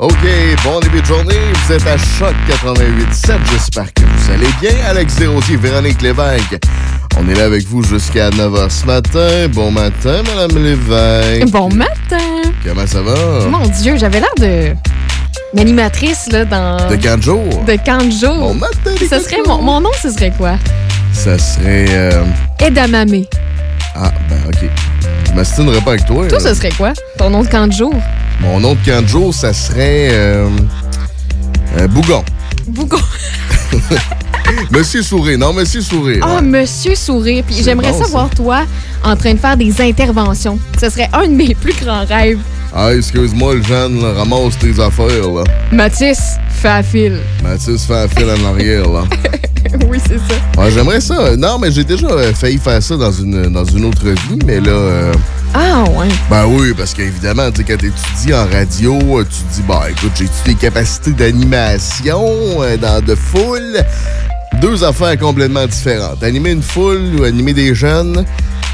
OK, bon début de journée. Vous êtes à Choc 88.7. J'espère que vous allez bien. Alex Desrosiers, Véronique Lévesque. On est là avec vous jusqu'à 9h ce matin. Bon matin, Madame Lévesque. Bon matin. Comment ça va? Mon Dieu, j'avais l'air de d'animatrice là dans De camp de jour. Bon matin, les Ce serait mon, mon nom, ce serait quoi? Ça serait... euh, Edamame. Ah, ben OK. Je m'astinerai pas avec toi. Toi, là. ce serait quoi? Ton nom de jour Mon nom de jour, ça serait... euh, euh, Bougon. Bougon. Monsieur Sourire. Non, Monsieur Sourire. Ah, ouais. Monsieur Sourire. Puis j'aimerais bon, ça voir toi en train de faire des interventions. Ce serait un de mes plus grands rêves. Ah, excuse-moi, le jeune, là, ramasse tes affaires, là. Mathis, fais à fil. Mathis fait un fil en arrière, là. oui, c'est ça. Ouais, j'aimerais ça. Non, mais j'ai déjà euh, failli faire ça dans une, dans une autre vie, mais là... euh, Ah, ouais. ben oui, parce qu'évidemment, tu sais, quand t'étudies en radio, tu te dis, bah écoute, j'ai des capacités d'animation euh, dans de foule? Deux affaires complètement différentes. Animer une foule ou animer des jeunes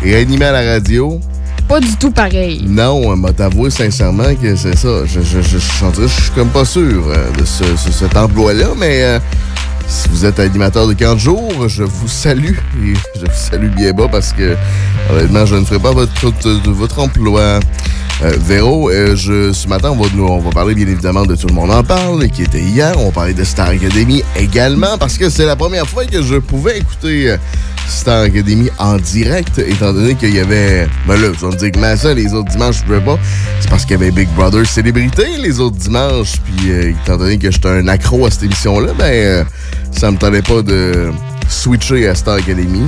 et animer à la radio? Pas du tout pareil. Non, euh, m'a t'avouer sincèrement que c'est ça. Je, je, je, je, je suis comme pas sûr euh, de ce, ce- cet emploi-là, mais euh, si vous êtes animateur de camp de jour, je vous salue et je vous salue bien bas parce que honnêtement, je ne ferai pas votre, votre, emploi. Euh, Véro, euh, je, ce matin, on va, nous, on va parler bien évidemment de Tout le monde en parle, qui était hier. On va parler de Star Academy également, parce que c'est la première fois que je pouvais écouter euh, Star Academy en direct, étant donné qu'il y avait... Ben là, tu vas me dire que mais ça, les autres dimanches, je pouvais pas. C'est parce qu'il y avait Big Brother Célébrité les autres dimanches, puis euh, étant donné que j'étais un accro à cette émission-là, ben ça me tenait pas de switcher à Star Academy.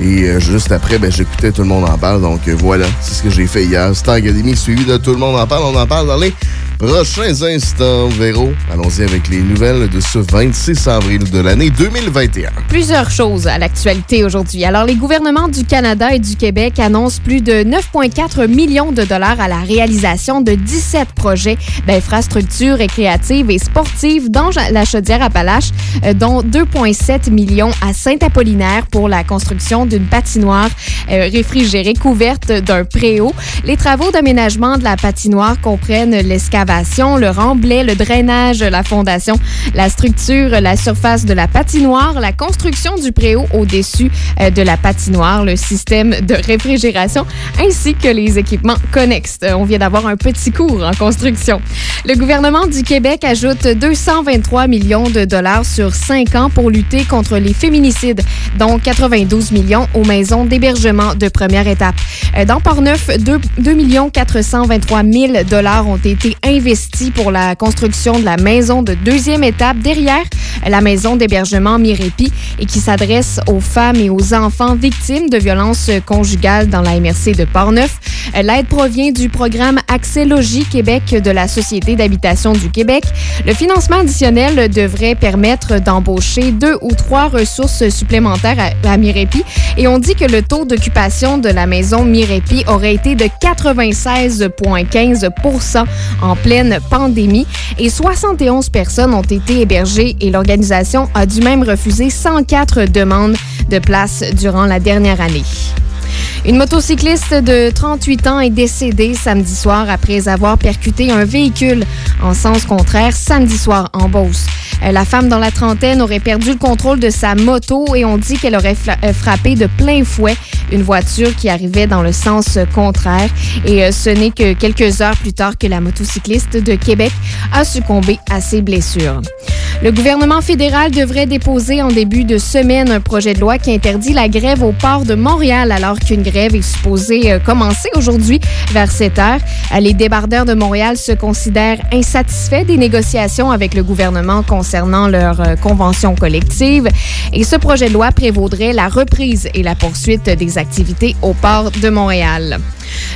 Et euh, juste après, ben, j'écoutais Tout le monde en parle. Donc euh, voilà, c'est ce que j'ai fait hier. Star Academy suivi de Tout le monde en parle. On en parle dans les prochains instants. Véro, allons-y avec les nouvelles de ce 26 avril de l'année 2021. Plusieurs choses à l'actualité aujourd'hui. Alors, les gouvernements du Canada et du Québec annoncent plus de 9,4 millions de dollars à la réalisation de 17 projets d'infrastructures récréatives et sportives dans la Chaudière-Appalaches, euh, dont 2,7 millions à Saint-Apollinaire pour la construction d'une patinoire euh, réfrigérée couverte d'un préau. Les travaux d'aménagement de la patinoire comprennent le remblai, le drainage, la fondation, la structure, la surface de la patinoire, la construction du préau au-dessus euh, de la patinoire, le système de réfrigération, ainsi que les équipements connexes. Euh, On vient d'avoir un petit cours en construction. Le gouvernement du Québec ajoute 223 millions de dollars sur cinq ans pour lutter contre les féminicides, dont 92 millions aux maisons d'hébergement de première étape. Euh, Dans Portneuf, 2, 2 423 000 dollars ont été investis pour la construction de la maison de deuxième étape derrière la maison d'hébergement Mirepi et qui s'adresse aux femmes et aux enfants victimes de violences conjugales dans la MRC de Portneuf. L'aide provient du programme Accès Logis Québec de la Société d'habitation du Québec. Le financement additionnel devrait permettre d'embaucher deux ou trois ressources supplémentaires à, à Mirepi et on dit que le taux d'occupation de la maison Mirepi aurait été de 96,15 en pleine pandémie et 71 personnes ont été hébergées et l'organisation a dû même refuser 104 demandes de place durant la dernière année. Une motocycliste de 38 ans est décédée samedi soir après avoir percuté un véhicule en sens contraire samedi soir en Beauce. Euh, La femme dans la trentaine aurait perdu le contrôle de sa moto et on dit qu'elle aurait euh, frappé de plein fouet une voiture qui arrivait dans le sens contraire. Et euh, ce n'est que quelques heures plus tard que la motocycliste de Québec a succombé à ses blessures. Le gouvernement fédéral devrait déposer en début de semaine un projet de loi qui interdit la grève au port de Montréal alors qu'une grève est supposée euh, commencer aujourd'hui vers 7 heures. Euh, Les débardeurs de Montréal se considèrent insatisfaits des négociations avec le gouvernement concernant leur euh, convention collective et ce projet de loi prévaudrait la reprise et la poursuite des activités au port de Montréal.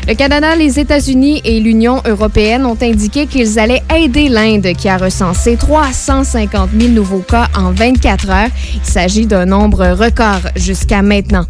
Le Canada, les États-Unis et l'Union européenne ont indiqué qu'ils allaient aider l'Inde qui a recensé 350 000 nouveaux cas en 24 heures. Il s'agit d'un nombre record jusqu'à maintenant.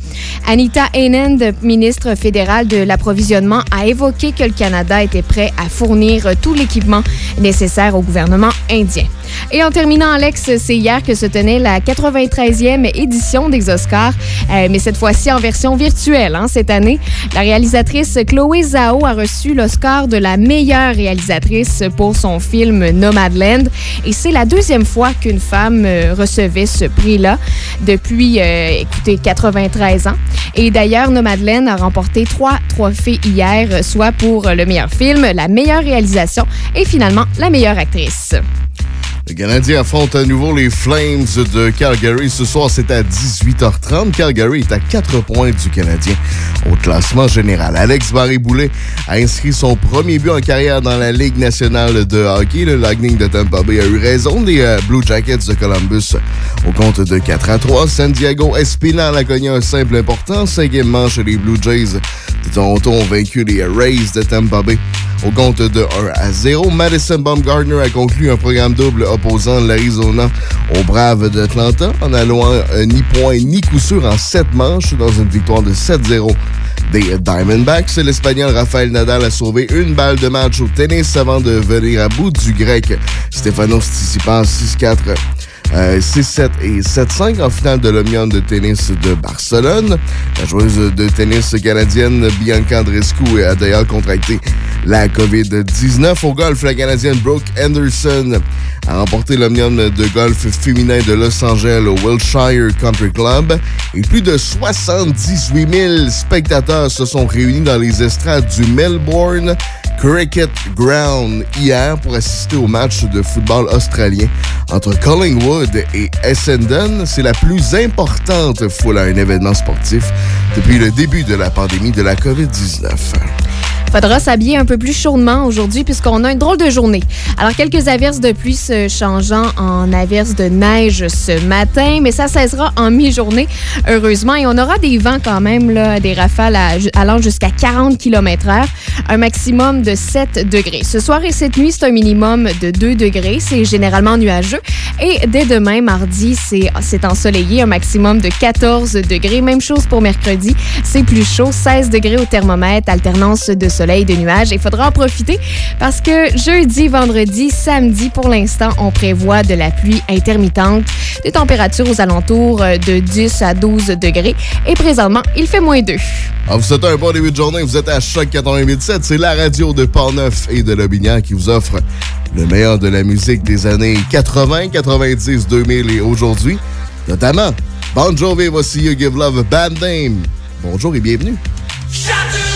Anita Anand, ministre fédérale de l'approvisionnement, a évoqué que le Canada était prêt à fournir tout l'équipement nécessaire au gouvernement indien. Et en terminant, Alex, c'est hier que se tenait la 93e édition des Oscars, euh, mais cette fois-ci en version virtuelle hein, cette année. La réalisatrice Chloé Zhao a reçu l'Oscar de la meilleure réalisatrice pour son film Nomadland. Et c'est la deuxième fois qu'une femme euh, recevait ce prix-là depuis, euh, écoutez, 93 ans. Et d'ailleurs, Nomadland a remporté trois trophées hier, soit pour le meilleur film, la meilleure réalisation et finalement la meilleure actrice. Le Canadien affronte à nouveau les Flames de Calgary. Ce soir, c'est à 18h30. Calgary est à 4 points du Canadien au classement général. Alex Barré-Boulet a inscrit son premier but en carrière dans la Ligue nationale de hockey. Le Lightning de Tampa Bay a eu raison des euh, Blue Jackets de Columbus au compte de 4 à 3. San Diego Espinal a gagné un simple important. Cinquième manche, les Blue Jays de Toronto ont vaincu les Rays de Tampa Bay au compte de 1 à 0. Madison Baumgartner a conclu un programme double opposant l'Arizona aux Braves d'Atlanta en allant ni point ni coup sûr en 7 manches dans une victoire de 7-0 des Diamondbacks. L'Espagnol Rafael Nadal a sauvé une balle de match au tennis avant de venir à bout du Grec Stefanos Tsitsipas 6-4 6-7 euh, et 7-5 en finale de l'Omion de tennis de Barcelone. La joueuse de tennis canadienne Bianca Andreescu a d'ailleurs contracté la COVID-19. Au golf, la Canadienne Brooke Anderson a remporté l'Omnium de golf féminin de Los Angeles au Wilshire Country Club. Et plus de 78 000 spectateurs se sont réunis dans les estrades du Melbourne Cricket Ground hier pour assister au match de football australien entre Collingwood et Essendon. C'est la plus importante foule à un événement sportif depuis le début de la pandémie de la COVID-19. Faudra s'habiller un peu plus chaudement aujourd'hui puisqu'on a une drôle de journée. Alors, quelques averses de pluie se changeant en averses de neige ce matin, mais ça cessera en mi-journée, heureusement. Et on aura des vents quand même, là, des rafales allant jusqu'à 40 km h un maximum de 7 degrés. Ce soir et cette nuit, c'est un minimum de 2 degrés. C'est généralement nuageux. Et dès demain, mardi, c'est ensoleillé, un maximum de 14 degrés. Même chose pour mercredi, c'est plus chaud, 16 degrés au thermomètre, alternance de soleil, de nuages. Il faudra en profiter parce que jeudi, vendredi, samedi, pour l'instant, on prévoit de la pluie intermittente, des températures aux alentours de 10 à 12 degrés. Et présentement, il fait moins 2. Ah, vous souhaite un bon début de journée. Vous êtes à Choc 87. C'est la radio de Port-Neuf et de Lobignan qui vous offre le meilleur de la musique des années 80, 90, 2000 et aujourd'hui. Notamment, Bon Jovi, voici You Give Love a Bad Name. Bonjour et bienvenue. 88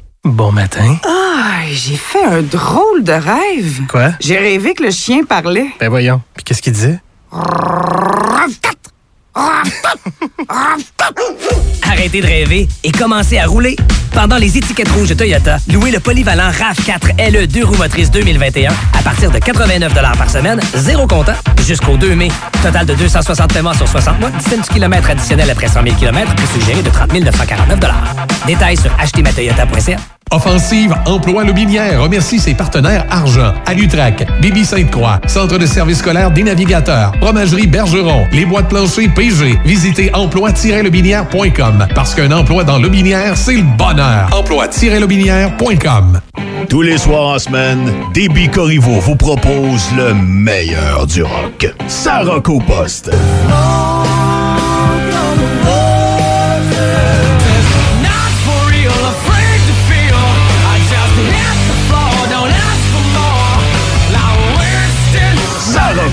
Bon matin. Ah, j'ai fait un drôle de rêve. Quoi? J'ai rêvé que le chien parlait. Ben voyons. Puis qu'est-ce qu'il disait? Arrêtez de rêver et commencez à rouler. Pendant les étiquettes rouges de Toyota, louez le polyvalent RAV4 LE 2 roues motrices 2021 à partir de 89 par semaine, zéro comptant, jusqu'au 2 mai. Total de 260 paiements sur 60 mois, 17 km additionnels après 100 000 km, plus suggéré de 30 949 Détails sur achetermatoyota.ca. Offensive Emploi Lobinière remercie ses partenaires Argent, Alutrac, Bibi Sainte-Croix, Centre de service scolaire des navigateurs, Fromagerie Bergeron, les boîtes planchers PG. Visitez emploi-lobinière.com parce qu'un emploi dans Lobinière, c'est le bonheur. Emploi-lobinière.com Tous les soirs en semaine, DB Corriveau vous propose le meilleur du rock. Ça rock au poste.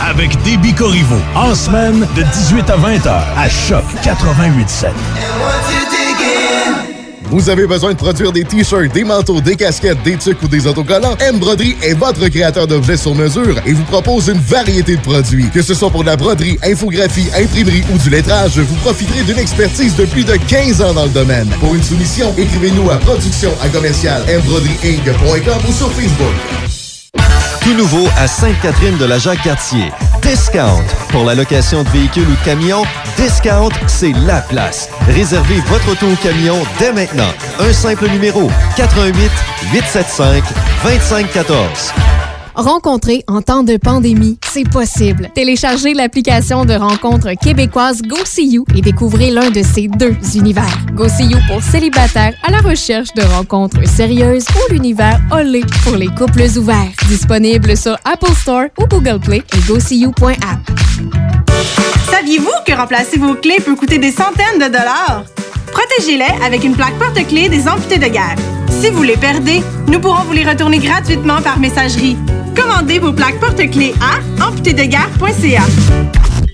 Avec Déby Corriveau. En semaine, de 18 à 20 heures. À Choc 88.7. Vous avez besoin de produire des t-shirts, des manteaux, des casquettes, des tucs ou des autocollants? M Broderie est votre créateur d'objets sur mesure et vous propose une variété de produits. Que ce soit pour de la broderie, infographie, imprimerie ou du lettrage, vous profiterez d'une expertise de plus de 15 ans dans le domaine. Pour une soumission, écrivez-nous à production à commercial ou sur Facebook. Tout nouveau à Sainte-Catherine de la Jacques-Cartier. Discount. Pour la location de véhicules ou de camions, Discount, c'est la place. Réservez votre auto ou camion dès maintenant. Un simple numéro. 88 875 2514. Rencontrer en temps de pandémie, c'est possible. Téléchargez l'application de rencontre québécoise GoSeeYou et découvrez l'un de ces deux univers. GoSeeYou pour célibataires à la recherche de rencontres sérieuses ou l'univers Olé pour les couples ouverts. Disponible sur Apple Store ou Google Play et GoSeeYou.app. Saviez-vous que remplacer vos clés peut coûter des centaines de dollars? Protégez-les avec une plaque porte-clés des amputés de guerre. Si vous les perdez, nous pourrons vous les retourner gratuitement par messagerie. Commandez vos plaques porte-clés à amputédeguerre.ca.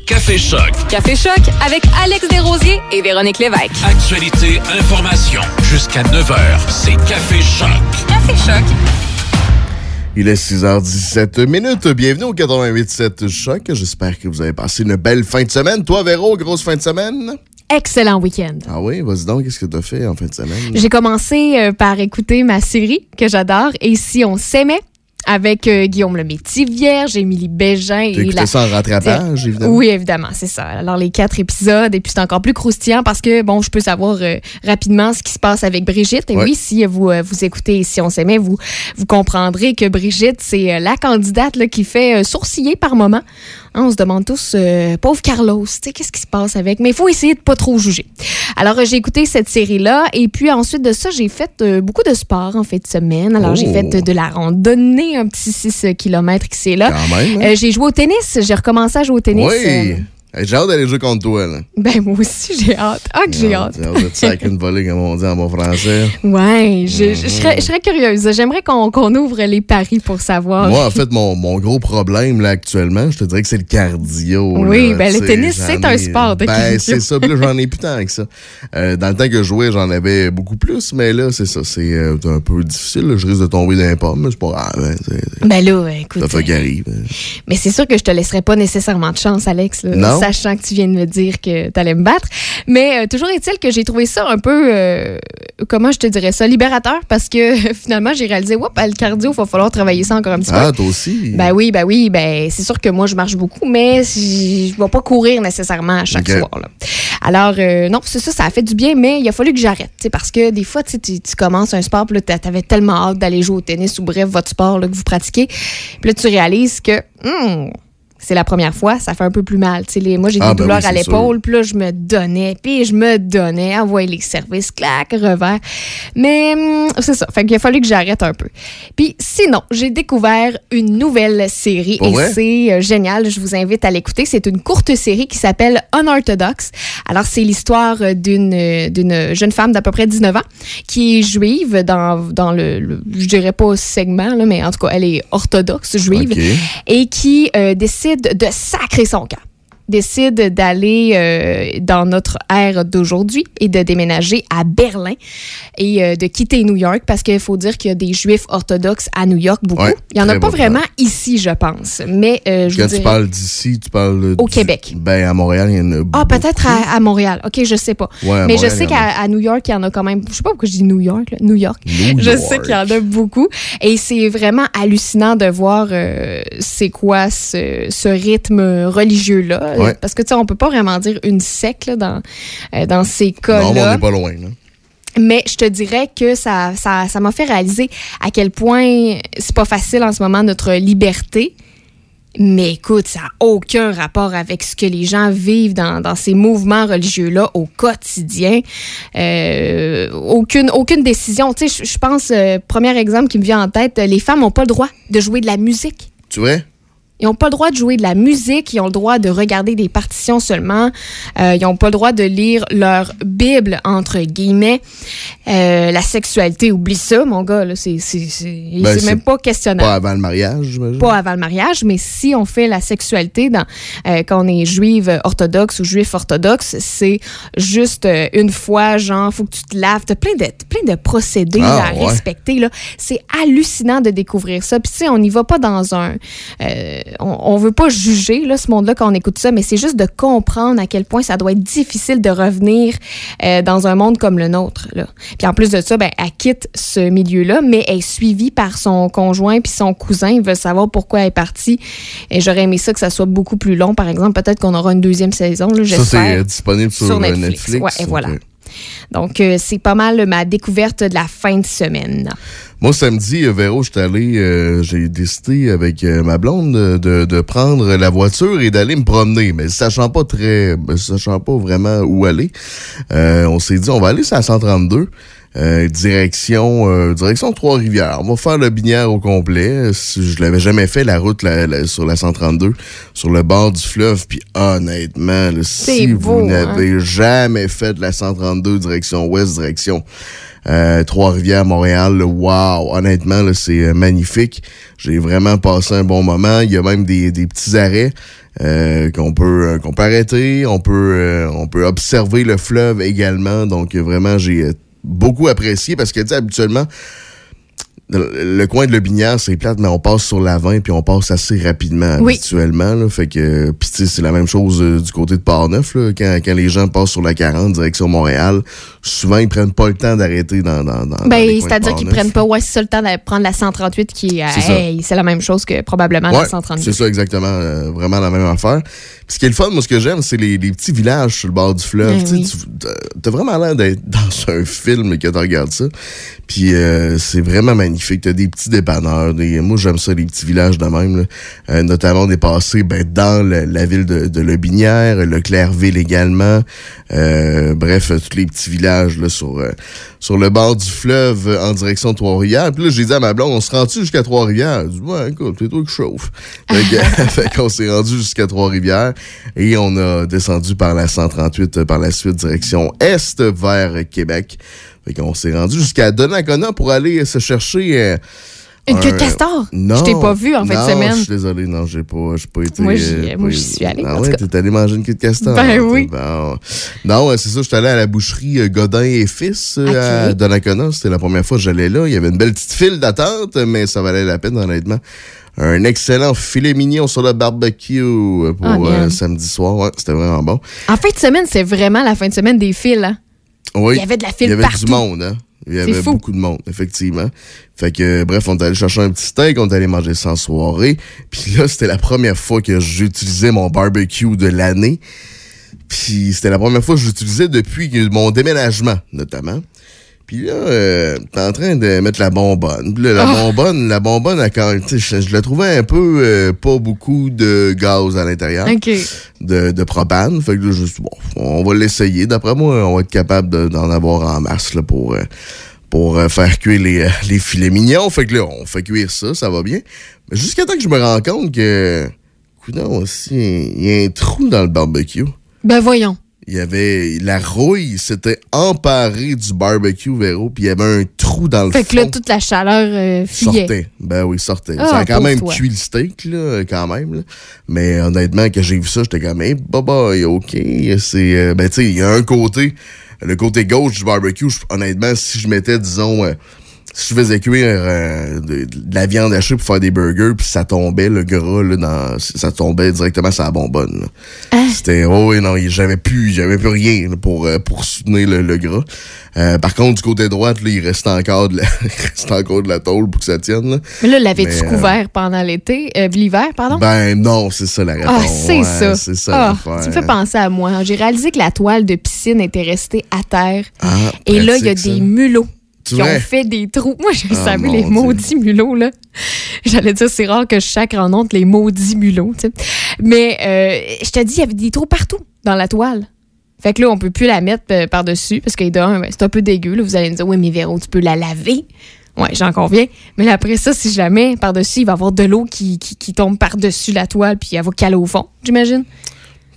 Café Choc. Café Choc avec Alex Desrosiers et Véronique Lévesque. Actualité, information. Jusqu'à 9h, c'est Café Choc. Café Choc. Il est 6h17 minutes. Bienvenue au 88.7 Choc. J'espère que vous avez passé une belle fin de semaine. Toi, Véro, grosse fin de semaine? Excellent week-end. Ah oui, vas-y donc, qu'est-ce que tu as fait en fin de semaine? J'ai commencé euh, par écouter ma série que j'adore, Et si on s'aimait, avec euh, Guillaume le Métis Vierge, Émilie Bégin. et la... ça en rattrapage, évidemment? Oui, évidemment, c'est ça. Alors, les quatre épisodes, et puis c'est encore plus croustillant parce que, bon, je peux savoir euh, rapidement ce qui se passe avec Brigitte. Et Ouais. oui, si vous, euh, vous écoutez Si on s'aimait, vous, vous comprendrez que Brigitte, c'est euh, la candidate là, qui fait euh, sourciller par moment. Hein, on se demande tous, euh, pauvre Carlos, tu sais, qu'est-ce qui se passe avec? Mais il faut essayer de pas trop juger. Alors, euh, j'ai écouté cette série-là, et puis ensuite de ça, j'ai fait euh, beaucoup de sport en fin de semaine. Alors, j'ai Oh. fait de la randonnée, un petit 6 km qui c'est là. Hein? J'ai joué au tennis, j'ai recommencé à jouer au tennis. Oui. Euh, J'ai hâte d'aller jouer contre toi, là. Ben, moi aussi, j'ai hâte. Ah, que j'ai hâte. J'ai hâte de te sacrer une volée, comme on dit en bon français. Ouais, je, je- je serais, je serais curieuse. J'aimerais qu'on qu'on ouvre les paris pour savoir. Moi, en fait, mon, mon gros problème, là, actuellement, je te dirais que c'est le cardio. Oui, là, ben, le tennis, c'est un sport de Ben, cardio. c'est ça. Puis là, j'en ai plus tant que ça. Euh, dans le temps que je jouais, j'en avais beaucoup plus, mais là, c'est ça. C'est euh, un peu difficile. là. Je risque de tomber d'un pas, mais c'est pas grave. hein, Ben là, écoute. Ça fait qu'il arrive. hein. Mais c'est sûr que je te laisserai pas nécessairement de chance, Alex, là, Non. Sachant que tu viens de me dire que tu allais me battre. Mais euh, toujours est-il que j'ai trouvé ça un peu, euh, comment je te dirais ça, libérateur, parce que finalement, j'ai réalisé, oups, le cardio, il va falloir travailler ça encore un petit peu. Ah, toi aussi? Ben oui, ben oui, ben c'est sûr que moi je marche beaucoup, mais je ne vais pas courir nécessairement à chaque soir. là. Alors euh, non, c'est ça, ça a fait du bien, mais il a fallu que j'arrête, parce que des fois, tu, commences un sport, puis là, t'a- t'avais tellement hâte d'aller jouer au tennis ou bref votre sport là, que vous pratiquez, puis là tu réalises que hmm, c'est la première fois, ça fait un peu plus mal. Les- moi, j'ai des Ah, ben douleurs oui, à l'épaule, puis là, je me donnais, puis je me donnais, envoyer les services, clac, revers. Mais hum, c'est ça, fait qu'il a fallu que j'arrête un peu. Puis sinon, j'ai découvert une nouvelle série et c'est euh, génial, je vous invite à l'écouter. C'est une courte série qui s'appelle Unorthodox. Alors, c'est l'histoire euh, d'une euh, d'une jeune femme d'à peu près 19 ans qui est juive dans, dans le, le- je dirais pas segment, là, mais en tout cas, elle est orthodoxe juive et qui euh, décide de sacrer son camp décide d'aller euh, dans notre ère d'aujourd'hui et de déménager à Berlin et euh, de quitter New York parce qu'il faut dire qu'il y a des juifs orthodoxes à New York beaucoup. Ouais, Il y en a pas bon vraiment ici, je pense, mais euh, je Quand vous tu parles d'ici, tu parles. Au du- Québec. Ben, à Montréal, il y en a. Ah, peut-être à, à Montréal. OK, je sais pas. Ouais, Mais je sais qu'à New York, il y en a quand même. Je sais pas pourquoi je dis New York. là. New York. New je York. sais qu'il y en a beaucoup. Et c'est vraiment hallucinant de voir euh, c'est quoi ce, ce rythme Ouais. Parce que, tu sais, on peut pas vraiment dire une là, dans, euh, dans ces cas-là. Non, mais on n'est pas loin, là. Mais je te dirais que ça ça ça m'a fait réaliser à quel point c'est pas facile en ce moment notre liberté. Mais écoute, ça n'a aucun rapport avec ce que les gens vivent dans, dans ces mouvements religieux-là au quotidien. Euh, aucune, aucune décision. Tu sais, je- je pense, euh, premier exemple qui me vient en tête, les femmes n'ont pas le droit de jouer de la musique. Tu vois? Ils n'ont pas le droit de jouer de la musique, ils ont le droit de regarder des partitions seulement, Euh, ils n'ont pas le droit de lire leur Bible, entre guillemets. Euh, la sexualité, oublie ça, mon gars, là, c'est c'est- c'est- Ben, c'est même pas questionnable Pas avant le mariage, j'imagine. pas avant le mariage, mais si on fait la sexualité dans, euh, quand on est juive orthodoxe ou juif orthodoxe, c'est juste euh, une fois, genre, faut que tu te laves. T'as plein de, plein de procédés Ah, à ouais. respecter. là. C'est hallucinant de découvrir ça. Puis, tu sais, on n'y va pas dans un. euh, on, on veut pas juger là, ce monde-là quand on écoute ça, mais c'est juste de comprendre à quel point ça doit être difficile de revenir euh, dans un monde comme le nôtre. Là. Puis en plus de ça, ben, elle quitte ce milieu-là, mais elle est suivie par son conjoint puis son cousin. Ils veulent savoir pourquoi elle est partie. Et j'aurais aimé ça que ça soit beaucoup plus long, par exemple. Peut-être qu'on aura une deuxième saison, là, Ça, c'est euh, disponible sur, euh, Netflix. Ouais, et voilà. Donc, euh, c'est pas mal ma découverte de la fin de semaine. Moi, samedi, euh, Véro, j'étais allé, euh, j'ai décidé avec euh, ma blonde de, de- prendre la voiture et d'aller me promener, mais sachant pas très, ben, sachant pas vraiment où aller. Euh, on s'est dit, on va aller sur la 132. euh, direction euh, direction Trois-Rivières. On va faire le binière au complet. Je l'avais jamais fait la route la- la- sur la 132, sur le bord du fleuve. Puis honnêtement, là, si beau, vous hein? n'avez jamais fait de la 132 direction ouest, direction euh, Trois-Rivières, Montréal, là, wow, honnêtement, c'est euh, magnifique. J'ai vraiment passé un bon moment. Il y a même des, des petits arrêts euh, qu'on peut euh, qu'on peut arrêter. On peut euh, on peut observer le fleuve également. Donc vraiment, j'ai euh, beaucoup apprécié parce que tu habituellement. Le coin de Le Binière, c'est plate, mais on passe sur l'avant puis on passe assez rapidement Oui. habituellement. Là, fait que, puis c'est la même chose euh, du côté de Port-Neuf. Là, quand, quand les gens passent sur la 40 direction Montréal, souvent ils prennent pas le temps d'arrêter dans, dans, dans, Ben, c'est-à-dire qu'ils prennent pas, ouais, c'est ça le temps de prendre la 138 qui est, à- C'est ça. hey, c'est la même chose que probablement la Ouais, 132. c'est ça exactement, euh, vraiment la même affaire. Puis ce qui est le fun, moi ce que j'aime, c'est les, les petits villages sur le bord du fleuve. Ben oui. tu- T'as vraiment l'air d'être dans un film que tu regardes ça. Puis euh, c'est vraiment magnifique. Magnifique. T'as des petits dépanneurs. Des, moi, j'aime ça, les petits villages de même. là. Euh, notamment, on est passé ben, dans le- la ville de, de le Clairville également. Euh, bref, euh, tous les petits villages là, sur, euh, sur le bord du fleuve euh, en direction de Trois-Rivières. Puis là, j'ai dit à ma blonde, on se rend-tu jusqu'à Trois-Rivières? Elle dit, ouais, écoute, c'est toi qui chauffe. Fait que- fait qu'on s'est rendu jusqu'à Trois-Rivières et on a descendu par la 138 euh, par la suite direction est vers Québec. Fait qu'on s'est rendu jusqu'à Donnacona pour aller se chercher... euh, Une queue de castor? Non. Je t'ai pas vu en fin de Non, semaine. je suis désolé, non, j'ai pas, pas été. Moi, j'y- euh, j'y suis allée, Ah ouais, t'es allé manger une queue de castor. Ben oui. Bon. Non, c'est ça, j'étais allé à la boucherie euh, Godin et Fils à Donnacona. C'était la première fois que j'allais là. Il y avait une belle petite file d'attente, mais ça valait la peine, honnêtement. Un excellent filet mignon sur le barbecue pour euh, miam. samedi soir. Ouais, c'était vraiment bon. En fin de semaine, c'est vraiment la fin de semaine des fils. Hein? Oui. Il y avait de la file Il y avait partout. du monde, hein? Il y avait fou. beaucoup de monde, effectivement. Fait que, bref, on est allé chercher un petit steak, on est allé manger sans soirée. Puis là, c'était la première fois que j'utilisais mon barbecue de l'année. Puis c'était la première fois que j'utilisais depuis mon déménagement, notamment. Puis là, euh, t'es en train de mettre la bonbonne. Puis là, la Ah. bonbonne, la bonbonne, elle, je, je la trouvais un peu euh, pas beaucoup de gaz à l'intérieur OK. de, de propane. Fait que là, je suis bon, on va l'essayer. D'après moi, on va être capable de- d'en avoir en masse là, pour, euh, pour faire cuire les, les filets mignons. Fait que là, on fait cuire ça, ça va bien. Mais jusqu'à temps que je me rends compte que, coudonc, aussi, il y a un trou dans le barbecue. Ben voyons. Il y avait la rouille s'était emparée du barbecue Véro, puis il y avait un trou dans le Fait que fond. là, toute la chaleur euh, fuyait. Sortait. Ben oui, sortait. Ah, ça a quand même toi. cuit le steak, là, quand même. là. Mais honnêtement, quand j'ai vu ça, j'étais comme, hey, baba, OK. C'est, euh, ben, tu sais, il y a un côté, le côté gauche du barbecue, honnêtement, si je mettais, disons, euh, si je faisais cuire euh, de, de la viande hachée pour faire des burgers, puis ça tombait, le gras, là, dans, ça tombait directement sur la bonbonne. Hein? C'était, oh oui, non, j'avais plus, j'avais plus rien là, pour, euh, pour soutenir le, le gras. Euh, par contre, du côté droit, là, il reste encore de la, il reste encore de la tôle pour que ça tienne. Là. Mais là, l'avais-tu couvert pendant l'été, l'hiver, pardon? Ben non, c'est ça la réponse. Ah, c'est Ouais, ça. C'est ça Ah, tu me fais penser à moi. J'ai réalisé que la toile de piscine était restée à terre. Ah, Et là, il y a des ça. mulots qui vrai? ont fait des trous. Moi, je Ah, savais les Dieu. maudits mulots, là. J'allais dire, c'est rare que je sacre en honte les maudits mulots, tu sais. Mais euh, je te dis, il y avait des trous partout dans la toile. Fait que là, on peut plus la mettre euh, par-dessus parce que d'un, ben, c'est un peu dégueu. là. Vous allez me dire, oui, mais Véro, tu peux la laver. Ouais, j'en conviens. Mais là, après ça, si jamais par-dessus, il va y avoir de l'eau qui, qui, qui tombe par-dessus la toile puis elle va caler au fond, j'imagine.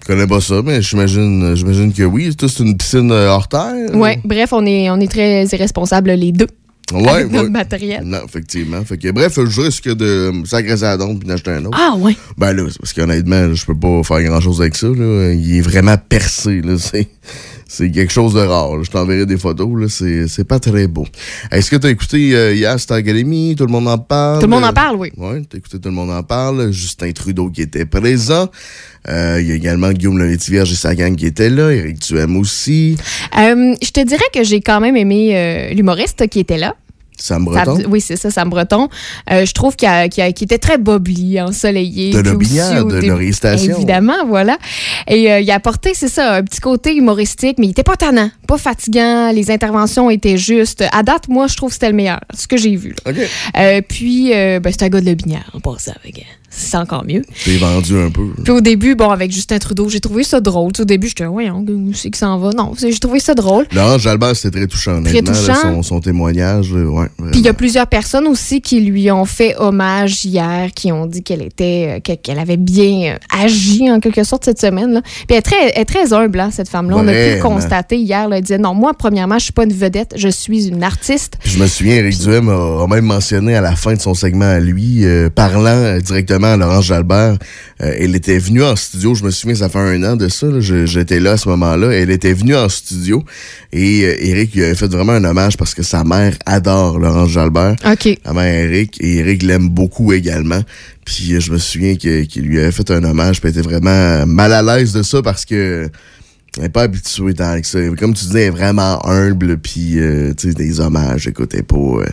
Je connais pas ça, mais j'imagine, j'imagine que oui. C'est une piscine euh, hors terre. Ouais, bref, on est, on est très irresponsables les deux. Ouais, avec notre ouais. matériel. Non, effectivement. Fait que, bref, je risque de ça à donc puis d'acheter un autre. Ah, ouais. Ben là, c'est parce qu'honnêtement, je peux pas faire grand-chose avec ça. Là. Il est vraiment percé. Là. C'est, c'est quelque chose de rare. là. Je t'enverrai des photos. Là. C'est, c'est pas très beau. Est-ce que tu as écouté euh, hier Star Academy? Tout le monde en parle? Tout le monde en parle, oui. Oui, t'as écouté Tout le monde en parle. Justin Trudeau qui était présent. Euh, Il y a également Guillaume Levétivierge et sa gang qui était là. Éric Duhem aussi. Euh, je te dirais que j'ai quand même aimé euh, l'humoriste qui était là. Sam Breton? Ça- oui, c'est ça, Sam Breton. Euh, je trouve qu'il était très bobli, ensoleillé. De au de début- Laurier Station. Évidemment, voilà. Et euh, il a apporté, c'est ça, un petit côté humoristique, mais il était pas tannant, pas fatigant. Les interventions étaient justes. À date, moi, je trouve que c'était le meilleur, ce que j'ai vu. Euh, puis, euh, ben, c'est un gars de Lobinière, en passant avec. C'est encore mieux. T'es vendu un peu. Puis au début, bon, avec Justin Trudeau, j'ai trouvé ça drôle. Au début, j'étais, voyons, où c'est que ça en va? Non, j'ai trouvé ça drôle. Laurent Jalbert, c'était très touchant, Très là, touchant. son, son témoignage, euh, ouais. Puis il y a plusieurs personnes aussi qui lui ont fait hommage hier, qui ont dit qu'elle était, euh, que- qu'elle avait bien euh, agi en quelque sorte cette semaine. Là. Puis elle est très, elle est très humble, hein, cette femme-là. On a pu le constater hier. là. Elle disait non, moi, premièrement, je suis pas une vedette, je suis une artiste. Puis je me souviens, Eric Duhem a, a même mentionné à la fin de son segment à lui, euh, parlant directement Laurence Jalbert, euh, elle était venue en studio, je me souviens, ça fait un an de ça, là, j'étais là à ce moment-là, elle était venue en studio et euh, Eric lui avait fait vraiment un hommage parce que sa mère adore Laurence Jalbert. OK. La mère Eric, et Eric l'aime beaucoup également. Puis euh, je me souviens qu'il lui avait fait un hommage, puis elle était vraiment mal à l'aise de ça parce que elle pas habituée tant que ça. Comme tu elle est vraiment humble, puis euh, tu sais, des hommages, écoute, elle est pas... euh,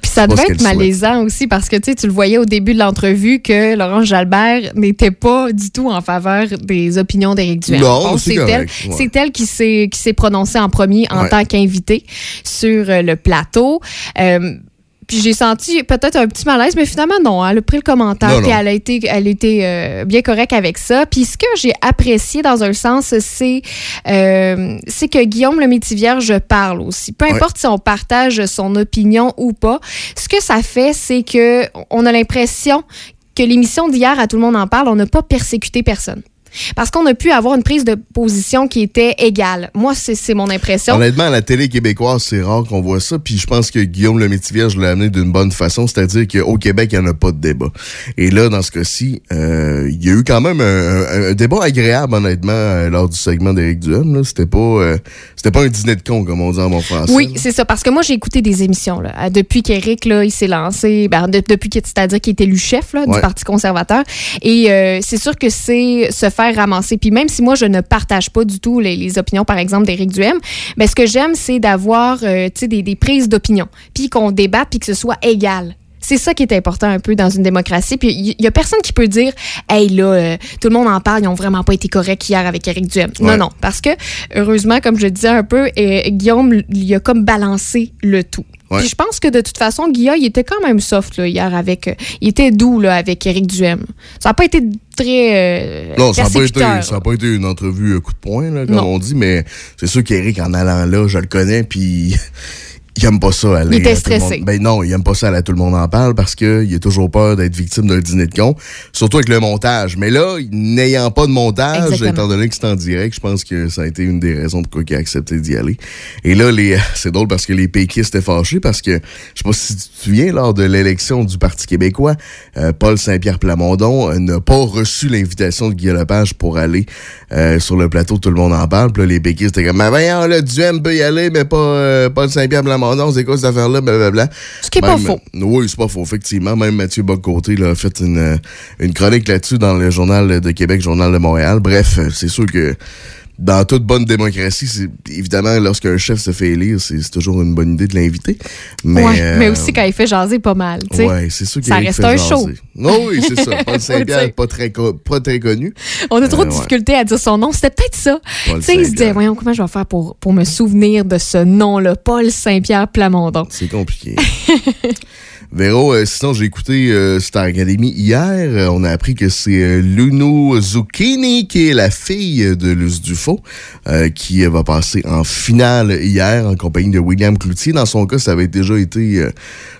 Puis ça devait être souhaite. malaisant aussi parce que tu le voyais au début de l'entrevue que Laurence Jalbert n'était pas du tout en faveur des opinions d'Éric Duhem. Non, c'est elle, ouais. c'est elle qui s'est prononcée en premier en Ouais. tant qu'invitée sur euh, le plateau. Euh, Puis j'ai senti peut-être un petit malaise, mais finalement, non. Elle a pris le commentaire, puis elle a été, elle a été euh, bien correcte avec ça. Puis ce que j'ai apprécié dans un sens, c'est euh, c'est que Guillaume le Métivier, parle aussi. Peu Ouais. importe si on partage son opinion ou pas, ce que ça fait, c'est que on a l'impression que l'émission d'hier, à tout le monde en parle, on n'a pas persécuté personne. Parce qu'on a pu avoir une prise de position qui était égale. Moi, c'est mon impression. Honnêtement, à la télé québécoise, c'est rare qu'on voit ça. Puis je pense que Guillaume le Métivier l'a amené d'une bonne façon, c'est-à-dire qu'au Québec, il n'y en a pas de débat. Et là, dans ce cas-ci, euh, il y a eu quand même un, un- un débat agréable, honnêtement, euh, lors du segment d'Éric Duhem. C'était pas, euh, c'était pas un dîner de con, comme on dit en bon français. Oui, c'est ça. Parce que moi, j'ai écouté des émissions. Là, depuis qu'Éric, là, il s'est lancé, ben, de- depuis qu'il, c'est-à-dire qu'il est élu chef là, du. Parti conservateur. Et c'est sûr que c'est se faire ramasser. Puis même si moi, je ne partage pas du tout les, les opinions, par exemple, d'Éric Duhem, ben, ce que j'aime, c'est d'avoir euh, des, des prises d'opinion. Puis qu'on débatte, puis que ce soit égal. C'est ça qui est important un peu dans une démocratie. Puis il y, a personne qui peut dire, hey là, euh, tout le monde en parle, ils ont vraiment pas été corrects hier avec Éric Duhem. Ouais. Non, non, parce que heureusement, comme je disais un peu, euh, Guillaume, il a comme balancé le tout. Ouais. Puis je pense que de toute façon, Guillaume, il était quand même soft là, hier avec, euh, il était doux là avec Éric Duhem. Ça n'a pas été très euh, Non, ça n'a pas, été- pas une entrevue euh, coup de poing, là, comme Non. on dit, mais c'est sûr qu'Éric, en allant là, je le connais, puis il aime pas ça aller. Il était le stressé. monde. Ben non, il aime pas ça aller à tout le monde en parle parce qu'il a toujours peur d'être victime d'un dîner de con, surtout avec le montage. Mais là, n'ayant pas de montage, Exactement. étant donné que c'est en direct, je pense que ça a été une des raisons pourquoi il a accepté d'y aller. Et là, les, c'est drôle parce que les péquistes étaient fâchés parce que, je sais pas si tu te souviens, lors de l'élection du Parti québécois, euh, Paul Saint-Pierre Plamondon euh, n'a pas reçu l'invitation de Guy Lepage pour aller euh, sur le plateau Tout le monde en parle. Puis là, les péquistes étaient comme, mais voyons, là, Duhem peut y aller, mais pas euh, Paul Saint-Pierre Plamondon, c'est quoi cette affaire-là, blablabla. Ce qui est pas faux. Oui, c'est pas faux, effectivement. Même Mathieu Bocoté a fait une, euh, une chronique là-dessus dans le Journal de Québec, Journal de Montréal. Bref, euh, c'est sûr que dans toute bonne démocratie, c'est évidemment, lorsqu'un chef se fait élire, c'est toujours une bonne idée de l'inviter. Mais, Ouais, euh, mais aussi quand il fait jaser pas mal. Ouais, c'est sûr qu'il Ça reste un show. Non, oui, c'est ça. Paul Saint-Pierre, pas très, pas très connu. On a trop Euh, de ouais. difficultés à dire son nom. C'était peut-être ça. Tu sais, il se disait, voyons, comment je vais faire pour, pour me souvenir de ce nom-là, Paul Saint-Pierre Plamondon. C'est compliqué. Véro, euh, sinon, j'ai écouté euh, Star Academy hier. Euh, on a appris que c'est euh, Luno Zucchini, qui est la fille de Luce Dufaux, qui va passer en finale hier en compagnie de William Cloutier. Dans son cas, ça avait déjà été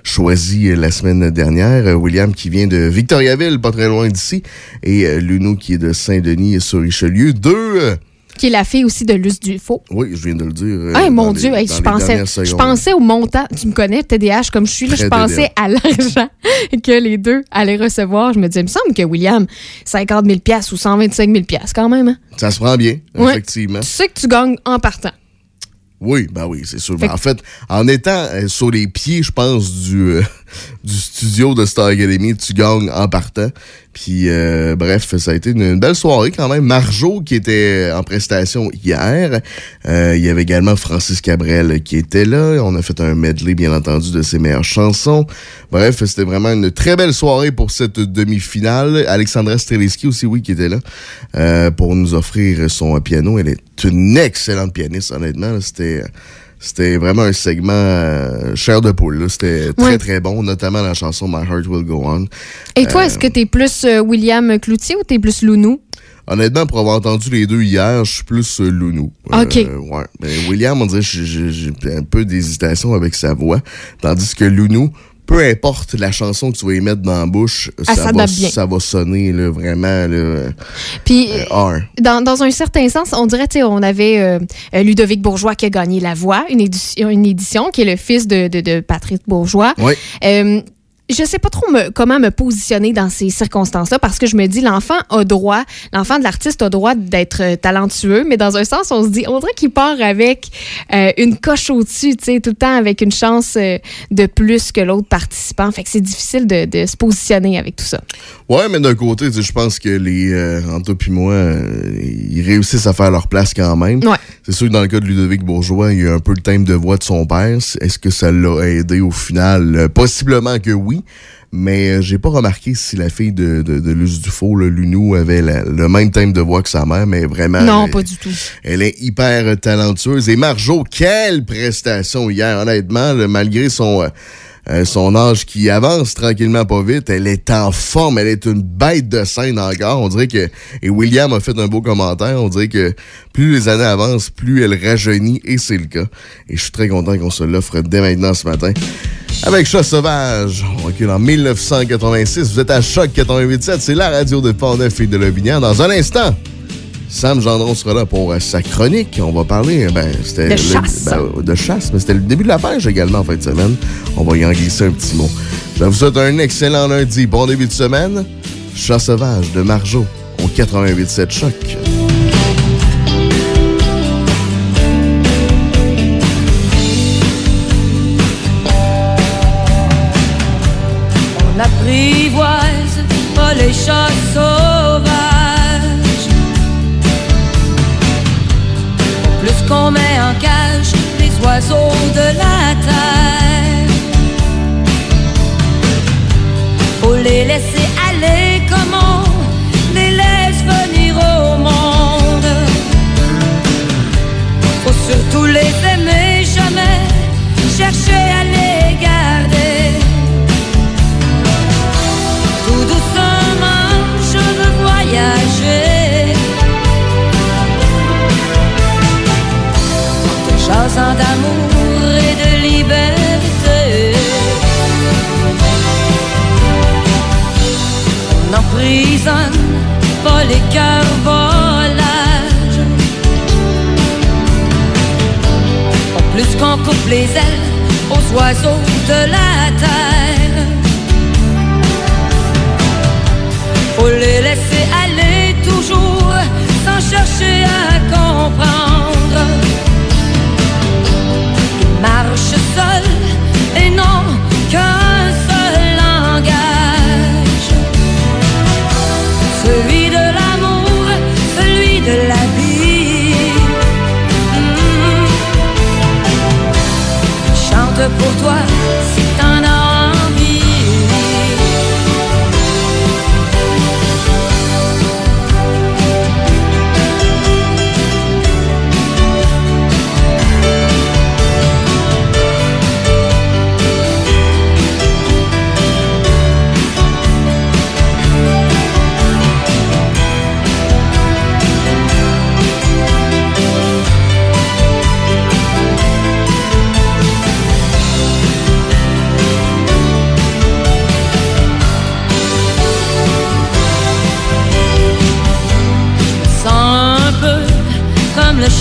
choisi la semaine dernière. William qui vient de Victoriaville, pas très loin d'ici, et Luno qui est de Saint-Denis sur Richelieu. Deux... Qui est la fille aussi de Luce Dufaux. oui, je viens de le dire. Ah, mon les- Dieu, hey, je, pensais, je pensais au montant. Tu me connais, TDH comme je suis. Là, je pensais à l'argent que les deux allaient recevoir. Je me disais, il me semble que William, 50 000 ou 125 000 quand même. hein? Ça se prend bien, Ouais. effectivement. Tu sais que tu gagnes en partant. Oui, ben oui, c'est sûr. Fait en fait, en étant euh, sur les pieds, je pense, du, euh, du studio de Star Academy, tu gagnes en partant. Puis, euh, bref, ça a été une, belle soirée quand même. Marjo qui était en prestation hier. Euh, il y avait également Francis Cabrel qui était là. On a fait un medley, bien entendu, de ses meilleures chansons. Bref, c'était vraiment une très belle soirée pour cette demi-finale. Alexandra Streliski aussi, oui, qui était là euh, pour nous offrir son piano. Elle est une excellente pianiste, honnêtement. C'était... C'était vraiment un segment euh, chair de poule. C'était très, Ouais. très bon, notamment la chanson My Heart Will Go On. Et toi, Euh, est-ce que t'es plus euh, William Cloutier ou t'es plus Lounou? Honnêtement, pour avoir entendu les deux hier, je suis plus euh, Lounou. Ok. ouais. William, on dirait j'ai un peu d'hésitation avec sa voix. Tandis que Lounou, peu importe la chanson que tu vas y mettre dans la bouche, Ah, ça, ça va, bien. ça va sonner là, vraiment là, Puis, euh, dans, dans un certain sens, on dirait, tu sais, on avait euh, Ludovic Bourgeois qui a gagné La Voix, une édition, une édition qui est le fils de, de, de Patrice Bourgeois. Oui. Euh, je sais pas trop me- comment me positionner dans ces circonstances-là parce que je me dis l'enfant a droit, l'enfant de l'artiste a droit d'être euh, talentueux, mais dans un sens on se dit on dirait qu'il part avec euh, une coche au-dessus, tu sais, tout le temps avec une chance euh, de plus que l'autre participant. Fait que c'est difficile de, de se positionner avec tout ça. Ouais, mais d'un côté, je pense que les euh, toi puis moi, ils réussissent à faire leur place quand même. Ouais. C'est sûr que dans le cas de Ludovic Bourgeois, il y a un peu le thème de voix de son père. Est-ce que ça l'a aidé au final? Euh, possiblement que oui. Mais euh, j'ai pas remarqué si la fille de, de, de Luce Dufault, le Lunou, avait la- le même thème de voix que sa mère, mais vraiment. non, elle- pas du tout. Elle est hyper talentueuse. Et Marjo, quelle prestation hier, honnêtement, là, malgré son, euh, Euh, son âge qui avance tranquillement pas vite. Elle est en forme. Elle est une bête de scène encore. On dirait que... Et William a fait un beau commentaire. On dirait que plus les années avancent, plus elle rajeunit. Et c'est le cas. Et je suis très content qu'on se l'offre dès maintenant ce matin. Avec Chat Sauvage, on recule en 1986. Vous êtes à Choc 88.7. C'est la radio de Pont-Neuf et de Lobinière. Dans un instant... Sam Gendron sera là pour euh, sa chronique. On va parler ben, c'était De le- chasse. ben, de chasse, mais c'était le début de la pêche également en fin de semaine. On va y en glisser un petit mot. Je vous souhaite un excellent lundi. Bon début de semaine. Chat sauvage de Marjo au 88.7 Choc. D'amour et de liberté. On n'emprisonne pas les cœurs volages. Pas plus qu'on coupe les ailes aux oiseaux de la terre.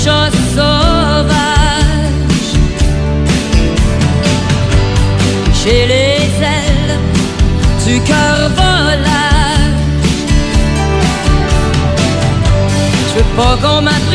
Chat sauvage. J'ai les ailes du cœur volage. Je veux pas qu'on m'apprivoise,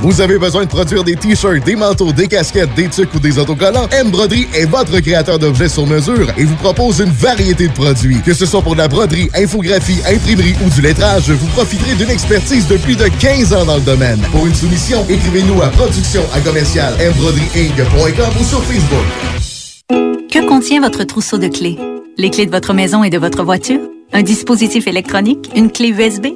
Vous avez besoin de produire des t-shirts, des manteaux, des casquettes, des tucs ou des autocollants? M Broderie est votre créateur d'objets sur mesure et vous propose une variété de produits. Que ce soit pour de la broderie, infographie, imprimerie ou du lettrage, vous profiterez d'une expertise de plus de 15 ans dans le domaine. Pour une soumission, écrivez-nous à production à commercial ou sur Facebook. Que contient votre trousseau de clés? Les clés de votre maison et de votre voiture? Un dispositif électronique? Une clé USB?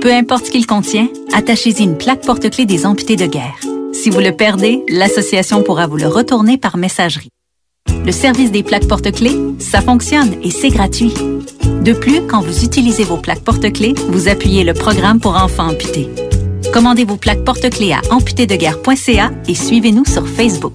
Peu importe ce qu'il contient, attachez-y une plaque porte-clés des amputés de guerre. Si vous le perdez, l'association pourra vous le retourner par messagerie. Le service des plaques porte-clés, ça fonctionne et c'est gratuit. De plus, quand vous utilisez vos plaques porte-clés, vous appuyez le programme pour enfants amputés. Commandez vos plaques porte-clés à amputédeguerre.ca et suivez-nous sur Facebook.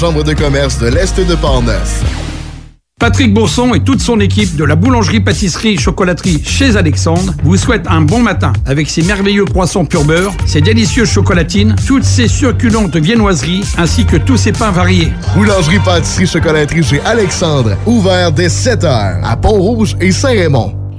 Chambre de commerce de l'Est de Portneuf. Patrick Bourson et toute son équipe de la boulangerie-pâtisserie-chocolaterie chez Alexandre vous souhaitent un bon matin avec ses merveilleux croissants pur beurre, ses délicieuses chocolatines, toutes ses succulentes viennoiseries ainsi que tous ses pains variés. Boulangerie-pâtisserie-chocolaterie chez Alexandre, ouvert dès 7 heures à Pont-Rouge et Saint-Raymond.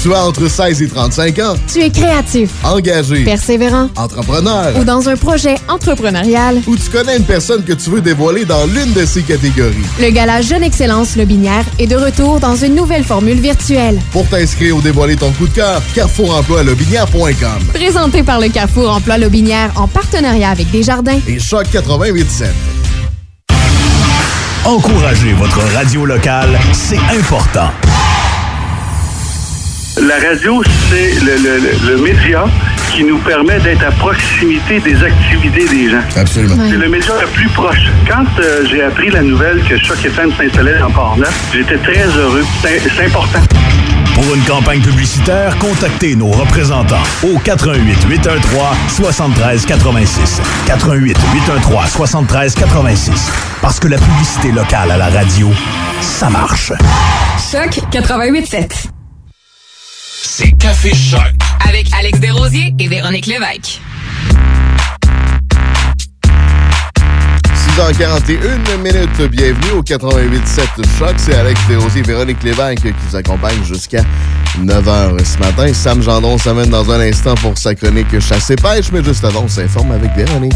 Tu as entre 16 et 35 ans. Tu es créatif, Engagé. persévérant Entrepreneur. ou dans un projet entrepreneurial. Ou tu connais une personne que tu veux dévoiler dans l'une de ces catégories. Le gala Jeune Excellence Lobinière est de retour dans une nouvelle formule virtuelle. Pour t'inscrire ou dévoiler ton coup de cœur, carrefouremploilobinière.com. Présenté par le Carrefour Emploi Lobinière en partenariat avec Desjardins. Et Choc 88.7. Encouragez votre radio locale, c'est important. La radio, c'est le, le- le- le média qui nous permet d'être à proximité des activités des gens. Absolument. C'est le média le plus proche. Quand euh, j'ai appris la nouvelle que Choc FM s'installait en Port-Neuf, j'étais très heureux. C'est important. Pour une campagne publicitaire, contactez nos représentants au 88 813 73 86. 88 813 73 86. Parce que la publicité locale à la radio, ça marche. Choc 88.7. C'est Café Choc. Avec Alex Desrosiers et Véronique Lévesque. 6h41 minutes, bienvenue au 88.7 Choc. C'est Alex Desrosiers et Véronique Lévesque qui vous accompagnent jusqu'à 9h ce matin. Sam Gendron s'amène dans un instant pour sa chronique chasse et pêche, mais juste avant, on s'informe avec Véronique.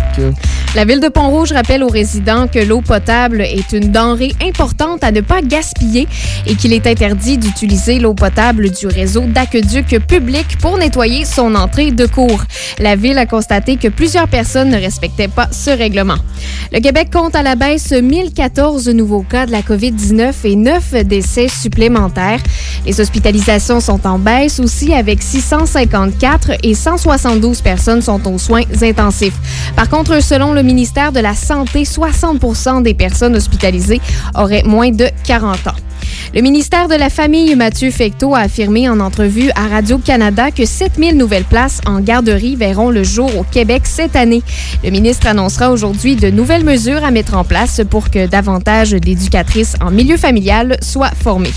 La ville de Pont-Rouge rappelle aux résidents que l'eau potable est une denrée importante à ne pas gaspiller et qu'il est interdit d'utiliser l'eau potable du réseau d'aqueduc public pour nettoyer son entrée de cours. La ville a constaté que plusieurs personnes ne respectaient pas ce règlement. Le Québec compte à la baisse 1014 nouveaux cas de la COVID-19 et 9 décès supplémentaires. Les hospitalisations sont en baisse aussi avec 654 et 172 personnes sont aux soins intensifs. Par contre, selon le ministère de la Santé, 60 des personnes hospitalisées auraient moins de 40 ans. Le ministère de la Famille, Mathieu Fecteau, a affirmé en entrevue à Radio-Canada que 7000 nouvelles places en garderie verront le jour au Québec cette année. Le ministre annoncera aujourd'hui de nouvelles mesures à mettre en place pour que davantage d'éducatrices en milieu familial soient formées.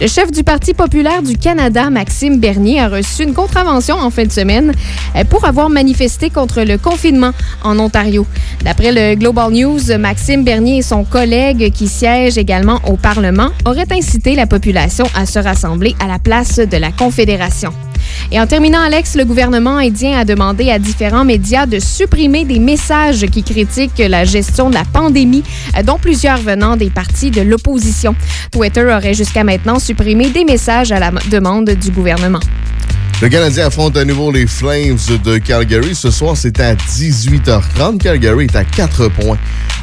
Le chef du Parti populaire du Canada, Maxime Bernier, a reçu une contravention en fin de semaine euh, pour avoir manifesté contre le confinement en Ontario. D'après le Global News, Maxime Bernier et son collègue qui siège également au Parlement auraient incité la population à se rassembler à la place de la Confédération. Et en terminant, Alex, le gouvernement indien a demandé à différents médias de supprimer des messages qui critiquent la gestion de la pandémie, euh, dont plusieurs venant des partis de l'opposition. Twitter aurait jusqu'à maintenant supprimé des messages à la demande du gouvernement. Le Canadien affronte à nouveau les Flames de Calgary. Ce soir, c'est à 18h30. Calgary est à 4 points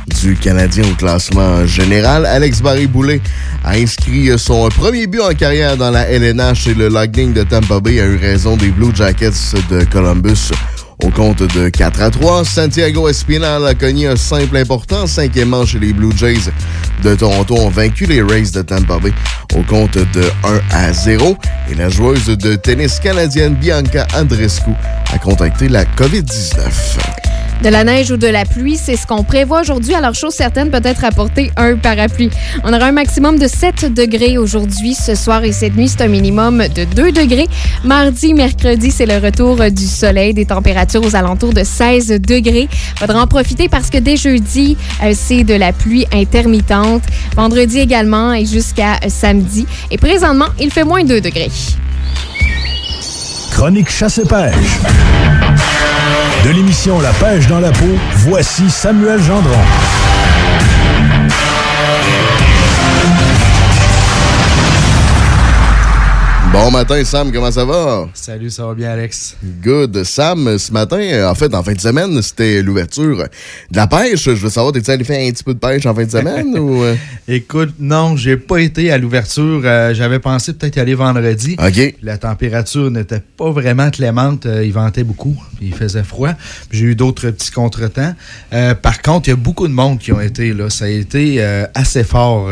du Canadien au classement général. Alex Barry-Boulet a inscrit son premier but en carrière dans la LNH et le Lightning de Tampa Bay a eu raison des Blue Jackets de Columbus au compte de 4 à 3. Santiago Espinal a cogné un simple important. Cinquième manche, les Blue Jays de Toronto ont vaincu les Rays de Tampa Bay au compte de 1 à 0. Et la joueuse de tennis canadienne Bianca Andrescu a contacté la COVID-19. De la neige ou de la pluie, c'est ce qu'on prévoit aujourd'hui. Alors, chose certaine, peut-être apporter un parapluie. On aura un maximum de 7 degrés aujourd'hui. Ce soir et cette nuit, c'est un minimum de 2 degrés. Mardi, mercredi, c'est le retour du soleil, des températures aux alentours de 16 degrés. Faudra en profiter parce que dès jeudi, euh, c'est de la pluie intermittente. Vendredi également et jusqu'à samedi. Et présentement, il fait moins 2 degrés. Chronique chasse et pêche. De l'émission La pêche dans la peau, voici Samuel Gendron. Bon matin, Sam, comment ça va? Salut, ça va bien, Alex? Good. Sam, ce matin, en fait, en fin de semaine, c'était l'ouverture de la pêche. Je veux savoir, t'es-tu allé faire un petit peu de pêche en fin de semaine ou... euh? Écoute, non, j'ai pas été à l'ouverture. Euh, J'avais pensé peut-être y aller vendredi. OK. La température n'était pas vraiment clémente. Euh, il ventait beaucoup, puis il faisait froid. J'ai eu d'autres petits contretemps. Euh, par contre, il y a beaucoup de monde qui ont été là. Ça a été euh, assez fort.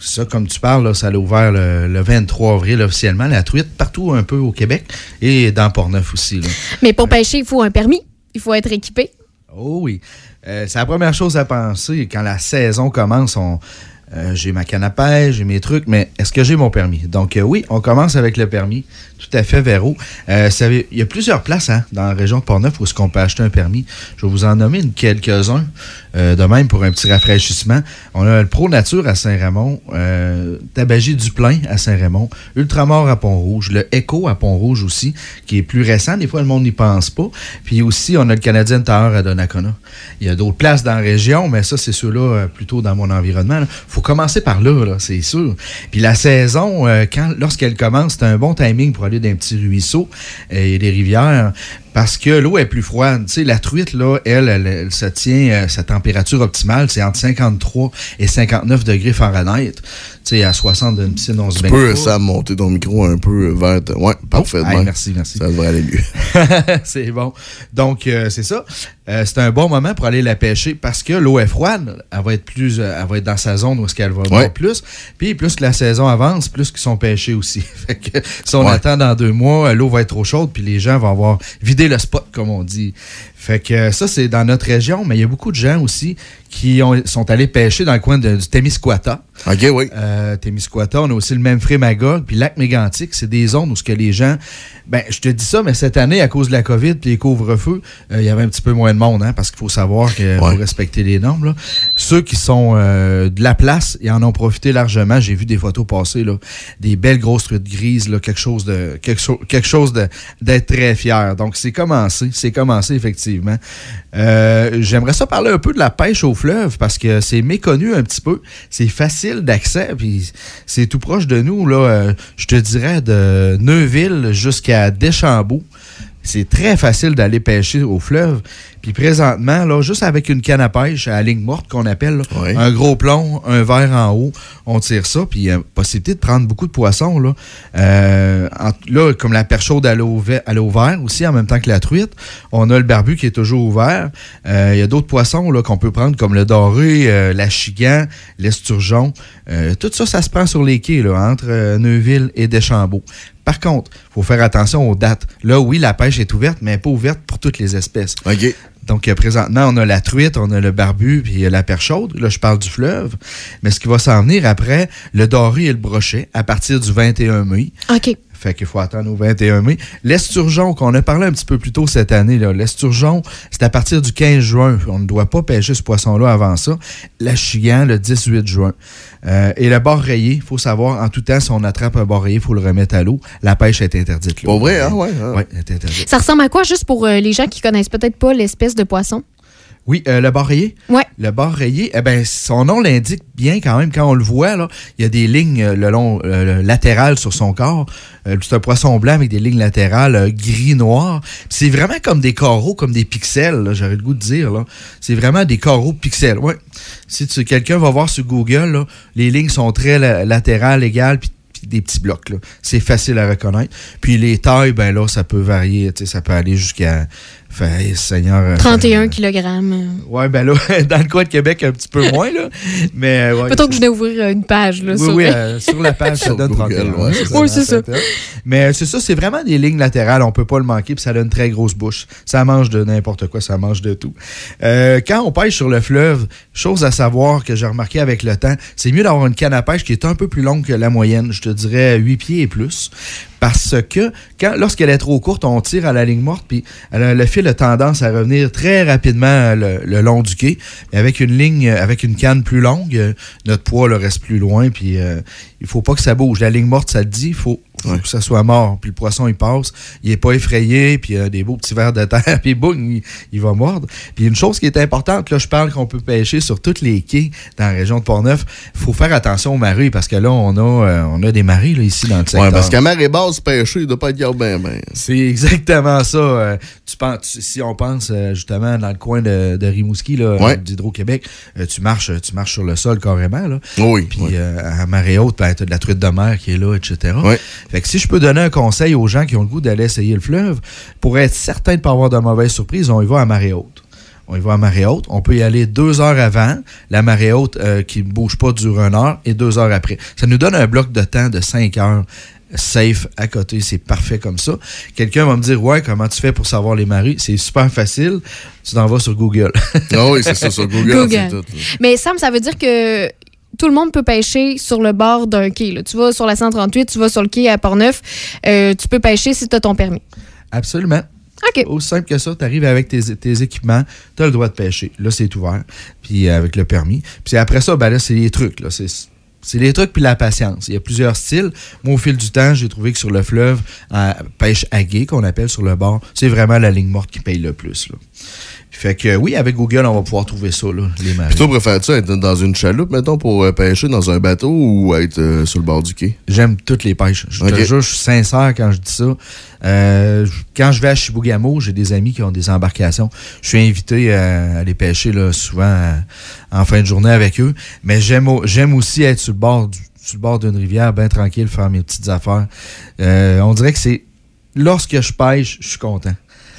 Ça, comme tu parles, là, ça a ouvert le, le 23 avril officiellement, la truite, partout un peu au Québec et dans Port-Neuf aussi. là. Mais pour pêcher, il faut un permis. Il faut être équipé. Oh oui. Euh, c'est la première chose à penser. Quand la saison commence, on, euh, j'ai ma canne à pêche, j'ai mes trucs, mais est-ce que j'ai mon permis? Donc euh, oui, on commence avec le permis. Tout à fait, Véro. Euh, il y a plusieurs places hein, dans la région de Portneuf où est-ce qu'on peut acheter un permis. Je vais vous en nommer quelques-uns. euh, de même pour un petit rafraîchissement. On a le Pro Nature à Saint-Raymond, euh, Tabagie Duplain à Saint-Raymond, Ultramar à Pont-Rouge, le Echo à Pont-Rouge aussi, qui est plus récent. Des fois, le monde n'y pense pas. Puis aussi, on a le Canadien Tower à Donnacona. Il y a d'autres places dans la région, mais ça, c'est ceux-là plutôt dans mon environnement. Il faut commencer par là, c'est sûr. Puis la saison, lorsqu'elle commence, c'est un bon timing pour aller dans un petit ruisseau euh, et des rivières. Parce que l'eau est plus froide. Tu sais, la truite, là, elle, elle, elle se tient, euh, sa température optimale, c'est entre 53 et 59 degrés Fahrenheit. Tu sais, à 60 d'une piscine, on se Tu peux. Sam, monter ton micro un peu vers... ta- Ouais, parfait. hey, merci, merci. Ça devrait aller mieux. c'est bon. Donc, euh, c'est ça. Euh, c'est un bon moment pour aller la pêcher parce que l'eau est froide. Elle va être plus, euh, elle va être dans sa zone où est-ce qu'elle va boire Ouais. plus. Puis, plus que la saison avance, plus qu'ils sont pêchés aussi. fait que si on Ouais. attend dans deux mois, l'eau va être trop chaude puis les gens vont avoir vidé le spot, comme on dit. Fait que euh, ça, c'est dans notre région, mais il y a beaucoup de gens aussi qui ont- sont allés pêcher dans le coin de- du Témiscouata. OK, oui. Euh, Témiscouata, on a aussi le même Magog, puis Lac Mégantic, c'est des zones où ce que les gens... Ben, je te dis ça, mais cette année, à cause de la COVID puis les couvre-feux, euh, il y avait un petit peu moins de monde, hein, parce qu'il faut savoir qu'il faut respecter les normes. là. Ceux qui sont euh, de la place, ils en ont profité largement. J'ai vu des photos passer, là, des belles grosses truites grises, là, quelque chose de quelque, quelque chose d'être très fier. Donc, c'est commencé, c'est commencé, effectivement. Euh, J'aimerais ça parler un peu de la pêche au fleuve, parce que c'est méconnu un petit peu. C'est facile d'accès, puis c'est tout proche de nous, euh, je te dirais de Neuville jusqu'à Deschambault. C'est très facile d'aller pêcher au fleuve. Puis présentement, là, juste avec une canne à pêche à ligne morte qu'on appelle, là, un gros plomb, un verre en haut, on tire ça, puis il y a possibilité de prendre beaucoup de poissons. Là, Euh, en- là comme la perche chaude à l'eau vert aussi, en même temps que la truite. On a le barbu qui est toujours ouvert. Euh, Il y a d'autres poissons là, qu'on peut prendre, comme le doré, euh, la chigan, l'esturgeon. Tout ça, ça se prend sur les quais, là, entre Neuville et Deschambault. Par contre, il faut faire attention aux dates. Là, oui, la pêche est ouverte, mais pas ouverte pour toutes les espèces. OK. Donc, euh, présentement, on a la truite, on a le barbu, puis la perche chaude. Là, je parle du fleuve. Mais ce qui va s'en venir après, le doré et le brochet, à partir du 21 mai. OK. Fait qu'il faut attendre au 21 mai. L'esturgeon, qu'on a parlé un petit peu plus tôt cette année, là, l'esturgeon, c'est à partir du 15 juin. On ne doit pas pêcher ce poisson-là avant ça. La chigan, le 18 juin. Euh, et le bord rayé, il faut savoir, en tout temps, si on attrape un bord rayé, il faut le remettre à l'eau. La pêche est interdite. là. Pas vrai, hein? Ouais. Oui, elle est interdite. Ça ressemble à quoi, juste pour euh, les gens qui connaissent peut-être pas l'espèce de poisson? Oui, euh, le bar rayé. Ouais. Le bar rayé, eh ben, son nom l'indique bien quand même. Quand on le voit, là, il y a des lignes euh, le long euh, le latéral sur son corps. C'est un poisson blanc avec des lignes latérales gris-noir. C'est vraiment comme des carreaux, comme des pixels, j'aurais le goût de dire. là. C'est vraiment des carreaux pixels. Ouais. Si tu- quelqu'un va voir sur Google, là, les lignes sont très la- latérales, égales, puis des petits blocs. là. C'est facile à reconnaître. Puis les tailles, ben là, ça peut varier. tu sais, Ça peut aller jusqu'à... Fait, Seigneur... euh, 31 kg. Ouais, ben là, dans le coin de Québec, un petit peu moins, là. Mais, euh, ouais, Peut-être que je vais ouvrir euh, une page. Là, oui, sur- oui, euh, sur la page, ça donne Google, 31. ouais, Oui, c'est ça. 31. Mais euh, c'est ça, c'est vraiment des lignes latérales, on peut pas le manquer, puis ça a une très grosse bouche. Ça mange de n'importe quoi, ça mange de tout. Euh, quand on pêche sur le fleuve, chose à savoir que j'ai remarqué avec le temps, c'est mieux d'avoir une canne à pêche qui est un peu plus longue que la moyenne, je te dirais 8 pieds et plus. Parce que lorsqu'elle est trop courte, on tire à la ligne morte, puis a- le fil a tendance à revenir très rapidement euh, le, long du quai. Mais avec une ligne, euh, avec une canne plus longue, euh, notre poids le reste plus loin, puis euh, il faut pas que ça bouge. La ligne morte, ça le dit, il faut, que ça soit mort. Puis le poisson, il passe, il est pas effrayé, puis il a des beaux petits vers de terre, puis boum, il, il va mordre. Puis une chose qui est importante, là, je parle qu'on peut pêcher sur tous les quais dans la région de Portneuf. Il faut faire attention aux marées, parce que là, on a, euh, on a des marées là, ici dans le secteur. Ouais, parce qu'à marée basse, pêcher, il doit pas être garde ben. C'est exactement ça. Euh, tu penses, tu- si on pense euh, justement dans le coin de, de Rimouski, là, Ouais. d'Hydro-Québec, tu marches, tu marches sur le sol carrément. Là. Oui. Puis à marée haute, ben, tu as de la truite de mer qui est là, etc. Fait que si je peux donner un conseil aux gens qui ont le goût d'aller essayer le fleuve, pour être certain de ne pas avoir de mauvaises surprises, on y va à marée haute. On y va à marée haute. On peut y aller deux heures avant, la marée haute euh, qui ne bouge pas dure une heure, et deux heures après. Ça nous donne un bloc de temps de cinq heures safe à côté. C'est parfait comme ça. Quelqu'un va me dire, ouais, comment tu fais pour savoir les marées? C'est super facile. Tu t'en vas sur Google. Ah oui, c'est ça, sur Google, tout. Mais Sam, ça veut dire que tout le monde peut pêcher sur le bord d'un quai. là. Tu vas sur la 138, tu vas sur le quai à Portneuf, euh, tu peux pêcher si tu as ton permis. Absolument. OK. Aussi simple que ça, tu arrives avec tes, tes équipements, tu as le droit de pêcher. Là, c'est ouvert, puis euh, avec le permis. Puis après ça, ben là, c'est les trucs. Là. C'est, c'est les trucs puis la patience. Il y a plusieurs styles. Moi, au fil du temps, j'ai trouvé que sur le fleuve, euh, pêche à gué, qu'on appelle sur le bord, c'est vraiment la ligne morte qui paye le plus. Là. Fait que oui, avec Google, on va pouvoir trouver ça, là, les marées. Puis toi, préfères-tu être dans une chaloupe, mettons, pour euh, pêcher dans un bateau ou être euh, sur le bord du quai? J'aime toutes les pêches. Je te jure, je suis sincère quand je dis ça. Euh, quand je vais à Chibougamau, j'ai des amis qui ont des embarcations. Je suis invité à aller pêcher là, souvent en fin de journée avec eux. Mais j'aime au- j'aime aussi être sur le bord du- sur le bord d'une rivière, bien tranquille, faire mes petites affaires. Euh, on dirait que c'est lorsque je pêche, je suis content.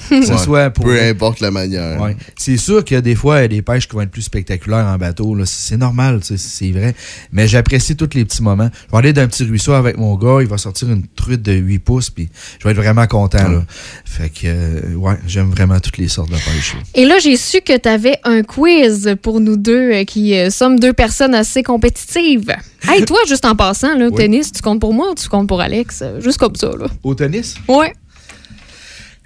Que ce Ouais, soit pour Peu importe la manière. Ouais. C'est sûr qu'il y a des fois il y a des pêches qui vont être plus spectaculaires en bateau. là. C'est normal, c'est vrai. Mais j'apprécie tous les petits moments. Je vais aller d'un petit ruisseau avec mon gars, il va sortir une truite de 8 pouces, puis je vais être vraiment content. Là. Fait que, euh, ouais, j'aime vraiment toutes les sortes de pêche. là. Et là, j'ai su que tu avais un quiz pour nous deux euh, qui euh, sommes deux personnes assez compétitives. Hey, toi, juste en passant, là, Oui. tennis, tu comptes pour moi ou tu comptes pour Alex? Juste comme ça, là. Au tennis? Ouais.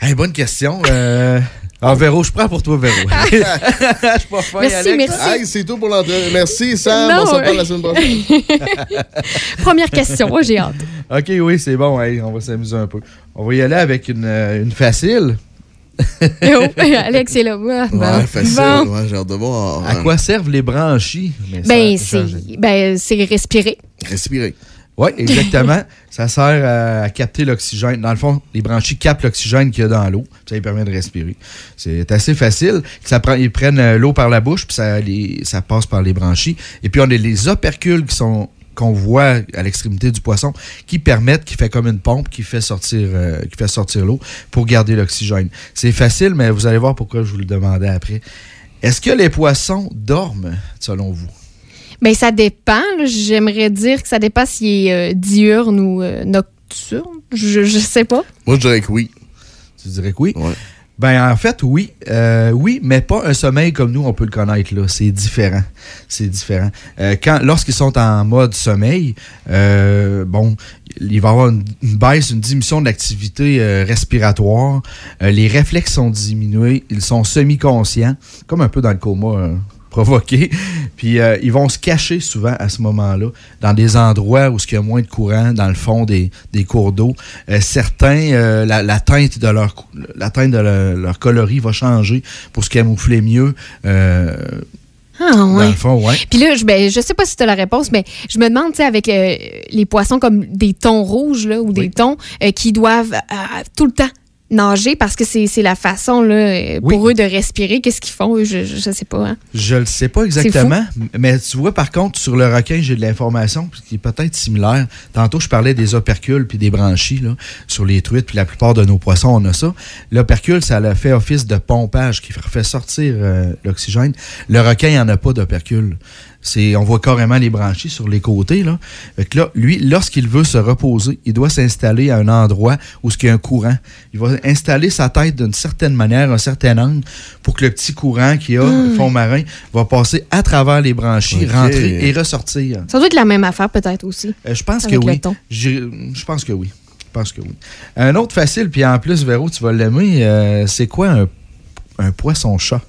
Hey, bonne question. Euh... Ah, Véro, je prends pour toi, Véro. je suis pas fin, Merci, Alex. merci. Hey, c'est tout pour l'entrée. Merci, Sam. Non, on se reparle la semaine prochaine. Première question, moi, j'ai hâte. OK, oui, c'est bon. Hey, on va s'amuser un peu. On va y aller avec une, euh, une facile. Oh, Alex est là. Ouais, bon. Ouais, facile. Bon. Ouais, j'ai hâte de voir. À quoi servent les branchies? Mais Ben, a c'est ben, c'est respirer. Respirer. Oui, exactement. ça sert à, à capter l'oxygène. Dans le fond, les branchies captent l'oxygène qu'il y a dans l'eau. Ça lui permet de respirer. C'est assez facile. Ça prend, ils prennent euh, l'eau par la bouche, puis ça, les- ça passe par les branchies. Et puis, on a les opercules qui sont qu'on voit à l'extrémité du poisson qui permettent, qui fait comme une pompe, qui fait sortir, euh, qui fait sortir l'eau pour garder l'oxygène. C'est facile, mais vous allez voir pourquoi je vous le demandais après. Est-ce que les poissons dorment, selon vous? Ben, ça dépend. J'aimerais dire que ça dépend s'il est euh, diurne ou euh, nocturne. Je, je sais pas. Moi, je dirais que oui. Tu dirais que oui? Ouais. Ben en fait, oui. Euh, oui, mais pas un sommeil comme nous, on peut le connaître. là. C'est différent. C'est différent. Euh, quand, lorsqu'ils sont en mode sommeil, euh, bon, il va y avoir une, une baisse, une diminution de l'activité euh, respiratoire. Euh, les réflexes sont diminués. Ils sont semi-conscients, comme un peu dans le coma provoqué. Puis euh, ils vont se cacher souvent à ce moment-là, dans des endroits où il y a moins de courant, dans le fond des, des cours d'eau. Euh, certains, euh, la, la teinte de leur la teinte de leur, leur coloris va changer pour se camoufler mieux. Ah, Dans ouais. le fond, ouais. Puis là, je, ben, je sais pas si tu as la réponse, mais je me demande, tu sais, avec euh, les poissons comme des thons rouges là, ou des thons euh, qui doivent euh, tout le temps nager parce que c'est la façon là, pour Oui. eux de respirer. Qu'est-ce qu'ils font? eux? Je, je sais pas. hein. Je le sais pas exactement, mais tu vois, par contre, sur le requin, j'ai de l'information qui est peut-être similaire. Tantôt, je parlais des opercules puis des branchies là, sur les truites, puis la plupart de nos poissons, on a ça. L'opercule, ça a fait office de pompage qui fait sortir euh, l'oxygène. Le requin, il n'y en a pas d'opercule. C'est, on voit carrément les branchies sur les côtés. Là. Fait que là, lui, lorsqu'il veut se reposer, il doit s'installer à un endroit où il y a un courant. Il va installer sa tête d'une certaine manière, un certain angle, pour que le petit courant qu'il y a, le fond marin, va passer à travers les branchies, rentrer et ressortir. Ça doit être la même affaire peut-être aussi. Euh, je pense que oui. J'ai- Je pense que oui. Je pense que oui. Un autre facile, puis en plus, Véro, tu vas l'aimer, euh, c'est quoi un, un poisson-chat?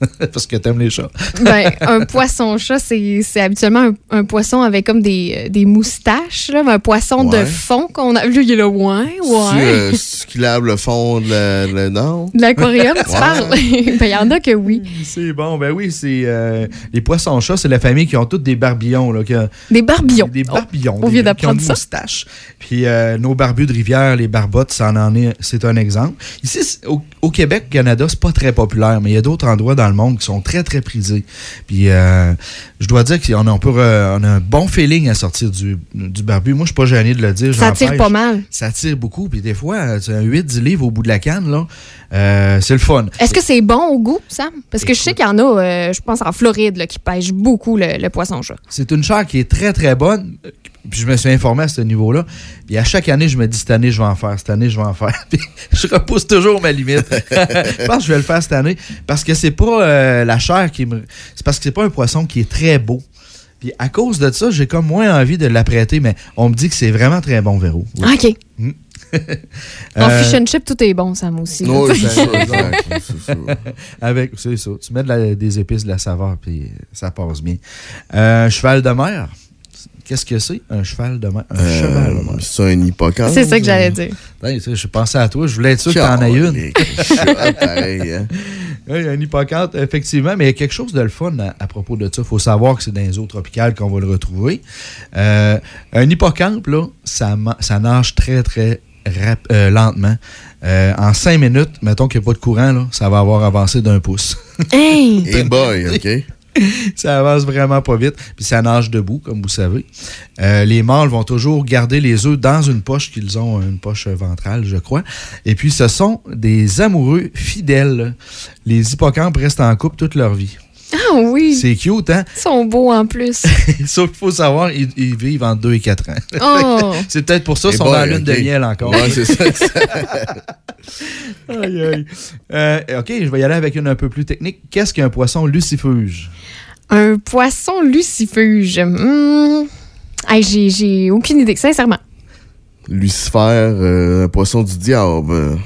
Parce que t'aimes les chats. Ben, un poisson-chat, c'est c'est habituellement un, un poisson avec comme des, euh, des moustaches, là, un poisson de fond qu'on a. Lui, il est là, ouais, C'est ouais. euh, ce qui lave le fond de la- non? De l'aquarium, tu Ouais. parles? ben, il y en a que oui. C'est bon, ben oui, c'est euh, les poissons-chats, c'est la famille qui ont tous des barbillons. Là, qui a- Des barbillons. Des barbillons. on des- vient qui ont d'apprendre ça. moustache. Puis euh, nos barbus de rivière, les barbottes, ça en est, c'est un exemple. Ici, c'est- au, au Québec, Canada, c'est pas très populaire, mais il y a d'autres endroits dans le monde qui sont très, très prisés. Puis euh, je dois dire qu'on a, on peut re- on a un bon feeling à sortir du, du barbu. Moi, je suis pas gêné de le dire. Ça tire pêche. pas mal. Ça tire beaucoup. Puis des fois, euh, c'est un 8-10 livres au bout de la canne, là. Euh, c'est le fun. Est-ce que c'est bon au goût, Sam? Parce que je sais qu'il y en a, euh, je pense en Floride, là, qui pêchent beaucoup le, le poisson-chat. C'est une chair qui est très, très bonne. Puis je me suis informé à ce niveau-là. Puis à chaque année, je me dis, cette année, je vais en faire. Cette année, je vais en faire. Puis je repousse toujours ma limite. je pense que je vais le faire cette année. Parce que c'est pas euh, la chair qui me... C'est parce que c'est pas un poisson qui est très beau. Puis à cause de ça, j'ai comme moins envie de l'apprêter. Mais on me dit que c'est vraiment très bon, Véro. Oui. OK. Mm. En Euh, fish and chip, tout est bon, Sam, aussi. Oui, c'est ça, exact, c'est ça. Avec, c'est ça. Tu mets de la- des épices, de la saveur, puis ça passe bien. Euh, un cheval de mer. Qu'est-ce que c'est, un cheval de mer? Un Euh, cheval de mer. C'est un hippocampe. C'est ça que j'allais dire. Ben, tu sais, je pensais à toi. Je voulais être sûr que tu en aies une. Pareil, hein. Oui, un hippocampe, effectivement, mais il y a quelque chose de le fun à, à propos de ça. Il faut savoir que c'est dans les eaux tropicales qu'on va le retrouver. Euh, un hippocampe, là, ça, ça nage très, très rap- euh, lentement. Euh, en cinq minutes, mettons qu'il n'y a pas de courant, là, ça va avoir avancé d'un pouce. Hey! Hey boy, OK. ça avance vraiment pas vite. Puis ça nage debout, comme vous savez. Euh, les mâles vont toujours garder les œufs dans une poche qu'ils ont, une poche ventrale, je crois. Et puis, ce sont des amoureux fidèles. Les hippocampes restent en couple toute leur vie. Ah oui! C'est cute, hein? Ils sont beaux en plus. Sauf qu'il faut savoir, ils, ils vivent entre 2 et 4 ans. Oh! c'est peut-être pour ça qu'ils sont dans la lune de miel encore. Ouais, c'est ça. Aïe, aïe. Euh, OK, je vais y aller avec une un peu plus technique. Qu'est-ce qu'un poisson lucifuge? Un poisson lucifuge. J'ai- j'ai aucune idée, sincèrement. Lucifer, euh, un poisson du diable.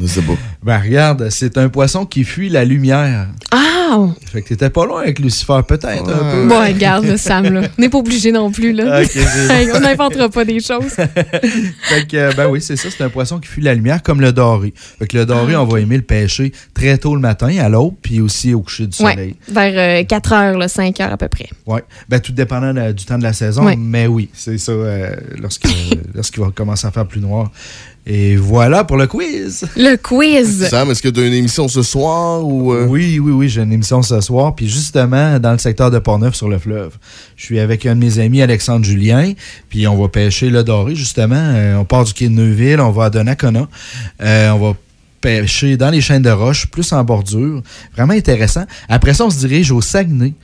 Je sais pas. Ben regarde, c'est un poisson qui fuit la lumière. Ah! Fait que t'étais pas loin avec Lucifer, peut-être un peu. Bon, regarde, Sam, là. On n'est pas obligé non plus, là. C'est on n'inventera pas des choses. Fait que, euh, ben oui, c'est ça, c'est un poisson qui fuit la lumière comme le doré. Fait que le doré, on va aimer le pêcher très tôt le matin, à l'aube, puis aussi au coucher du soleil. Ouais, vers 4 heures, là, 5 heures à peu près. Ouais. Ben, tout dépendant de- du temps de la saison, Ouais. mais oui, c'est ça, euh, lorsque- lorsqu'il va commencer à faire plus noir. Et voilà pour le quiz. Le quiz. Sam, est-ce que tu as une émission ce soir ou. euh? Oui, oui, oui, j'ai une émission ce soir. Puis justement, dans le secteur de Portneuf sur le fleuve. Je suis avec un de mes amis, Alexandre Julien. Puis on va pêcher le doré, justement. Euh, on part du quai de Neuville, on va à Donnacona. Euh, on va pêcher dans les chaînes de roche, plus en bordure. Vraiment intéressant. Après ça, on se dirige au Saguenay.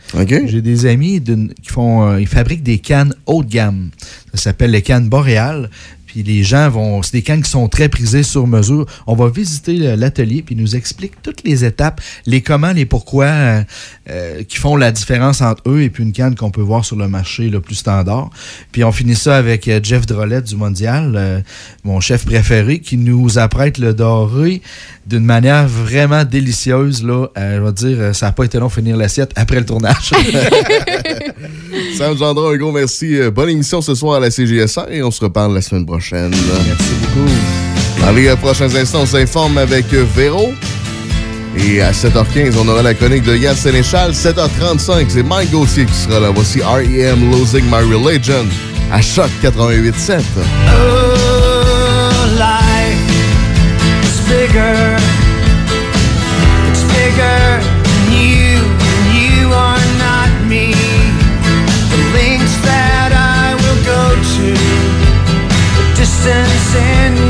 J'ai des amis qui font, euh, ils fabriquent des cannes haut de gamme. Ça s'appelle les cannes boréales. Puis les gens vont. C'est des cannes qui sont très prisées sur mesure. On va visiter l'atelier, puis ils nous explique toutes les étapes, les comment, les pourquoi euh, euh, qui font la différence entre eux et puis une canne qu'on peut voir sur le marché le plus standard. Puis on finit ça avec euh, Jeff Drolet du Mondial, euh, mon chef préféré, qui nous apprête le doré d'une manière vraiment délicieuse. Là, je vais dire, ça n'a pas été long de finir l'assiette après le tournage. Sam Gendron, un gros merci. Bonne émission ce soir à la CGSR et on se reparle la semaine prochaine. Merci beaucoup. Dans les euh, prochains instants, on s'informe avec euh, Véro. Et à 7h15, on aura la chronique de Yann Sénéchal. 7h35, c'est Mike Gauthier qui sera là. Voici R.E.M. Losing My Religion à Choc 88.7. Oh, life is bigger. Distance in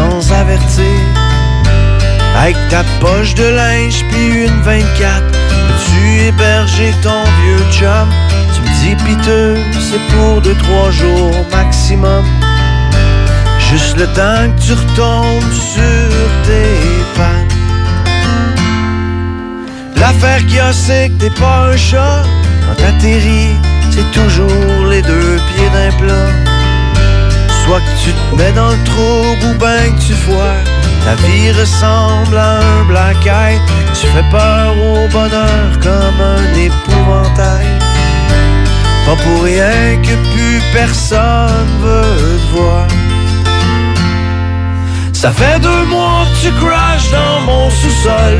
sans avertir. Avec ta poche de linge puis une 24, peux-tu héberger ton vieux chum? Tu me dis piteux, c'est pour deux, trois jours maximum. Juste le temps que tu retombes sur tes pattes. L'affaire qu'il y a, c'est que t'es pas un chat. Quand t'atterris, c'est toujours les deux pieds d'un plat. Soit que tu te mets dans le trouble ou ben que tu foires. Ta vie ressemble à un black eye. Tu fais peur au bonheur comme un épouvantail. Pas pour rien que plus personne veut te voir. Ça fait deux mois que tu crashes dans mon sous-sol.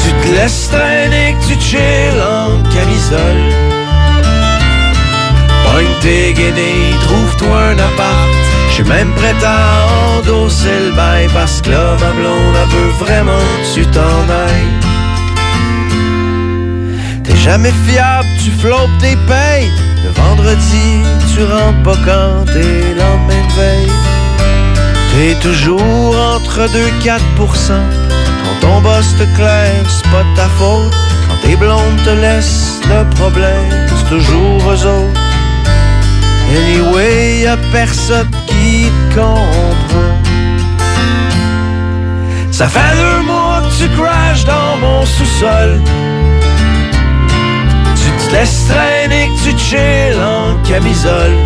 Tu te laisses traîner, que tu chill en camisole. Guenilles, trouve-toi un appart. J'suis même prêt à endosser le bail parce que là, ma blonde, elle veut vraiment que tu t'en ailles. T'es jamais fiable, tu flottes tes payes. Le vendredi, tu rentres pas quand t'es lendemain de veille. T'es toujours entre 2 4% Quand ton boss te claire, c'est pas ta faute. Quand tes blondes te laissent, le problème, c'est toujours eux autres. Anyway, y a personne qui te comprend. Ça fait deux mois que tu crashes dans mon sous-sol. Tu te laisses traîner, que tu chill en camisole.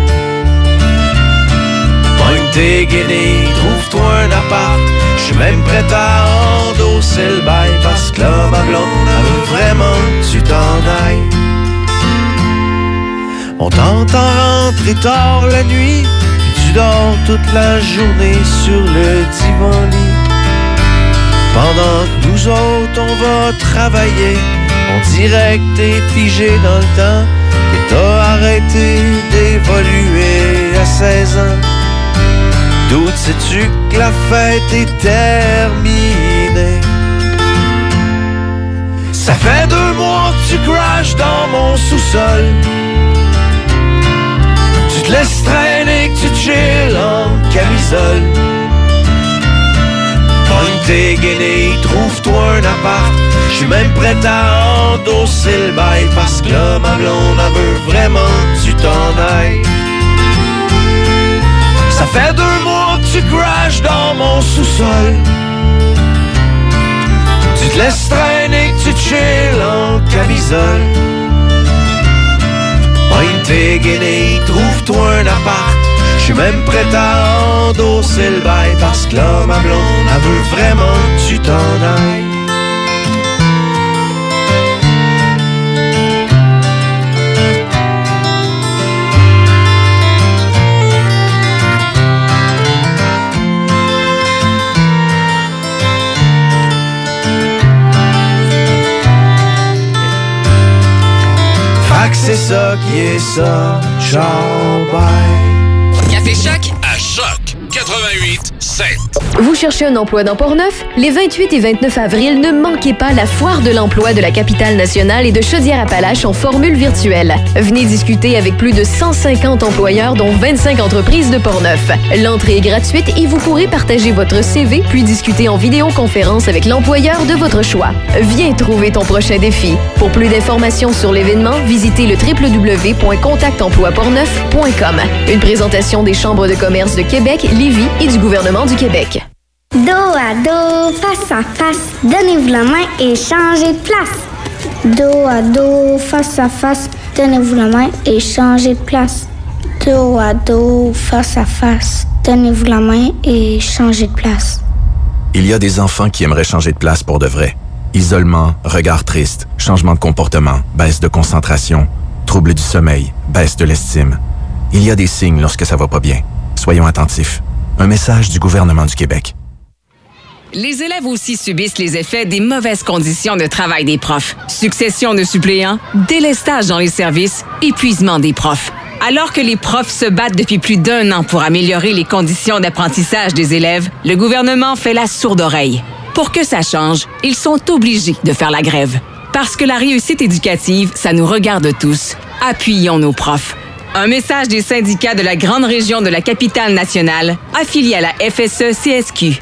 Pogne tes guenilles, trouve-toi un appart. J'suis même prêt à endosser le bail parce que là, ma blonde, veut vraiment que tu t'en ailles. On t'entend rentrer tard la nuit, puis tu dors toute la journée sur le divan lit. Pendant que nous autres, on va travailler, on dirait que t'es figé dans le temps, que t'as arrêté d'évoluer à 16 ans. D'où sais-tu que la fête est terminée? Ça fait deux mois que tu crashes dans mon sous-sol. Te laisses traîner, que tu chill en camisole. Pogne tes guenilles, trouve-toi un appart. J'suis même prêt à endosser le bail parce que là, ma blonde, elle veut vraiment que tu t'en ailles. Ça fait deux mois que tu crashes dans mon sous-sol. Tu te laisses traîner, que tu chill en camisole. Pogne tes trouve-toi un appart. J'suis même prêt à endosser le bail parce que là, ma blonde, elle veut vraiment que tu t'en ailles. Fait que c'est ça qui est ça, ciao, bye. Café Choc À Choc 88 7. Vous cherchez un emploi dans Portneuf? Les 28 et 29 avril, ne manquez pas la foire de l'emploi de la capitale nationale et de Chaudière-Appalaches en formule virtuelle. Venez discuter avec plus de 150 employeurs, dont 25 entreprises de Portneuf. L'entrée est gratuite et vous pourrez partager votre CV puis discuter en vidéoconférence avec l'employeur de votre choix. Viens trouver ton prochain défi. Pour plus d'informations sur l'événement, visitez le www.contactemploiportneuf.com. Une présentation des chambres de commerce de Québec, Lévis et du gouvernement du Québec. Dos à dos, face à face, donnez-vous la main et changez de place. Dos à dos, face à face, donnez-vous la main et changez de place. Dos à dos, face à face, donnez-vous la main et changez de place. Il y a des enfants qui aimeraient changer de place pour de vrai. Isolement, regard triste, changement de comportement, baisse de concentration, trouble du sommeil, baisse de l'estime. Il y a des signes lorsque ça va pas bien. Soyons attentifs. Un message du gouvernement du Québec. Les élèves aussi subissent les effets des mauvaises conditions de travail des profs. Succession de suppléants, délestage dans les services, épuisement des profs. Alors que les profs se battent depuis plus d'un an pour améliorer les conditions d'apprentissage des élèves, le gouvernement fait la sourde oreille. Pour que ça change, ils sont obligés de faire la grève. Parce que la réussite éducative, ça nous regarde tous. Appuyons nos profs. Un message des syndicats de la grande région de la capitale nationale, affiliés à la FSE-CSQ.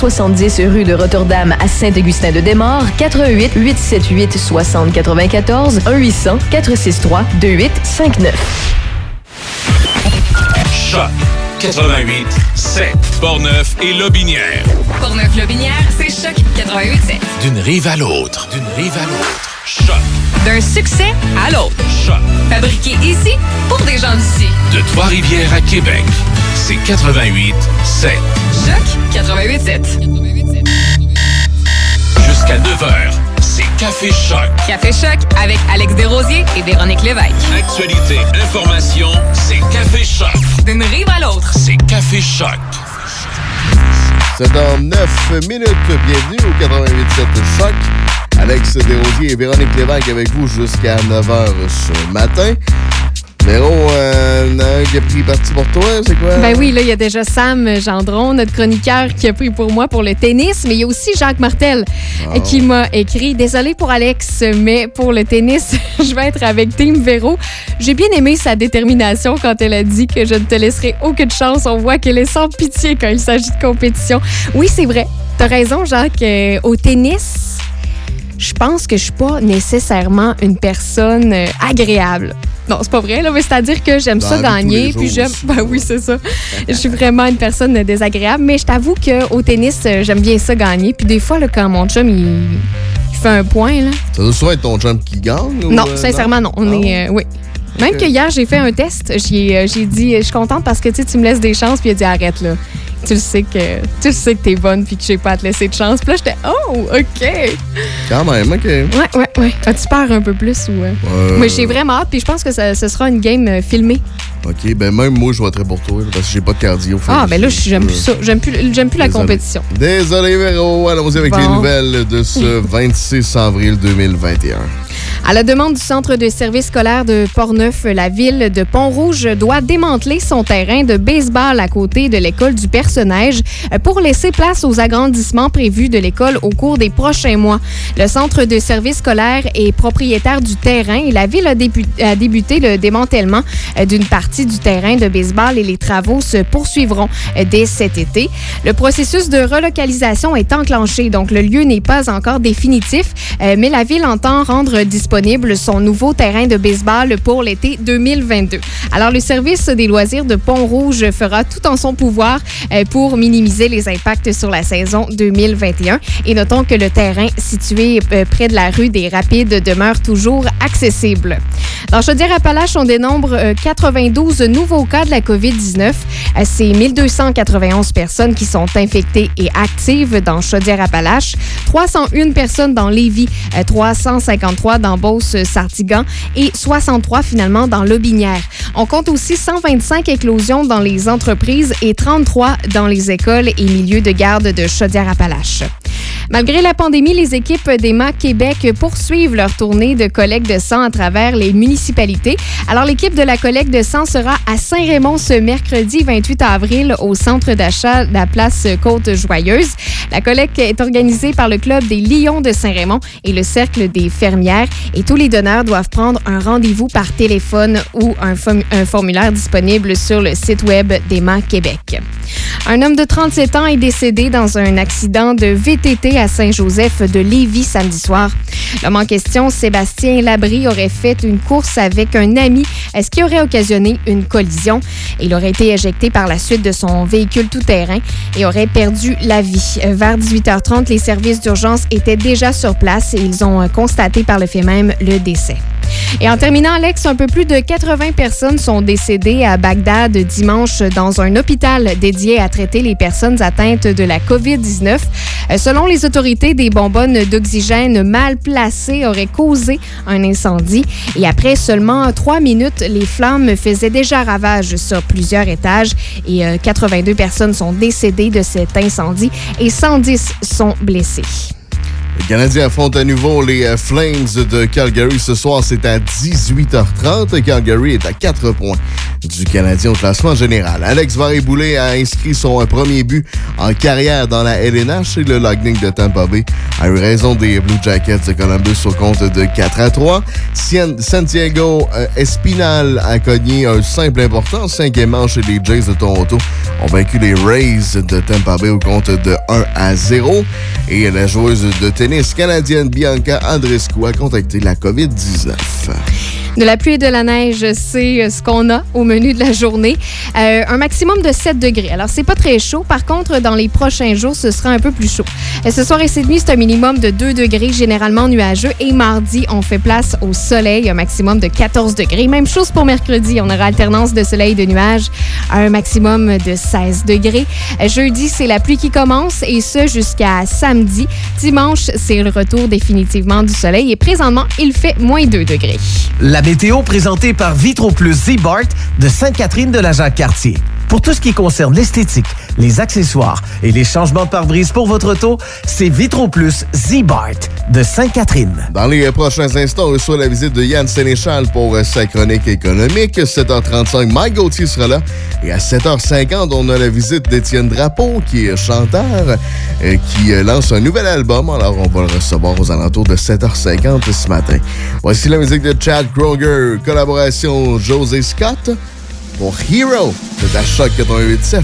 270 rue de Rotterdam à Saint-Augustin-de-Desmaures, 88 878 60 94 1 800 463 2859. Choc 88 7 Portneuf et Lobinière. Portneuf-Lobinière, c'est Choc 88.7. D'une rive à l'autre. D'une rive à l'autre. Choc. D'un succès à l'autre. Choc. Fabriqué ici pour des gens d'ici. De Trois-Rivières à Québec, c'est 88 7. Choc 88.7. Jusqu'à 9h, c'est Café Choc. Café Choc avec Alex Desrosiers et Véronique Lévesque. Actualité, information, c'est Café Choc. D'une rive à l'autre. C'est Café Choc. C'est dans 9 minutes. Bienvenue au 88.7 Choc. Alex Desrosiers et Véronique Lévesque avec vous jusqu'à 9h ce matin. Véro, euh, un qui a pris parti pour toi, c'est quoi? Ben oui, là, il y a déjà Sam Gendron, notre chroniqueur, qui a pris pour moi pour le tennis, mais il y a aussi Jacques Martel euh, qui m'a écrit Désolé pour Alex, mais pour le tennis, je vais être avec Team Véro. J'ai bien aimé sa détermination quand elle a dit que je ne te laisserai aucune chance. On voit qu'elle est sans pitié quand il s'agit de compétition. Oui, c'est vrai. T'as raison, Jacques. Euh, au tennis, je pense que je suis pas nécessairement une personne euh, agréable. Non, c'est pas vrai, là, mais c'est-à-dire que j'aime ça gagner, puis j'aime. Ben oui, c'est ça. Je suis vraiment une personne désagréable, mais je t'avoue qu'au tennis, euh, j'aime bien ça gagner. Puis des fois, là, quand mon chum, il, fait un point, là. Ça doit souvent être ton chum qui gagne? ou, Non, euh, sincèrement, non. On est. euh, oui. Même que hier, j'ai fait un test. J'ai euh, dit, je suis contente parce que tu me laisses des chances, puis il a dit, arrête, là. Tu le sais que tu le sais que t'es bonne, puis que j'ai pas à te laisser de chance. Puis là, j'étais, oh, OK. Quand même, OK. Ouais, ouais, ouais. As-tu peur un peu plus ou. euh? Euh, Mais j'ai vraiment hâte, puis je pense que ça- ce sera une game euh, filmée. OK, ben même moi, je voterais pour toi parce que j'ai pas de cardio. Ah, ben là, j'aime plus ça. J'aime plus, j'aime plus la compétition. Désolé, Véro. Allons-y avec les nouvelles de ce 26 avril 2021. À la demande du Centre de services scolaires de Portneuf, la ville de Pont-Rouge doit démanteler son terrain de baseball à côté de l'école du personnage pour laisser place aux agrandissements prévus de l'école au cours des prochains mois. Le Centre de services scolaires est propriétaire du terrain et la ville a, débu- a débuté le démantèlement d'une partie du terrain de baseball et les travaux se poursuivront dès cet été. Le processus de relocalisation est enclenché, donc le lieu n'est pas encore définitif, mais la ville entend rendre disponible son nouveau terrain de baseball pour l'été 2022. Alors, le service des loisirs de Pont-Rouge fera tout en son pouvoir euh, pour minimiser les impacts sur la saison 2021. Et notons que le terrain situé euh, près de la rue des Rapides demeure toujours accessible. Dans Chaudière-Appalaches, on dénombre euh, 92 nouveaux cas de la COVID-19. Euh, C'est 1291 personnes qui sont infectées et actives dans Chaudière-Appalaches, 301 personnes dans Lévis, euh, 353 dans Beauce-Sartigan et 63 finalement dans Lobinière. On compte aussi 125 éclosions dans les entreprises et 33 dans les écoles et milieux de garde de Chaudière-Appalaches. Malgré la pandémie, les équipes d'EMA Québec poursuivent leur tournée de collecte de sang à travers les municipalités. Alors, l'équipe de la collecte de sang sera à Saint-Raymond ce mercredi 28 avril au centre d'achat de la place Côte-Joyeuse. La collecte est organisée par le Club des Lions de Saint-Raymond et le Cercle des Fermières. Et tous les donneurs doivent prendre un rendez-vous par téléphone ou un, form- un formulaire disponible sur le site web d'EMA Québec. Un homme de 37 ans est décédé dans un accident de VTT à Saint-Joseph de Lévis samedi soir. L'homme en question, Sébastien Labrie, aurait fait une course avec un ami, ce qui aurait occasionné une collision. Il aurait été éjecté par la suite de son véhicule tout-terrain et aurait perdu la vie. Vers 18h30, les services d'urgence étaient déjà sur place et ils ont euh, constaté par le fait même le décès. Et en terminant, Alex, un peu plus de 80 personnes sont décédées à Bagdad dimanche dans un hôpital dédié à traiter les personnes atteintes de la COVID-19. Euh, Selon les autorités, des bonbonnes d'oxygène mal placées auraient causé un incendie. Et après seulement trois minutes, les flammes faisaient déjà ravage sur plusieurs étages et euh, 82 personnes sont décédées de cet incendie et 110 sont blessées. Les Canadiens affrontent à nouveau les euh, Flames de Calgary ce soir. C'est à 18h30. Calgary est à 4 points du Canadien au classement général. Alex Varey-Boulet a inscrit son euh, premier but en carrière dans la LNH et le Lightning de Tampa Bay a eu raison des Blue Jackets de Columbus au compte de 4 à 3. Sien- Santiago euh, Espinal a cogné un simple important cinquième manche et les Jays de Toronto ont vaincu les Rays de Tampa Bay au compte de 1 à 0. Et la joueuse de tennis canadienne Bianca Andreescu a contacté la COVID-19. De la pluie et de la neige, c'est euh, ce qu'on a au menu de la journée. Euh, un maximum de 7 degrés. Alors, c'est pas très chaud. Par contre, dans les prochains jours, ce sera un peu plus chaud. Euh, ce soir et cette nuit, c'est un minimum de 2 degrés, généralement nuageux. Et mardi, on fait place au soleil, un maximum de 14 degrés. Même chose pour mercredi. On aura alternance de soleil et de nuages un maximum de 16 degrés. Jeudi, c'est la pluie qui commence et ce jusqu'à samedi. Dimanche, c'est le retour définitivement du soleil et présentement, il fait moins 2 degrés. Météo présentée par Vitro Plus Z-Bart de Sainte-Catherine de la Jacques-Cartier. Pour tout ce qui concerne l'esthétique, les accessoires et les changements de pare-brise pour votre auto, c'est Vitro Plus Z-Bart de Sainte-Catherine. Dans les euh, prochains instants, on reçoit la visite de Yann Sénéchal pour euh, sa chronique économique. 7h35, Mike Gauthier sera là. Et à 7h50, on a la visite d'Étienne Drapeau, qui est chanteur, euh, qui lance un nouvel album. Alors, on va le recevoir aux alentours de 7h50 ce matin. Voici la musique de Chad Kroger, collaboration José Scott pour Hero. C'est à Choc 88.7.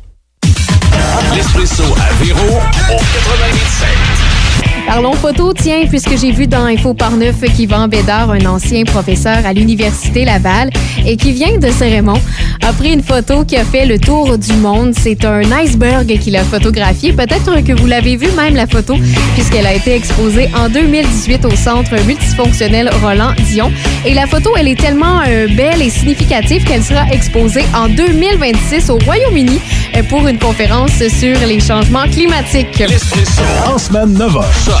L'espresso à Véro au 88.7. Parlons photo, tiens, puisque j'ai vu dans Info par Neuf qu'Yvan Bédard, un ancien professeur à l'Université Laval et qui vient de Cérémon, a pris une photo qui a fait le tour du monde. C'est un iceberg qu'il a photographié. Peut-être que vous l'avez vu même la photo, puisqu'elle a été exposée en 2018 au Centre multifonctionnel Roland Dion. Et la photo, elle est tellement euh, belle et significative qu'elle sera exposée en 2026 au Royaume-Uni pour une conférence sur les changements climatiques. En semaine 9h.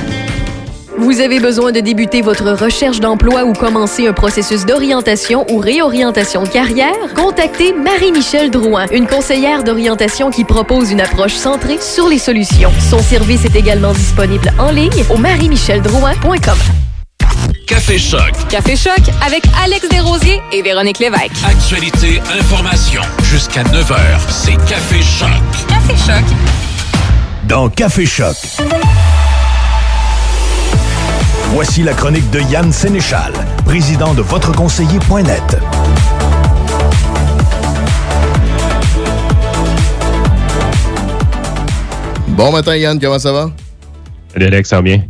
Vous avez besoin de débuter votre recherche d'emploi ou commencer un processus d'orientation ou réorientation de carrière? Contactez Marie-Michel Drouin, une conseillère d'orientation qui propose une approche centrée sur les solutions. Son service est également disponible en ligne au marie-micheldrouin.com. Café Choc. Café Choc avec Alex Desrosiers et Véronique Lévesque. Actualité, information. Jusqu'à 9h, c'est Café Choc. Café Choc. Dans Café Choc. Voici la chronique de Yann Sénéchal, président de votreconseiller.net. Bon matin, Yann, comment ça va? Salut Alex, ça va bien?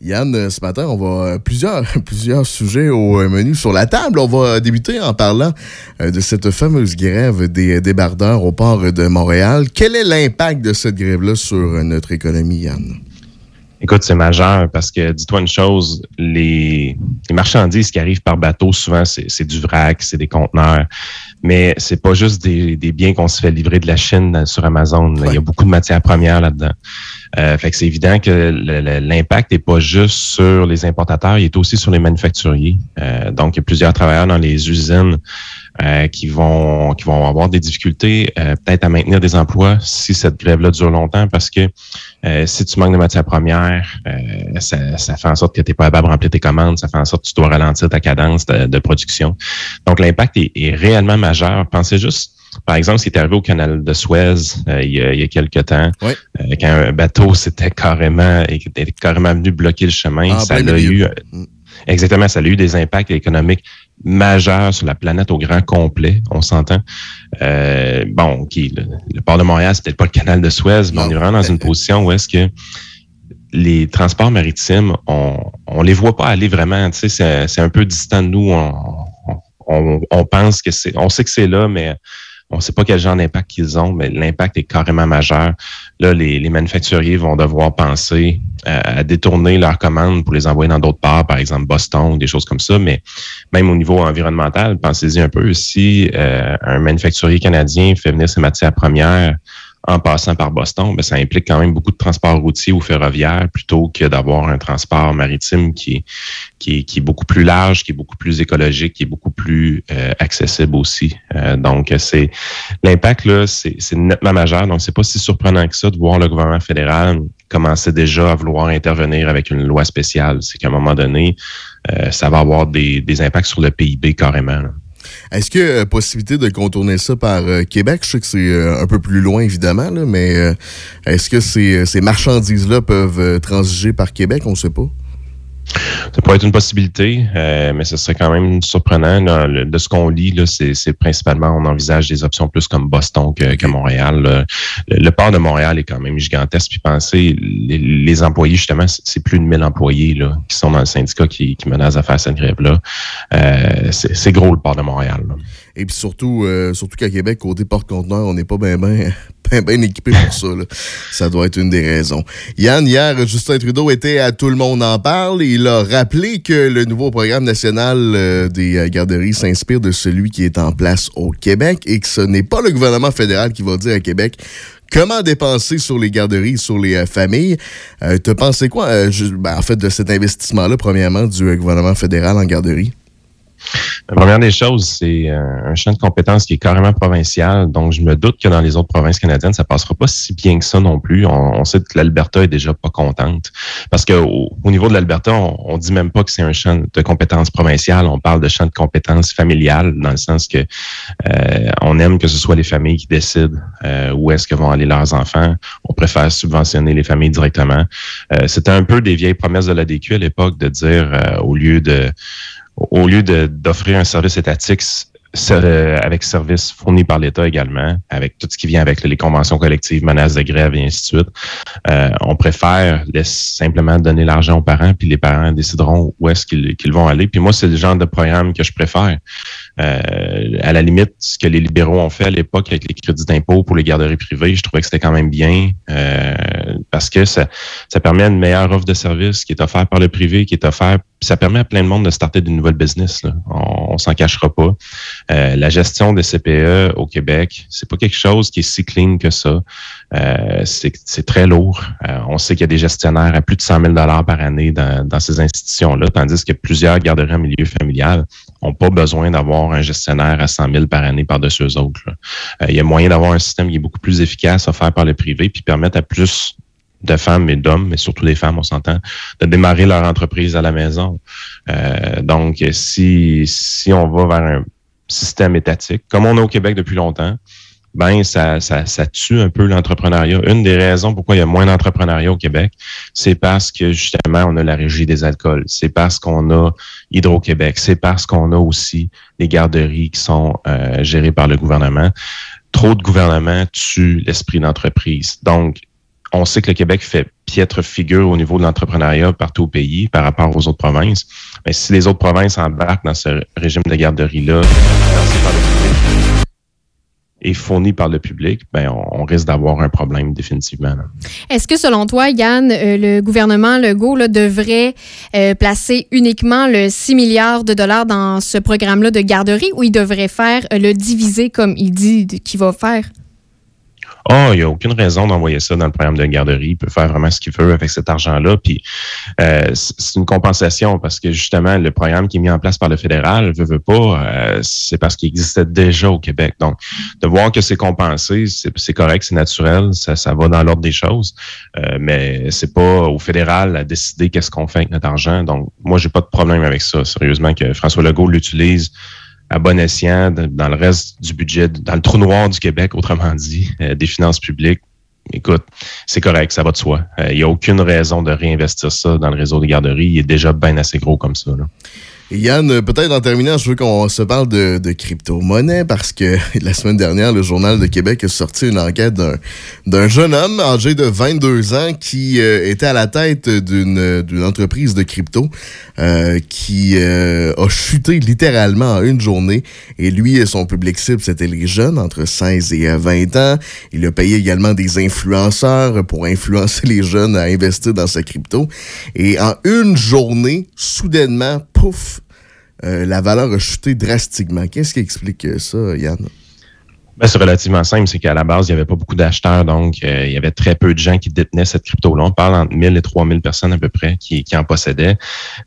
Yann, euh, ce matin, on va euh, plusieurs, plusieurs sujets au euh, menu sur la table. On va débuter en parlant de cette fameuse grève des débardeurs au port de Montréal. Quel est l'impact de cette grève-là sur notre économie, Yann? Écoute, c'est majeur parce que dis-toi une chose, les, les marchandises qui arrivent par bateau, souvent, c'est c'est du vrac, c'est des conteneurs. Mais c'est pas juste des, des biens qu'on se fait livrer de la Chine dans- sur Amazon. Il y a beaucoup de matières premières là-dedans. Euh, fait que c'est évident que l'impact n'est pas juste sur les importateurs, il est aussi sur les manufacturiers. Euh, donc, il y a plusieurs travailleurs dans les usines euh, qui vont qui vont avoir des difficultés euh, peut-être à maintenir des emplois si cette grève-là dure longtemps parce que euh, si tu manques de matières premières, euh, ça, ça fait en sorte que tu n'es pas capable de remplir tes commandes, ça fait en sorte que tu dois ralentir ta cadence de, de production. Donc l'impact est, est réellement majeur. Pensez juste par exemple, ce qui est arrivé au canal de Suez euh, il, y a, il y a quelques temps, euh, quand un bateau s'était carrément, était carrément venu bloquer le chemin, En ça plein a milieu. eu euh, exactement, ça a eu des impacts économiques majeurs sur la planète au grand complet, on s'entend. Euh, bon, le, le port de Montréal, c'est peut-être pas le canal de Suez, mais on est vraiment dans une position où est-ce que les transports maritimes, on, on les voit pas aller vraiment, tu sais, c'est, c'est un peu distant de nous. On, on, on pense que c'est, on sait que c'est là, mais on sait pas quel genre d'impact qu'ils ont, mais l'impact est carrément majeur. Là, les, les manufacturiers vont devoir penser à détourner leurs commandes pour les envoyer dans d'autres parts, par exemple Boston ou des choses comme ça. Mais même au niveau environnemental, pensez-y un peu. Si euh, un manufacturier canadien fait venir ses matières premières en passant par Boston, ben, ça implique quand même beaucoup de transport routier ou ferroviaire plutôt que d'avoir un transport maritime qui est, qui, qui est beaucoup plus large, qui est beaucoup plus écologique, qui est beaucoup plus euh, accessible aussi. Euh, donc, c'est l'impact là, c'est c'est nettement majeur. Donc, c'est pas si surprenant que ça de voir le gouvernement fédéral commencer déjà à vouloir intervenir avec une loi spéciale. C'est qu'à un moment donné, euh, ça va avoir des, des impacts sur le PIB carrément. là. Est-ce qu'il y a possibilité de contourner ça par euh, Québec? Je sais que c'est euh, un peu plus loin, évidemment, mais euh, est-ce que ces, ces marchandises-là peuvent euh, transiger par Québec? On ne sait pas. Ça pourrait être une possibilité, euh, mais ce serait quand même surprenant. Là, le- de ce qu'on lit, c'est, principalement, on envisage des options plus comme Boston que, que Montréal. là. Le, le port de Montréal est quand même gigantesque. Puis pensez, les, les employés, justement, c'est, plus de 1000 employés là, qui sont dans le syndicat qui, qui menacent à faire cette grève-là. Euh, c'est, c'est gros le port de Montréal. là. Et puis surtout, euh, surtout qu'à Québec, côté porte-conteneur, on n'est pas bien ben, ben, ben équipé pour ça. Ça doit être une des raisons. Yann, hier, Justin Trudeau était à Tout le monde en parle. Il a rappelé que le nouveau programme national euh, des euh, garderies s'inspire de celui qui est en place au Québec et que ce n'est pas le gouvernement fédéral qui va dire à Québec comment dépenser sur les garderies, sur les familles. Euh, T'as pensé quoi, ben, en fait, de cet investissement-là, premièrement, du gouvernement fédéral en garderie? La première des choses, c'est euh, un champ de compétences qui est carrément provincial. Donc, je me doute que dans les autres provinces canadiennes, ça passera pas si bien que ça non plus. On, on sait que l'Alberta est déjà pas contente. Parce que au, au niveau de l'Alberta, on, on dit même pas que c'est un champ de compétences provincial. On parle de champ de compétences familiales, dans le sens que euh, on aime que ce soit les familles qui décident euh, où est-ce que vont aller leurs enfants. On préfère subventionner les familles directement. Euh, C'était un peu des vieilles promesses de la DQ à l'époque de dire euh, au lieu de au lieu d'offrir un service étatique avec service fourni par l'État également, avec tout ce qui vient avec les conventions collectives, menaces de grève et ainsi de suite, euh, on préfère simplement donner l'argent aux parents, puis les parents décideront où est-ce qu'ils vont aller. Puis moi, c'est le genre de programme que je préfère. Euh, à la limite, ce que les libéraux ont fait à l'époque avec les crédits d'impôt pour les garderies privées, je trouvais que c'était quand même bien euh, parce que ça, ça permet une meilleure offre de service qui est offerte par le privé, qui est offerte, ça permet à plein de monde de starter de nouvelles business. Là. On, on s'en cachera pas. Euh, la gestion des CPE au Québec, c'est pas quelque chose qui est si clean que ça. Euh, c'est très lourd. Euh, on sait qu'il y a des gestionnaires à plus de 100 000 par année dans, ces institutions-là, tandis que plusieurs garderies en milieu familial n'ont pas besoin d'avoir un gestionnaire à 100 000 par année par-dessus eux autres. il y a moyen d'avoir un système qui est beaucoup plus efficace offert par le privé puis permettre à plus de femmes et d'hommes, mais surtout des femmes, on s'entend, de démarrer leur entreprise à la maison. Donc, si on va vers un système étatique, comme on a au Québec depuis longtemps, ben ça, ça, tue un peu l'entrepreneuriat. Une des raisons pourquoi il y a moins d'entrepreneuriat au Québec, c'est parce que justement, on a la régie des alcools. C'est parce qu'on a Hydro-Québec. C'est parce qu'on a aussi les garderies qui sont euh, gérées par le gouvernement. Trop de gouvernement tue l'esprit d'entreprise. Donc, on sait que le Québec fait piètre figure au niveau de l'entrepreneuriat partout au pays par rapport aux autres provinces. Mais si les autres provinces embarquent dans ce régime de garderie-là, et fourni par le public, ben on, risque d'avoir un problème définitivement. Est-ce que selon toi, Yann, euh, le gouvernement Legault là, devrait euh, placer uniquement le 6 milliards de dollars dans ce programme-là de garderie ou il devrait faire euh, le diviser comme il dit qu'il va faire? Oh, il n'y a aucune raison d'envoyer ça dans le programme de garderie. Il peut faire vraiment ce qu'il veut avec cet argent-là. Puis euh, c'est une compensation parce que justement, le programme qui est mis en place par le fédéral, veut, veut pas, euh, c'est parce qu'il existait déjà au Québec. Donc, de voir que c'est compensé, c'est c'est correct, c'est naturel, ça, ça va dans l'ordre des choses. Euh, mais c'est pas au fédéral à décider qu'est-ce qu'on fait avec notre argent. Donc, moi, j'ai pas de problème avec ça. Sérieusement, que François Legault l'utilise à bon escient dans le reste du budget, dans le trou noir du Québec, autrement dit, euh, des finances publiques. Écoute, c'est correct, ça va de soi. Euh, Il n'y a aucune raison de réinvestir ça dans le réseau des garderies. Il est déjà bien assez gros comme ça. Et Yann, euh, peut-être en terminant, je veux qu'on se parle de, crypto-monnaie parce que la semaine dernière, le Journal de Québec a sorti une enquête d'un- jeune homme âgé de 22 ans qui euh, était à la tête d'une entreprise de crypto euh, qui euh, a chuté littéralement en une journée. Et lui, son public cible, c'était les jeunes entre 16 et euh, 20 ans. Il a payé également des influenceurs pour influencer les jeunes à investir dans sa crypto. Et en une journée, soudainement, pouf, euh, la valeur a chuté drastiquement. Qu'est-ce qui explique euh, ça, Yann? Ben, c'est relativement simple, c'est qu'à la base, il n'y avait pas beaucoup d'acheteurs, donc euh, il y avait très peu de gens qui détenaient cette crypto-là. On parle entre 1000 et 3000 personnes à peu près qui, qui en possédaient.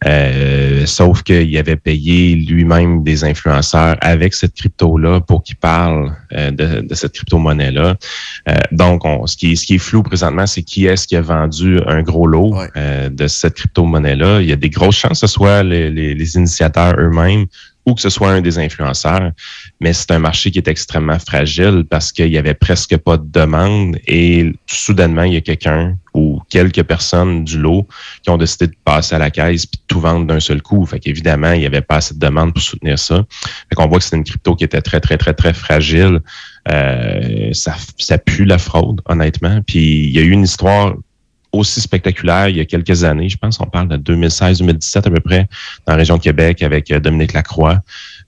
Euh, sauf qu'il avait payé lui-même des influenceurs avec cette crypto-là pour qu'ils parlent euh, de, de cette crypto-monnaie-là. Euh, donc, on, ce, qui est, ce qui est flou présentement, c'est qui est-ce qui a vendu un gros lot euh, de cette crypto-monnaie-là. Il y a des grosses chances que ce soit les, les- les initiateurs eux-mêmes que ce soit un des influenceurs, mais c'est un marché qui est extrêmement fragile parce qu'il y avait presque pas de demande et soudainement, il y a quelqu'un ou quelques personnes du lot qui ont décidé de passer à la caisse puis de tout vendre d'un seul coup. Fait qu'évidemment, il y avait pas assez de demande pour soutenir ça. Fait qu'on voit que c'est une crypto qui était très, très, très, très fragile. Euh, ça, ça pue la fraude, honnêtement. Puis il y a eu une histoire aussi spectaculaire il y a quelques années, je pense, on parle de 2016-2017 à peu près, dans la région Québec avec euh, Dominique Lacroix.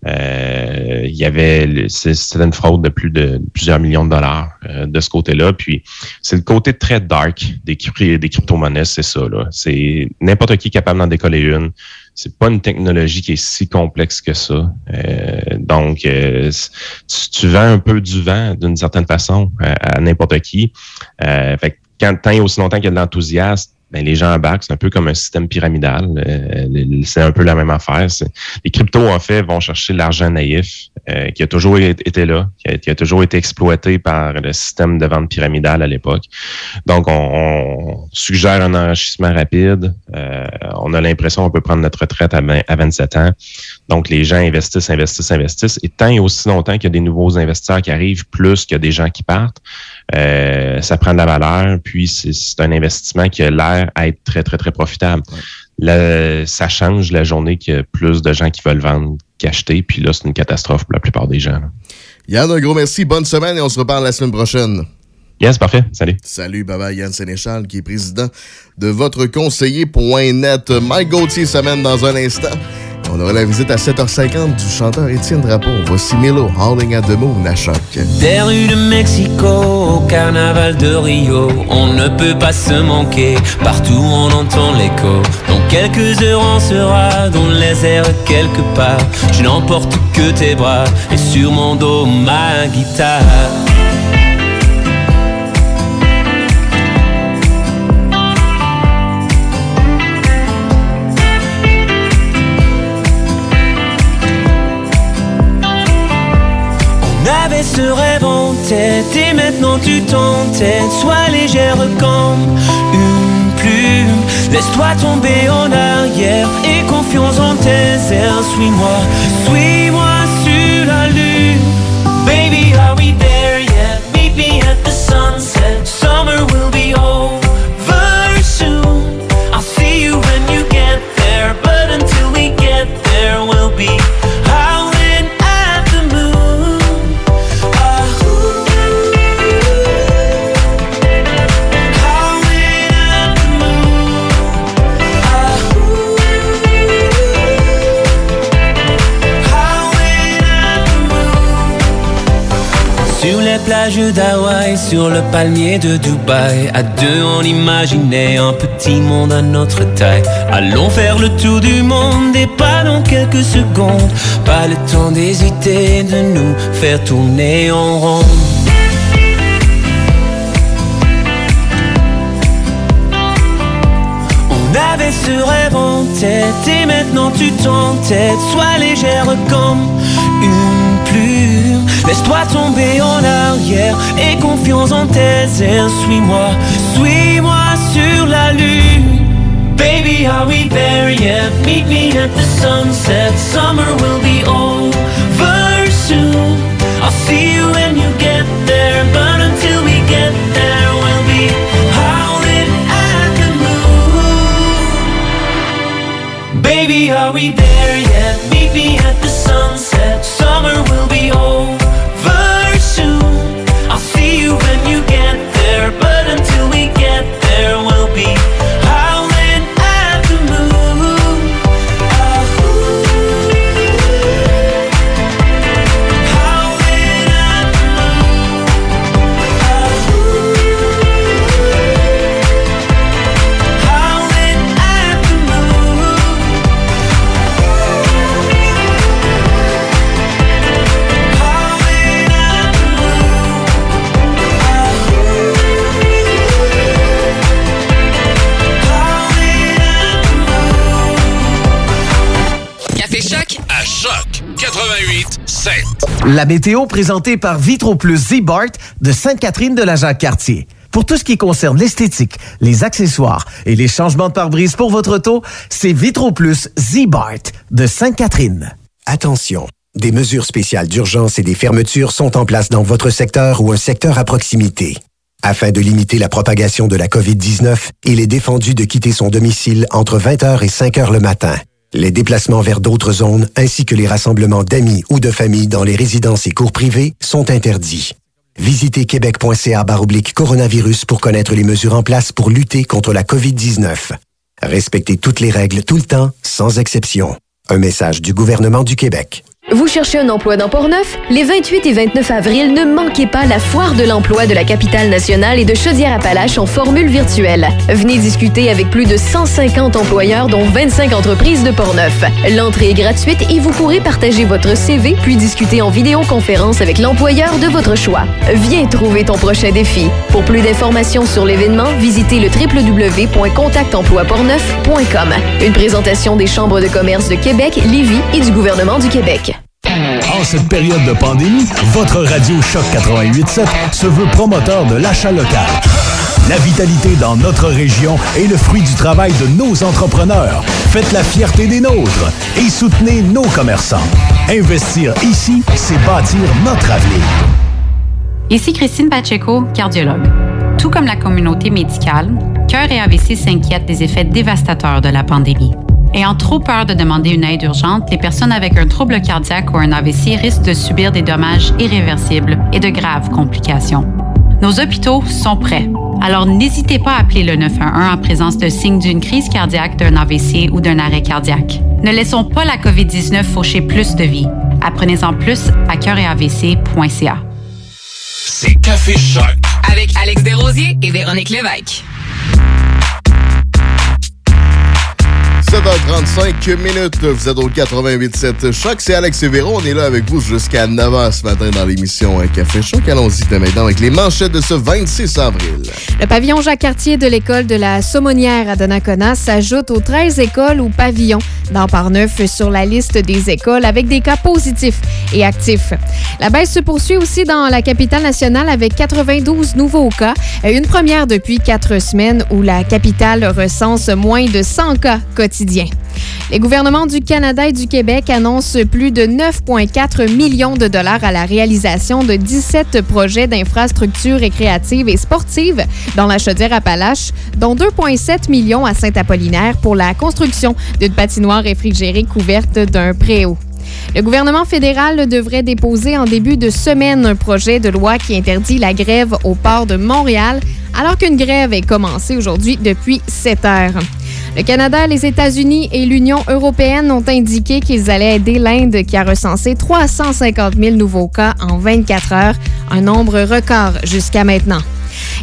Euh, il y avait c'était une fraude de plus de plusieurs millions de dollars euh, de ce côté-là. Puis c'est le côté très dark des, crypto-monnaies, c'est ça. C'est n'importe qui capable d'en décoller une. C'est pas une technologie qui est si complexe que ça. Euh, donc, tu, tu, vends un peu du vent d'une certaine façon à, n'importe qui. fait quand tant aussi longtemps qu'il y a de l'enthousiasme, ben, les gens embarquent. C'est un peu comme un système pyramidal. Euh, c'est un peu la même affaire. Les cryptos, en fait, vont chercher l'argent naïf euh, qui a toujours été là, qui a, toujours été exploité par le système de vente pyramidale à l'époque. Donc, on, suggère un enrichissement rapide. Euh, on a l'impression qu'on peut prendre notre retraite à, à 27 ans. Donc, les gens investissent, investissent, investissent. Et tant et aussi longtemps qu'il y a des nouveaux investisseurs qui arrivent, plus qu'il y a des gens qui partent, euh, ça prend de la valeur, puis c'est un investissement qui a l'air à être très, très, très profitable. ça change la journée qu'il y a plus de gens qui veulent vendre qu'acheter, puis là, c'est une catastrophe pour la plupart des gens. Yann, un gros merci, bonne semaine et on se reparle la semaine prochaine. Yes, parfait. Salut. Salut, baba Yann Sénéchal, qui est président de votre conseiller.net. Mike Gauthier s'amène dans un instant. On aura la visite à 7h50 du chanteur Étienne Drapeau. Voici Milo, Howling at the Moon à choc. Des rues de Mexico au carnaval de Rio, on ne peut pas se manquer. Partout on entend l'écho. Dans quelques heures on sera dans les airs quelque part. Je n'emporte que tes bras et sur mon dos ma guitare. Rêve en tête et maintenant tu t'entêtes. Sois légère comme une plume. Laisse-toi tomber en arrière et confiance en tes airs. Suis-moi, suis-moi sur la lune. Baby, are we there yet? Meet me at the sunset. Summer will be over plage d'Hawaï, sur le palmier de Dubaï. À deux, on imaginait un petit monde à notre taille. Allons faire le tour du monde et pas dans quelques secondes. Pas le temps d'hésiter, de nous faire tourner en rond. On avait ce rêve en tête et maintenant tu t'entêtes. Sois légère comme une Laisse-toi tomber en arrière et confiance en tes airs. Suis-moi, suis-moi sur la lune. Baby, are we there yet? Meet me at the sunset. Summer will be over soon. I'll see you when you get there, but until we get there, we'll be howling at the moon. Baby, are we there? La météo présentée par Vitro Plus Z-Bart de Sainte-Catherine de la Jacques-Cartier. Pour tout ce qui concerne l'esthétique, les accessoires et les changements de pare-brise pour votre auto, c'est Vitro Plus Z-Bart de Sainte-Catherine. Attention, des mesures spéciales d'urgence et des fermetures sont en place dans votre secteur ou un secteur à proximité. Afin de limiter la propagation de la COVID-19, il est défendu de quitter son domicile entre 20h et 5h le matin. Les déplacements vers d'autres zones ainsi que les rassemblements d'amis ou de familles dans les résidences et cours privés sont interdits. Visitez québec.ca coronavirus pour connaître les mesures en place pour lutter contre la COVID-19. Respectez toutes les règles tout le temps, sans exception. Un message du gouvernement du Québec. Vous cherchez un emploi dans Portneuf? Les 28 et 29 avril, ne manquez pas la foire de l'emploi de la capitale nationale et de Chaudière-Appalaches en formule virtuelle. Venez discuter avec plus de 150 employeurs, dont 25 entreprises de Portneuf. L'entrée est gratuite et vous pourrez partager votre CV puis discuter en vidéoconférence avec l'employeur de votre choix. Viens trouver ton prochain défi. Pour plus d'informations sur l'événement, visitez le www.contactemploiportneuf.com. Une présentation des chambres de commerce de Québec, Lévis et du gouvernement du Québec. En cette période de pandémie, votre radio Choc 887 se veut promoteur de l'achat local. La vitalité dans notre région est le fruit du travail de nos entrepreneurs. Faites la fierté des nôtres et soutenez nos commerçants. Investir ici, c'est bâtir notre avenir. Ici Christine Pacheco, cardiologue. Tout comme la communauté médicale, Cœur et AVC s'inquiètent des effets dévastateurs de la pandémie. Ayant trop peur de demander une aide urgente, les personnes avec un trouble cardiaque ou un AVC risquent de subir des dommages irréversibles et de graves complications. Nos hôpitaux sont prêts. Alors n'hésitez pas à appeler le 911 en présence de signes d'une crise cardiaque, d'un AVC ou d'un arrêt cardiaque. Ne laissons pas la COVID-19 faucher plus de vies. Apprenez-en plus à cœuretavc.ca. C'est Café Choc. Avec Alex Desrosiers et Véronique Lévesque. 7h35 minutes, vous êtes au 88.7 Choc, c'est Alex et Véro, on est là avec vous jusqu'à 9h ce matin dans l'émission Café Choc. Allons-y maintenant avec les manchettes de ce 26 avril. Le pavillon Jacques-Cartier de l'école de la Saumonière à Donnacona s'ajoute aux 13 écoles ou pavillons dans Parneuf sur la liste des écoles avec des cas positifs et actifs. La baisse se poursuit aussi dans la capitale nationale avec 92 nouveaux cas, une première depuis quatre semaines où la capitale recense moins de 100 cas quotidiens. Les gouvernements du Canada et du Québec annoncent plus de 9,4 millions de dollars à la réalisation de 17 projets d'infrastructures récréatives et sportives dans la Chaudière-Appalaches, dont 2,7 millions à Saint-Apollinaire pour la construction d'une patinoire réfrigérée couverte d'un préau. Le gouvernement fédéral devrait déposer en début de semaine un projet de loi qui interdit la grève au port de Montréal, alors qu'une grève est commencée aujourd'hui depuis 7 heures. Le Canada, les États-Unis et l'Union européenne ont indiqué qu'ils allaient aider l'Inde qui a recensé 350 000 nouveaux cas en 24 heures, un nombre record jusqu'à maintenant.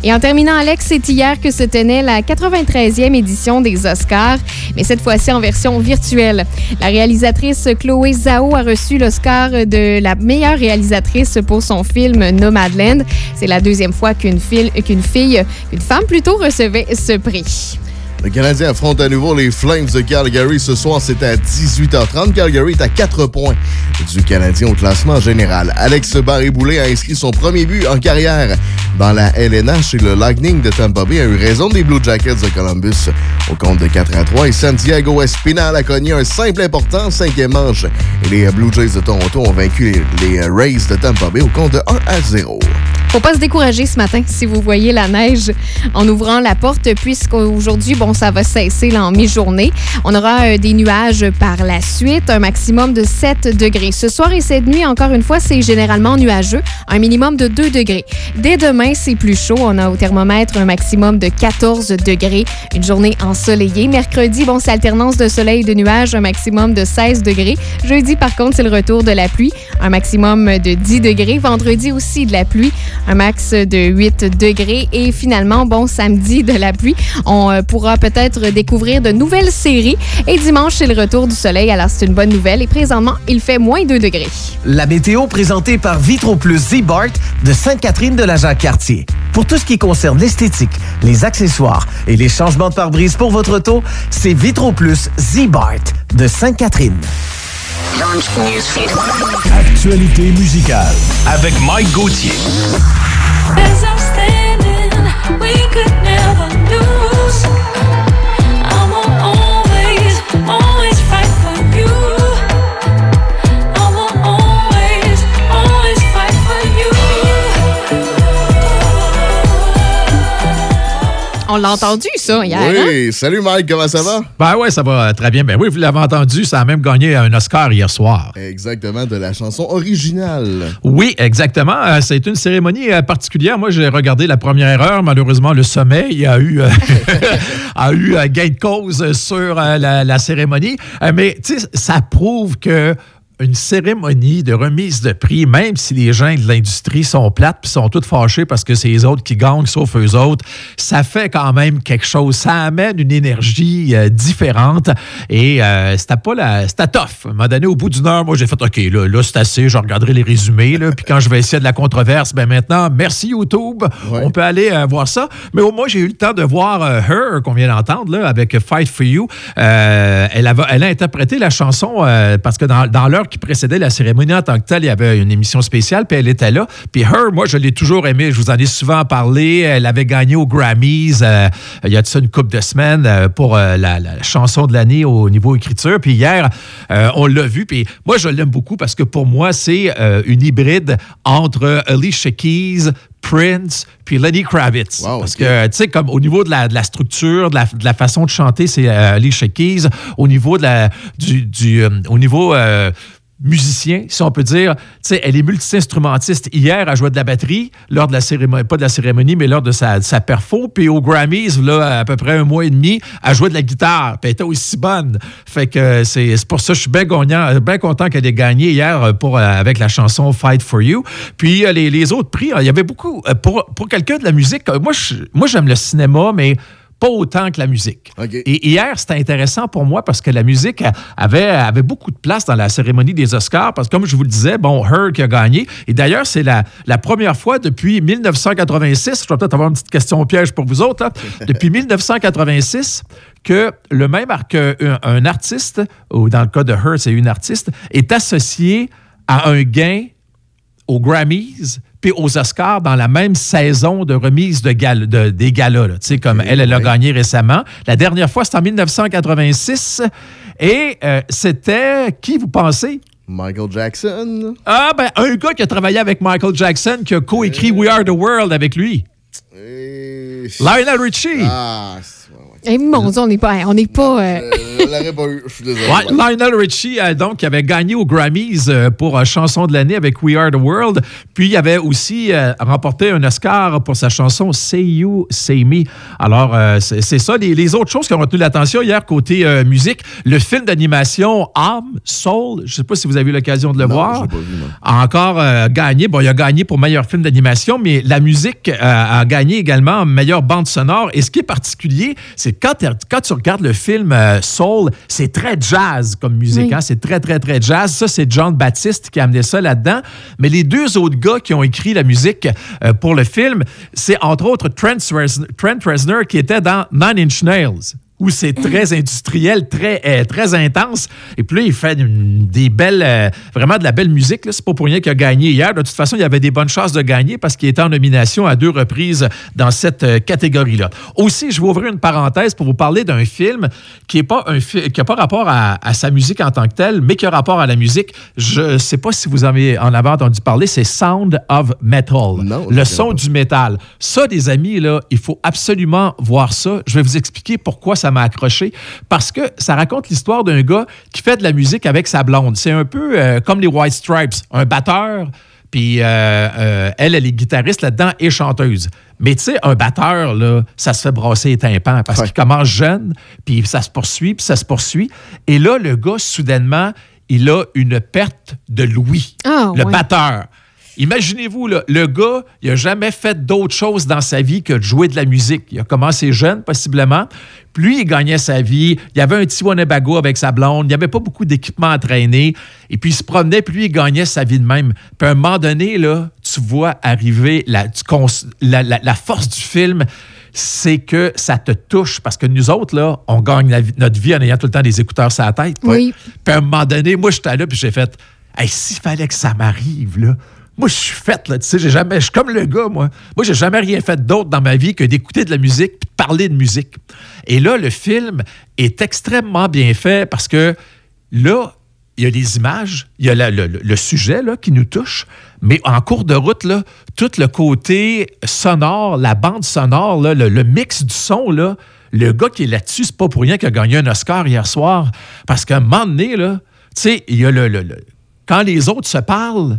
Et en terminant, Alex, c'est hier que se tenait la 93e édition des Oscars, mais cette fois-ci en version virtuelle. La réalisatrice Chloé Zhao a reçu l'Oscar de la meilleure réalisatrice pour son film Nomadland. C'est la deuxième fois qu'une fille, qu'une une femme plutôt, recevait ce prix. Le Canadien affronte à nouveau les Flames de Calgary. Ce soir, c'est à 18h30. Calgary est à 4 points du Canadien au classement général. Alex Barré-Boulet a inscrit son premier but en carrière dans la LNH et le Lightning de Tampa Bay a eu raison des Blue Jackets de Columbus au compte de 4 à 3. Et Santiago Espinal a cogné un simple important cinquième manche. Et les Blue Jays de Toronto ont vaincu les Rays de Tampa Bay au compte de 1 à 0. Faut pas se décourager ce matin si vous voyez la neige en ouvrant la porte, puisqu'aujourd'hui, bon, ça va cesser là, en mi-journée. On aura euh, des nuages par la suite, un maximum de 7 degrés. Ce soir et cette nuit, encore une fois, c'est généralement nuageux, un minimum de 2 degrés. Dès demain, c'est plus chaud. On a au thermomètre un maximum de 14 degrés, une journée ensoleillée. Mercredi, bon, c'est alternance de soleil et de nuages, un maximum de 16 degrés. Jeudi, par contre, c'est le retour de la pluie, un maximum de 10 degrés. Vendredi aussi, de la pluie un max de 8 degrés. Et finalement, bon, samedi, de la pluie. On euh, pourra peut-être découvrir de nouvelles séries. Et dimanche, c'est le retour du soleil. Alors, c'est une bonne nouvelle. Et présentement, il fait moins 2 degrés. La météo présentée par Vitro Plus Z-Bart de Sainte-Catherine de la Jacques-Cartier. Pour tout ce qui concerne l'esthétique, les accessoires et les changements de pare-brise pour votre auto, c'est Vitro Plus Z-Bart de Sainte-Catherine. Actualité musicale avec Mike Gauthier. As I'm standing, we could never lose. L'a entendu, ça, hier. hein? Oui, salut Mike, comment ça va? Ben ouais, ça va très bien. Ben oui, vous l'avez entendu, ça a même gagné un Oscar hier soir. Exactement, de la chanson originale. Oui, exactement. Euh, C'est une cérémonie euh, particulière. Moi, j'ai regardé la première heure. Malheureusement, le sommeil a eu, euh, a eu euh, gain de cause sur euh, la, la cérémonie. Euh, mais, tu sais, ça prouve que une cérémonie de remise de prix, même si les gens de l'industrie sont plates puis sont tous fâchés parce que c'est les autres qui gagnent sauf eux autres, ça fait quand même quelque chose. Ça amène une énergie euh, différente et euh, c'était pas la. C'était tough. À un moment donné, au bout d'une heure, moi, j'ai fait OK, là, là c'est assez, je regarderai les résumés. Là, puis quand je vais essayer de la controverse, ben maintenant, merci YouTube. On peut aller euh, voir ça. Mais au moins, j'ai eu le temps de voir euh, Her, qu'on vient d'entendre, là, avec Fight for You. Elle, a, elle a interprété la chanson parce que dans, dans qui précédait la cérémonie en tant que telle, il y avait une émission spéciale, puis elle était là. Puis Her, moi, je l'ai toujours aimée. Je vous en ai souvent parlé. Elle avait gagné aux Grammys euh, il y a de ça une couple de semaines euh, pour euh, la, la chanson de l'année au niveau écriture. Puis hier, on l'a vu. Puis moi, je l'aime beaucoup parce que pour moi, c'est une hybride entre Alicia Keys, Prince, puis Lenny Kravitz. Parce que, tu sais, comme au niveau de la, de la structure, de la, de la façon de chanter, c'est euh, Alicia Keys. Au niveau de la, du, du, euh, au niveau euh, musicien, si on peut dire, sais, elle est multi-instrumentiste. Hier, elle jouait de la batterie lors de la cérémonie, pas de la cérémonie, mais lors de sa, sa perfo. Puis aux Grammys, là, à peu près un mois et demi, elle jouait de la guitare. Puis elle était aussi bonne. Fait que c'est c'est pour ça que je suis bien bien content qu'elle ait gagné hier euh, euh, avec la chanson Fight for You. Puis euh, les, les autres prix, euh, il y avait beaucoup. euh, Pour, pour quelqu'un de la musique, euh, moi, je- moi j'aime le cinéma, mais pas autant que la musique. Et hier, c'était intéressant pour moi parce que la musique euh, avait, avait beaucoup de place dans la cérémonie des Oscars parce que, comme je vous le disais, bon, Her qui a gagné. Et d'ailleurs, c'est la, la première fois depuis 1986, je vais peut-être avoir une petite question au piège pour vous autres, depuis 1986 que le même ar- que un, un artiste, ou dans le cas de Her, c'est une artiste, est associé à un gain aux Grammys puis aux Oscars dans la même saison de remise de gal- de- des galas. Tu sais, comme elle, elle a gagné récemment. La dernière fois, c'était en 1986. Et euh, c'était, qui vous pensez? Michael Jackson. Ah, ben, un gars qui a travaillé avec Michael Jackson, qui a coécrit We Are the World avec lui. Lionel Richie. Ah, Eh, mon Dieu, on n'est pas. On n'est pas euh, je l'aurais pas eu. Je suis désolé. Ouais, Lionel Richie, euh, donc, qui avait gagné aux Grammys euh, pour euh, chanson de l'année avec We Are the World. Puis, il avait aussi euh, remporté un Oscar pour sa chanson Say You, Say Me. Alors, euh, c'est ça. Les, les autres choses qui ont retenu l'attention hier côté euh, musique, le film d'animation Âme, Soul, je ne sais pas si vous avez eu l'occasion de le voir, a encore euh, gagné. Bon, il a gagné pour meilleur film d'animation, mais la musique euh, a gagné également meilleure bande sonore. Et ce qui est particulier, c'est quand, tu- quand tu regardes le film euh, Soul, c'est très jazz comme musique. Oui. hein. C'est très, très, très jazz. Ça, c'est John Baptiste qui a amené ça là-dedans. Mais les deux autres gars qui ont écrit la musique euh, pour le film, c'est entre autres Trent Reznor, Trent Reznor qui était dans Nine Inch Nails où c'est très industriel, très, euh, très intense. Et puis là, il fait une- des belles, euh, vraiment de la belle musique. C'est pas pour rien qu'il a gagné hier. De toute façon, il avait des bonnes chances de gagner parce qu'il était en nomination à deux reprises dans cette euh, catégorie-là. Aussi, je vais ouvrir une parenthèse pour vous parler d'un film qui n'a pas, un fi- qui a pas rapport à, à sa musique en tant que telle, mais qui a rapport à la musique. Je ne sais pas si vous en avez, en avez entendu parler, c'est Sound of Metal. le son du métal. Ça, des amis, là, il faut absolument voir ça. Je vais vous expliquer pourquoi ça m'a accroché. Parce que ça raconte l'histoire d'un gars qui fait de la musique avec sa blonde. C'est un peu euh, comme les White Stripes, un batteur. Puis euh, euh, elle, elle est guitariste là-dedans et chanteuse. Mais tu sais, un batteur, là, ça se fait brasser les tympans parce qu'il commence jeune, puis ça se poursuit, puis ça se poursuit. Et là, le gars, soudainement, il a une perte de l'ouïe. Ah, le ouais. batteur. Imaginez-vous, le gars, il n'a jamais fait d'autre chose dans sa vie que de jouer de la musique. Il a commencé jeune, possiblement. Puis lui, il gagnait sa vie. Il avait un petit Winnebago avec sa blonde. Il n'y avait pas beaucoup d'équipement à traîner. Et puis, il se promenait, puis lui, il gagnait sa vie de même. Puis à un moment donné, là, tu vois arriver la, tu cons- la, la- la force du film c'est que ça te touche parce que nous autres, là, on gagne la vie- notre vie en ayant tout le temps des écouteurs sur la tête. Oui. Puis à un moment donné, moi, j'étais là, puis j'ai fait, hey, s'il fallait que ça m'arrive, là, moi, je suis faite, là, tu sais, j'ai jamais, je suis comme le gars, moi. Moi, j'ai jamais rien fait d'autre dans ma vie que d'écouter de la musique puis de parler de musique. Et là, le film est extrêmement bien fait parce que là, il y a les images, il y a le, sujet là, qui nous touche, mais en cours de route, là, tout le côté sonore, la bande sonore, là, le, mix du son, là, le gars qui est là-dessus, c'est pas pour rien qu'il a gagné un Oscar hier soir. Parce qu'à un moment donné, là, tu sais, il y a le- Quand les autres se parlent,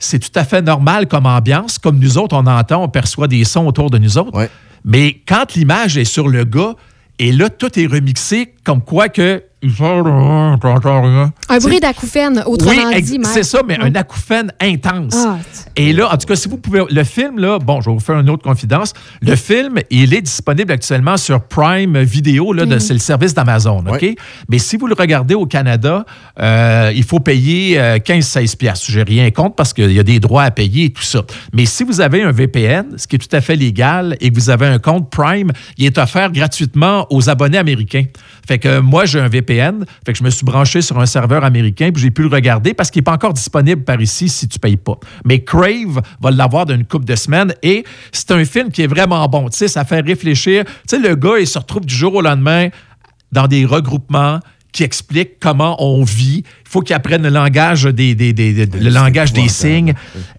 c'est tout à fait normal comme ambiance. Comme nous autres, on entend, on perçoit des sons autour de nous autres. Mais quand l'image est sur le gars, et là, tout est remixé comme quoi que. Un bruit d'acouphène, oui, autrement ex- dit. C'est ça, mais un acouphène intense. Ah, Et là, en tout cas, si vous pouvez. Le film, là, bon, je vais vous faire une autre confidence. Le film, il est disponible actuellement sur Prime Video, là, Mhm. c'est le service d'Amazon, OK? Mais si vous le regardez au Canada, euh, il faut payer euh, 15-16$. piastres. J'ai rien contre parce qu'il y a des droits à payer et tout ça. Mais si vous avez un VPN, ce qui est tout à fait légal, et que vous avez un compte Prime, il est offert gratuitement aux abonnés américains. Fait que moi, j'ai un VPN. Fait que je me suis branché sur un serveur américain puis j'ai pu le regarder parce qu'il n'est pas encore disponible par ici si tu ne payes pas. Mais Crave va l'avoir d'une couple de semaines et c'est un film qui est vraiment bon. Tu sais, ça fait réfléchir. Tu le gars, il se retrouve du jour au lendemain dans des regroupements qui expliquent comment on vit. Il faut qu'il apprenne le langage des, des- des- des- le langage des signes.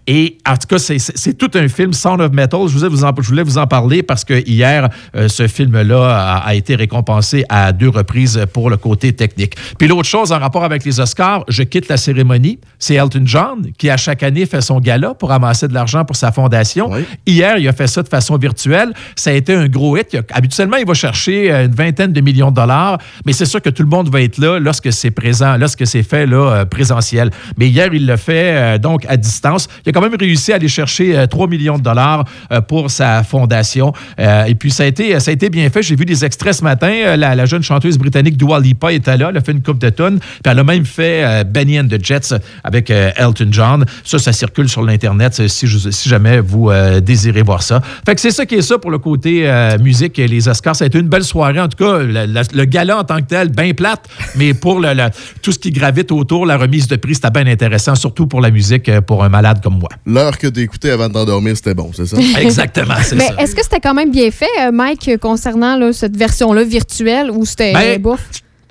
Et en tout cas, c'est- tout un film, Sound of Metal. Je, vous ai- vous en- je voulais vous en parler parce que hier, euh, ce film-là a, a été récompensé à deux reprises pour le côté technique. Puis l'autre chose en rapport avec les Oscars, je quitte la cérémonie. C'est Elton John qui, à chaque année, fait son gala pour amasser de l'argent pour sa fondation. Hier, il a fait ça de façon virtuelle. Ça a été un gros hit. Il a- habituellement, il va chercher euh, une vingtaine de millions de dollars, mais c'est sûr que tout le monde va être là lorsque c'est présent, lorsque c'est fait euh, présentiel. Mais hier, il l'a fait euh, donc à distance. Il a quand même réussi à aller chercher euh, 3 millions de dollars euh, pour sa fondation. Euh, et puis, ça a, été, ça a été bien fait. J'ai vu des extraits ce matin. Euh, La, jeune chanteuse britannique Dua Lipa était là. Elle a fait une coupe de tonnes. Puis elle a même fait euh, Benny and the Jets avec euh, Elton John. Ça, ça circule sur l'Internet euh, si, jamais vous euh, désirez voir ça. Fait que c'est ça qui est ça pour le côté euh, musique et les Oscars. Ça a été une belle soirée. En tout cas, le gala en tant que tel, bien plate, mais pour le, le- tout ce qui gravite autour, la remise de prix, c'était bien intéressant, surtout pour la musique, euh, pour un malade comme moi. L'heure que d'écouter avant de t'endormir, c'était bon, c'est ça? Exactement, c'est Mais ça. est-ce que c'était quand même bien fait, euh, Mike, concernant là, cette version-là virtuelle ou c'était Ben, bof?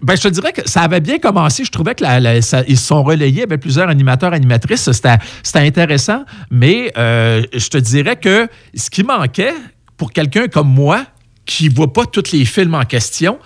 Ben, je te dirais que ça avait bien commencé. Je trouvais que la- la- ça- ils se sont relayés avec plusieurs animateurs, animatrices. C'était c'était intéressant. Mais euh, je te dirais que ce qui manquait pour quelqu'un comme moi, qui ne voit pas tous les films en question,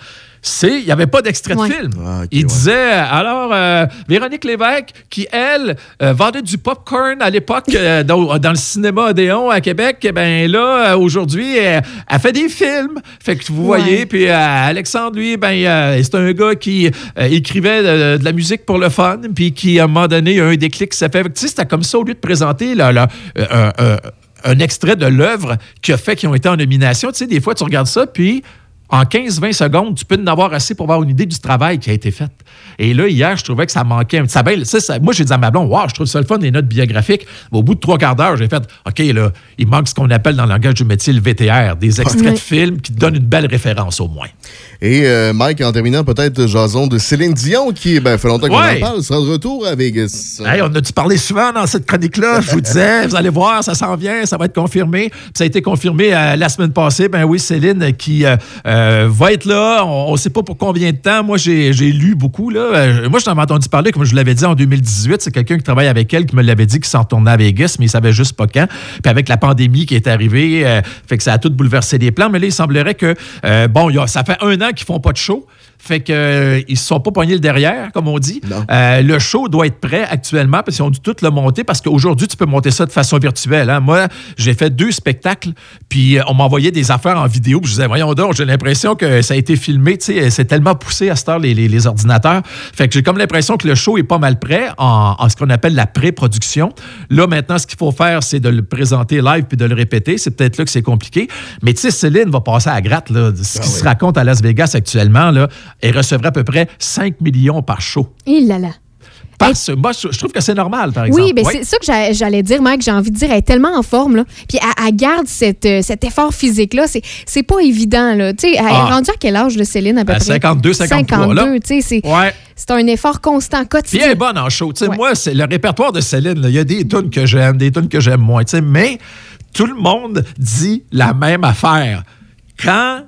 c'est il n'y avait pas d'extrait Ouais. de film. il disait, alors, euh, Véronique Lévesque, qui, elle, euh, vendait du popcorn à l'époque euh, dans, dans le cinéma Odéon à Québec, eh ben là, euh, aujourd'hui, elle, elle fait des films. Fait que vous Ouais. voyez, puis euh, Alexandre, lui, ben, euh, c'est un gars qui euh, écrivait de, de la musique pour le fun, puis qui, à un moment donné, il y a un déclic qui s'est fait. Tu sais, c'était comme ça, au lieu de présenter là, là, euh, un extrait de l'œuvre qui a fait qu'ils ont été en nomination. Tu sais, des fois, tu regardes ça, puis en 15-20 secondes, tu peux en avoir assez pour avoir une idée du travail qui a été fait. Et là, hier, je trouvais que ça manquait. un- Ça, ben, ça, ça- moi, j'ai dit à ma blonde, wow, je trouve ça le fun, des notes biographiques. Mais au bout de trois quarts d'heure, j'ai fait, OK, là, il manque ce qu'on appelle dans le langage du métier le VTR, des extraits de films qui te donnent une belle référence au moins. Et euh, Mike, en terminant, peut-être jason de Céline Dion, qui, ben, fait longtemps qu'on Ouais. en parle, sera de retour à Vegas. Hey, on a-tu parlé souvent dans cette chronique-là? Je vous disais, vous allez voir, ça s'en vient, ça va être confirmé. Puis ça a été confirmé euh, la semaine passée. Ben oui, Céline qui euh, euh, va être là. On ne sait pas pour combien de temps. Moi, j'ai lu beaucoup. Là. Euh, moi, je t'en avais entendu parler, comme je vous l'avais dit en 2018. C'est quelqu'un qui travaille avec elle qui me l'avait dit qu'il s'en retournait à Vegas, mais il savait juste pas quand. Puis avec la pandémie qui est arrivée, euh, fait que ça a tout bouleversé les plans. Mais là, il semblerait que, euh, bon, il y a- ça fait un an qu'ils font pas de show. Fait que euh, ils se sont pas pognés le derrière, comme on dit. Euh, le show doit être prêt actuellement parce qu'ils ont dû tout le monter parce qu'aujourd'hui, tu peux monter ça de façon virtuelle. hein. Moi, j'ai fait deux spectacles, puis euh, on m'envoyait des affaires en vidéo. Puis je disais, voyons donc, j'ai l'impression que ça a été filmé. C'est tellement poussé à cette heure, les, les- les ordinateurs. Fait que j'ai comme l'impression que le show est pas mal prêt en, en ce qu'on appelle la pré-production. Là, maintenant, ce qu'il faut faire, c'est de le présenter live puis de le répéter. C'est peut-être là que c'est compliqué. Mais tu sais, Céline va passer à la gratte. Là. Ce qui se raconte à Las Vegas actuellement, là, elle recevrait à peu près 5 millions par show. Il là là. Par ce- moi, je trouve que c'est normal, par exemple. Oui, ben Ouais. c'est ça que j'a- j'allais dire, Mike. J'ai envie de dire, elle est tellement en forme, là. Puis elle, elle garde cette, euh, cet effort physique-là. C'est, pas évident, là. Tu sais, elle Ah. est rendue à quel âge, de Céline, à peu À près? 52, 53, là. 52, tu sais, c'est, un effort constant, Puis quotidien. elle est bonne en show. Tu sais, Moi, c'est le répertoire de Céline. Il y a des tunes que j'aime, des tunes que j'aime moins. tu sais, Mais tout le monde dit la même affaire. Quand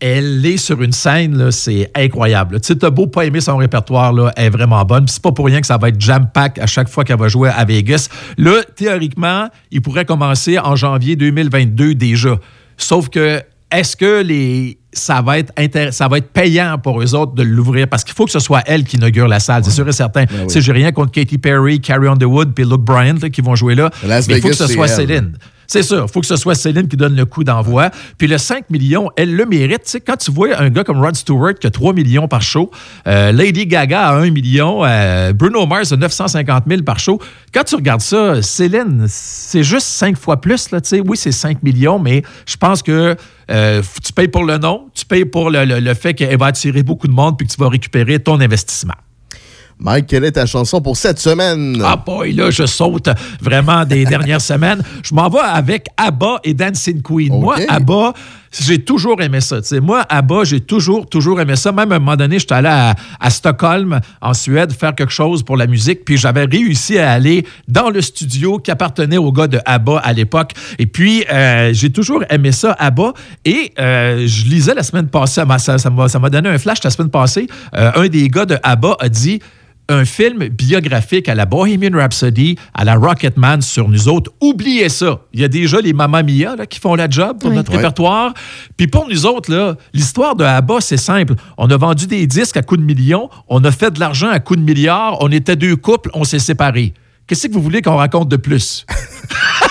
elle est sur une scène, c'est incroyable. Tu sais, t'as beau pas aimer son répertoire, elle est vraiment bonne. C'est pas pour rien que ça va être jam-pack à chaque fois qu'elle va jouer à Vegas. Là, théoriquement, il pourrait commencer en janvier 2022 déjà. Sauf que, est-ce que les ça va être ça va être payant pour eux autres de l'ouvrir parce qu'il faut que ce soit elle qui inaugure la salle, c'est sûr et certain. Ben Tu sais, j'ai rien contre Katy Perry, Carrie Underwood puis Luke Bryant là, qui vont jouer là, mais il faut que ce soit. Céline. C'est sûr, il faut que ce soit Céline qui donne le coup d'envoi. Puis le 5 millions, elle le mérite. Quand tu vois un gars comme Rod Stewart qui a 3 millions par show, euh, Lady Gaga a 1 million, euh, Bruno Mars a 950 000 par show, quand tu regardes ça, Céline, c'est juste 5 fois plus. Là, oui, c'est 5 millions, mais je pense que euh, tu payes pour le nom, tu payes pour le, le- le fait qu'elle va attirer beaucoup de monde puis que tu vas récupérer ton investissement. Mike, quelle est ta chanson pour cette semaine? Ah boy, là, je saute vraiment des dernières semaines. Je m'en vais avec ABBA et Dancing Queen. Moi, ABBA, j'ai toujours aimé ça. Moi, ABBA, j'ai toujours, toujours aimé ça. Même à un moment donné, j'étais allé à, à Stockholm, en Suède, faire quelque chose pour la musique. Puis j'avais réussi à aller dans le studio qui appartenait au gars de ABBA à l'époque. Et puis, euh, j'ai toujours aimé ça, ABBA. Et euh, je lisais la semaine passée, ça m'a ça donné un flash la semaine passée. Euh, un des gars de ABBA a dit un film biographique à la Bohemian Rhapsody, à la Rocketman sur nous autres. Oubliez ça. Il y a déjà les Mamma Mia là, qui font la job pour Oui. notre répertoire. Puis pour nous autres, là, l'histoire de ABBA, c'est simple. On a vendu des disques à coups de millions, on a fait de l'argent à coups de milliards, on était deux couples, on s'est séparés. Qu'est-ce que vous voulez qu'on raconte de plus?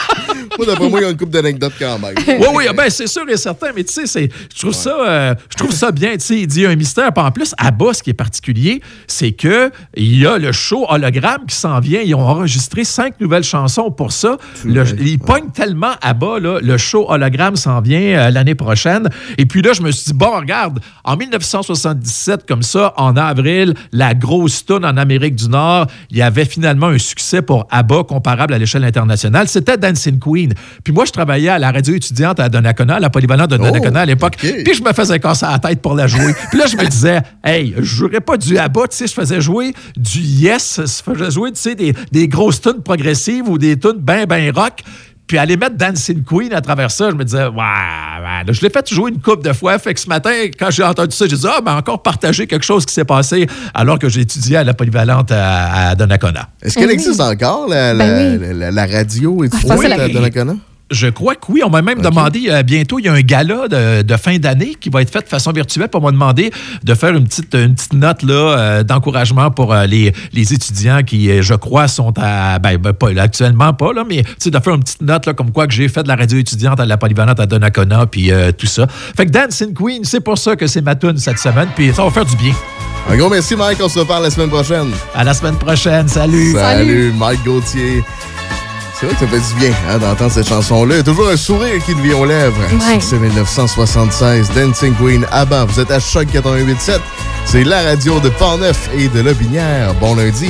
Moi, d'après moi, il y a une couple d'anecdotes quand même. Oui, oui, ben, c'est sûr et certain, mais tu sais, c'est- je trouve ça, euh, je trouve ça bien. Tu sais, il dit un mystère. Puis en plus, à bas, ce qui est particulier, c'est que il y a le show hologramme qui s'en vient. Ils ont enregistré cinq nouvelles chansons pour ça. Le- ils pognent tellement à bas, là, le show hologramme s'en vient euh, l'année prochaine. Et puis là, je me suis dit, bon, regarde, en 1977, comme ça, en avril, la grosse tune en Amérique du Nord, il y avait finalement un succès pour ABBA comparable à l'échelle internationale. C'était Dancing Queen. Puis moi, je travaillais à la radio étudiante à Donnacona, à la polyvalente de Donnacona à l'époque. Puis je me faisais casser la tête pour la jouer. Puis là, je me disais, hey, je jouerais pas du ABBA, tu sais, je faisais jouer du Yes, je faisais jouer, tu sais, des, des grosses tunes progressives ou des tunes ben, ben rock. Puis aller mettre Dancing Queen à travers ça, je me disais, ouais, ouais. Là, je l'ai fait jouer une couple de fois. Fait que ce matin, quand j'ai entendu ça, j'ai dit, ah, ben encore partager quelque chose qui s'est passé alors que j'ai étudié à la polyvalente à, à Donnacona. Est-ce qu'elle existe encore, la, la, Ben oui. la- la radio et tout ça, la- de Donnacona? Je crois que oui. On m'a même demandé euh, bientôt, il y a un gala de, de fin d'année qui va être fait de façon virtuelle. Puis on m'a demandé de faire une petite, une petite note là, euh, d'encouragement pour euh, les, les étudiants qui, je crois, sont à. Ben, ben, pas, là, actuellement pas, là, mais de faire une petite note là, comme quoi que j'ai fait de la radio étudiante à la polyvalente à Donnacona, puis euh, tout ça. Fait que Dancing Queen, c'est pour ça que c'est ma tune cette semaine. Puis ça va faire du bien. Un gros merci, Mike. On se reparle la semaine prochaine. À la semaine prochaine. Salut. Salut, Mike Gauthier. C'est vrai que ça fait du bien hein, d'entendre cette chanson-là. Toujours un sourire qui nous vient aux lèvres. Ouais. Succès 1976, Dancing Queen, ABBA. Vous êtes à Choc 88.7. C'est la radio de Port-Neuf et de Lobinière. Bon lundi.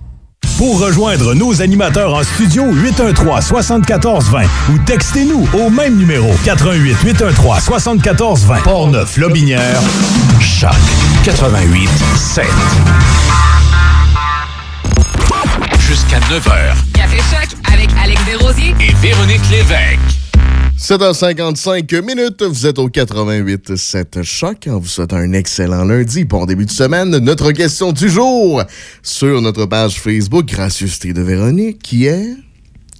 Pour rejoindre nos animateurs en studio 813 74 20 ou textez-nous au même numéro 88 813 74 20 Portneuf Lobinière Choc 88 7. Jusqu'à 9h. Café Choc avec Alex Desrosiers Et Véronique Lévesque. 7h55 minutes, vous êtes au 88 7 choc. On vous souhaite un excellent lundi. Bon début de semaine. Notre question du jour sur notre page Facebook, Gracieuseté de Véronique, qui est.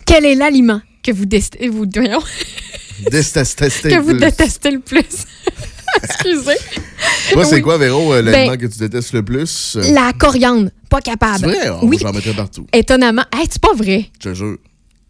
Quel est l'aliment que vous, dest- vous, voyons, Détestez que vous détestez le plus? Excusez. Toi, c'est Oui. quoi, Véro, euh, l'aliment Ben, que tu détestes le plus? La coriandre, pas capable. C'est vrai? Oh, oui. J'en mettrais partout. Étonnamment. Hey, c'est pas vrai. Je te jure.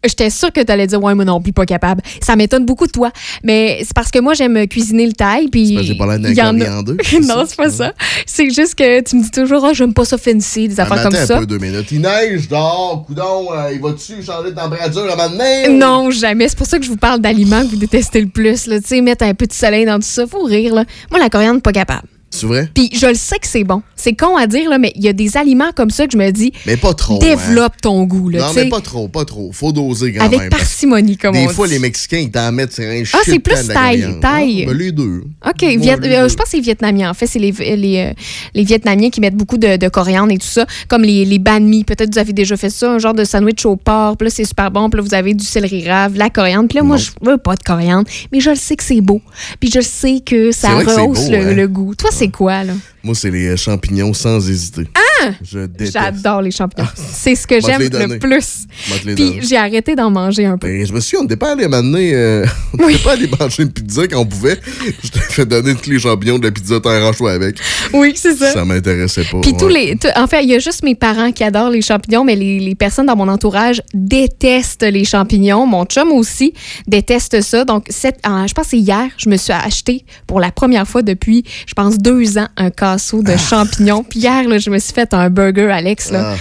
J'étais sûre que tu allais dire ouais moi non plus pas capable. Ça m'étonne beaucoup de toi, mais c'est parce que moi j'aime cuisiner le taille puis j'ai pas l'air d'un en coriandre, c'est non, c'est pas ça. C'est juste que tu me dis toujours oh, j'aime pas ça fancy, des affaires comme attends ça. un peu, deux minutes. Il neige dehors, coudon, euh, il va-tu changer de température à un donné? Non, jamais. C'est pour ça que je vous parle d'aliments que vous détestez le plus. là. Tu sais, mettre un peu de soleil dans tout ça, faut rire. Là. Moi, la coriandre, pas capable. C'est vrai? Puis je le sais que c'est bon. C'est con à dire, là, mais il y a des aliments comme ça que je me dis, Mais pas trop. développe ton goût. hein. Là, Non, tu sais. mais pas trop, pas trop. Faut doser quand Avec même. que parcimonie, comme Des on fois, dit. les Mexicains, ils t'en mettent sur un Ah, c'est plus taille, taille. Ah, ben, les deux. OK, Ouais, Viet- les euh, deux. je pense que c'est vietnamien. En fait, c'est les, les, euh, les Vietnamiens qui mettent beaucoup de, de coriandre et tout ça, comme les, les banh mi. Peut-être que vous avez déjà fait ça, un genre de sandwich au porc. Puis là, c'est super bon. Puis là, vous avez du céleri rave, la coriandre. Puis là, moi, je veux pas de coriandre, mais je le sais que c'est beau. Puis je le sais que ça rehausse beau, le, hein. le goût. Toi, c'est quoi, là? Moi, c'est les euh, champignons sans hésiter. Ah! Je déteste. J'adore les champignons. c'est ce que j'aime le plus. Puis j'ai arrêté d'en manger un peu. Ben, je me suis dit, on n'était pas allé m'amener. Euh, on n'était pas allé manger une pizza quand on pouvait. Je t'ai fait donner tous les champignons de la pizza, t'en arranges-toi avec. Oui, c'est ça. Ça m'intéressait pas. Puis tous les. en fait, il y a juste mes parents qui adorent les champignons, mais les, les personnes dans mon entourage détestent les champignons. Mon chum aussi déteste ça. Donc, cette, ah, je pense que c'est hier, je me suis acheté pour la première fois depuis, je pense, deux ans, un de champignons. Puis hier, là, je me suis fait un burger, Alex. Là.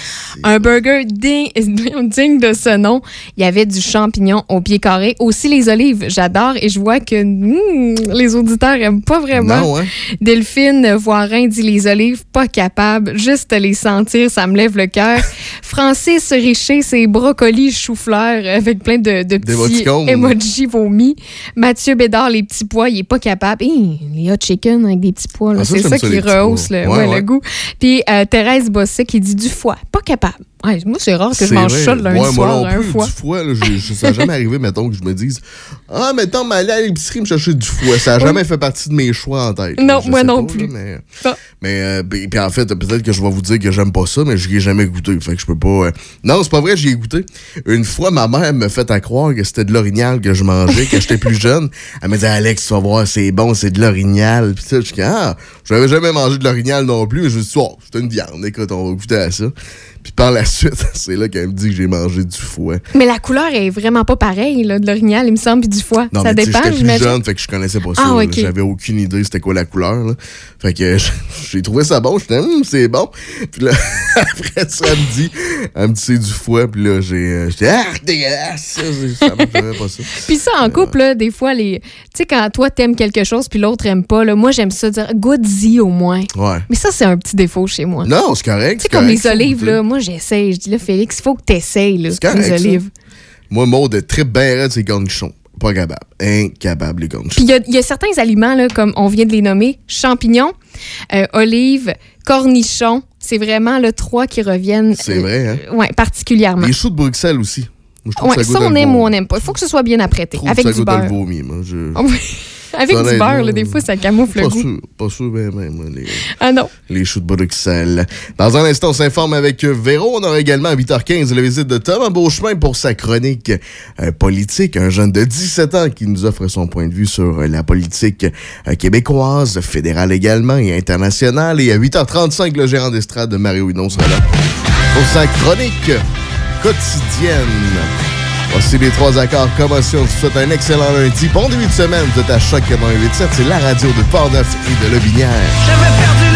un burger digne, digne de ce nom. Il y avait du champignon au pied carré. Aussi les olives, j'adore. Et je vois que hmm, les auditeurs aiment pas vraiment. Non, hein? Delphine Voirin dit les olives, pas capable. Juste les sentir, ça me lève le cœur. Francis Richer, c'est brocolis chou-fleur avec plein de, de petits emojis vomis. Mathieu Bédard, les petits pois, il est pas capable. Hé, les hot chicken avec des petits pois, Ah, c'est ça, ça, qui les le, Ouais, ouais, le goût. Puis euh, Thérèse Bossé qui dit du foie, pas capable. Ouais, moi, c'est rare que je mange vrai. ça le lundi Ouais, moi soir, non un plus, foie. Du foie, là, je, je- ça n'a jamais arrivé, mettons, que je me dise Ah, mettons, m'aller à l'épicerie me chercher du foie. Ça n'a Oui. jamais fait partie de mes choix en tête. Non, moi non pas, plus. là, mais. Mais euh, puis en fait, peut-être que je vais vous dire que j'aime pas ça, mais je n'y ai jamais goûté. Fait que je peux pas. euh, Non, c'est pas vrai, j'y ai goûté. Une fois, ma mère me fait à croire que c'était de l'orignal que je mangeais quand j'étais plus jeune. Elle me dit Alex, tu vas voir, c'est bon, c'est de l'orignal. Puis ça, je dis Ah, j'avais jamais mangé de l'orignal non plus. Je me suis oh, c'est une viande. Écoute, on va goûter à ça. Puis par la suite, c'est là qu'elle me dit que j'ai mangé du foie. Mais la couleur est vraiment pas pareille, là, de l'orignal, il me semble, puis du foie. Non, ça mais dépend, j'étais plus jeune, fait que je connaissais pas ça. Ah, là. ok. J'avais aucune idée c'était quoi la couleur. là. Fait que j'ai trouvé ça bon. J'étais, Hum, c'est bon. Puis là, après ça, elle me dit, elle me dit c'est du foie. Puis là, j'ai, euh, j'étais, ah, dégueulasse. Ça, ça pas ça. Puis ça, en couple, là, des fois, les... tu sais, quand toi, t'aimes quelque chose, puis l'autre aime pas, là, moi, j'aime ça dire goûte-y au moins. Ouais. Mais ça, c'est un petit défaut chez moi. Non, c'est correct. Tu sais, c'est comme correct, les olives, là, moi, j'essaye. Je dis, là, Félix, il faut que t'essayes, là, C'est correct, les olives. Moi, Maud, très bien raide, c'est cornichons. Pas capable. Incapable, les cornichons. Puis il y a- il y, a certains aliments, là, comme on vient de les nommer, champignons, euh, olives, cornichons, c'est vraiment le trois qui reviennent. C'est vrai, hein? Oui, particulièrement. Les choux de Bruxelles aussi. Moi, je trouve Ouais, ça ça, on aime ou on n'aime pas. Il faut que ce soit bien apprêté, avec du beurre. vomi, moi. Je... Avec du beurre, là, des fois, ça camoufle le Pas goût. sûr, pas sûr, ben, ben, moi, les... Ah non. les choux de Bruxelles. Dans un instant, on s'informe avec euh, Véro. On aura également à 8h15 la visite de Thomas Beauchemin pour sa chronique euh, politique. Un jeune de 17 ans qui nous offre son point de vue sur euh, la politique euh, québécoise, fédérale également et internationale. Et à 8h35, le gérant d'estrade de Mario Hino sera là. pour sa chronique quotidienne. Voici les trois accords commotion. Je vous souhaite un excellent lundi. Bon début de semaine. Êtes à Choc 88.7. C'est la radio de Portneuf et de Lobinière. J'avais perdu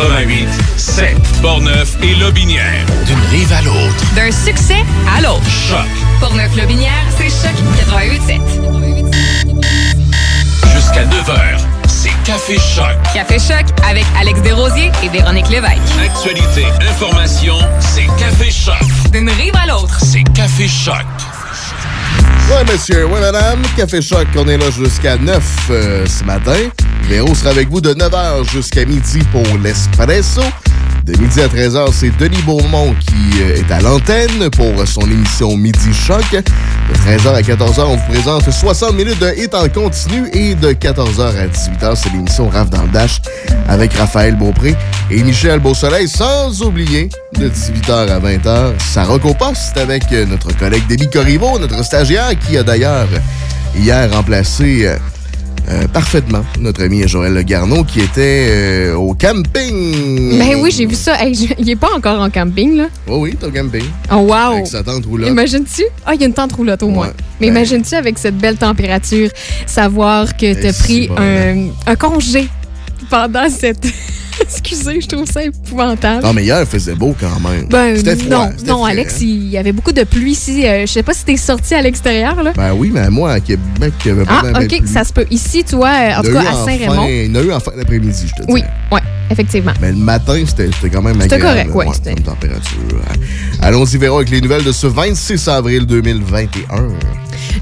88 7 Portneuf et Lobinière. D'une rive à l'autre. D'un succès à l'autre. Choc Pour neuf Lobinière, c'est Choc 88.7. jusqu'à 9h. C'est Café Choc. Café Choc avec Alex Desrosiers et Véronique Lévesque. Actualité, information, c'est Café Choc. D'une rive à l'autre. C'est Café Choc. Ouais, monsieur, ouais, madame. Café Choc, on est là jusqu'à 9 euh, ce matin. Véro sera avec vous de 9h jusqu'à midi pour l'espresso. De midi à 13h, c'est Denis Beaumont qui euh, est à l'antenne pour son émission Midi Choc. De 13h à 14h, on vous présente 60 minutes de hit en continu. Et de 14h à 18h, c'est l'émission Raf dans le Dash avec Raphaël Beaupré et Michel Beausoleil. Sans oublier, de 18h à 20h, Sarah Copost avec euh, notre collègue Déby Corriveau, notre stagiaire qui a d'ailleurs hier remplacé... euh, parfaitement notre ami Joël Le Garneau qui était euh, au camping. Ben oui, j'ai vu ça. Hey, je- il est pas encore en camping, là. Oui, oui, t'es au camping. Oh, wow! Avec sa tante roulotte. Imagines-tu? Ah, il y a une tente roulotte au moins. Mais Ben. imagines-tu avec cette belle température, savoir que t'as c'est pris un, un congé pendant cette. Excusez, je trouve ça épouvantable. Non, mais hier, il faisait beau quand même. Ben, C'était froid. non, c'était non, frais, Alex, hein. il y avait beaucoup de pluie ici. Euh, je sais pas si t'es sorti à l'extérieur, là. Ben oui, mais moi, à Québec, il y avait pas ah, mal de OK, pluie. ça se peut. Ici, tu vois, euh, en tout cas, à Saint-Raymond. Il y en a eu en fin d'après-midi, je te dis. Oui, ouais, effectivement. Mais le matin, c'était c'était quand même C'était agréable. correct, ouais, c'était- comme température. Allons-y, Véro, avec les nouvelles de ce 26 avril 2021.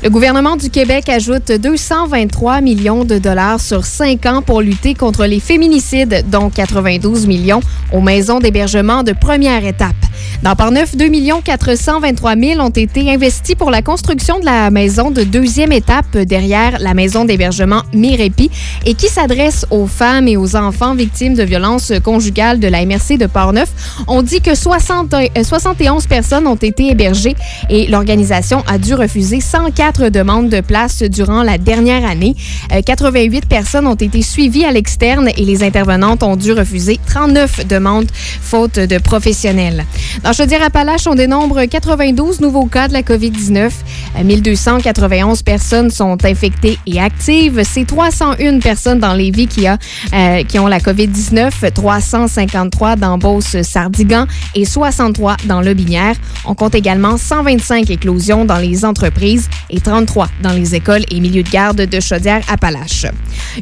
Le gouvernement du Québec ajoute 223 millions de dollars sur 5 ans pour lutter contre les féminicides, dont 92 millions aux maisons d'hébergement de première étape. Dans Portneuf, 2 423 000 ont été investis pour la construction de la maison de deuxième étape derrière la maison d'hébergement Mirepi et qui s'adresse aux femmes et aux enfants victimes de violences conjugales de la MRC de Portneuf. On dit que 60, euh, 71 personnes ont été hébergées et l'organisation a dû refuser 104 demandes de place durant la dernière année. Euh, 88 personnes ont été suivies à l'externe et les intervenantes ont dû refuser 39 demandes faute de professionnels. Dans Chaudière-Appalaches, on dénombre 92 nouveaux cas de la COVID-19. Euh, 1291 personnes sont infectées et actives. C'est 301 personnes dans les vies qui, a, euh, qui ont la COVID-19, 353 dans Beauce-Sardigan et 63 dans Lobinière. On compte également 125 éclosions dans les entreprises et 33 dans les écoles et milieux de garde de Chaudière-Appalaches.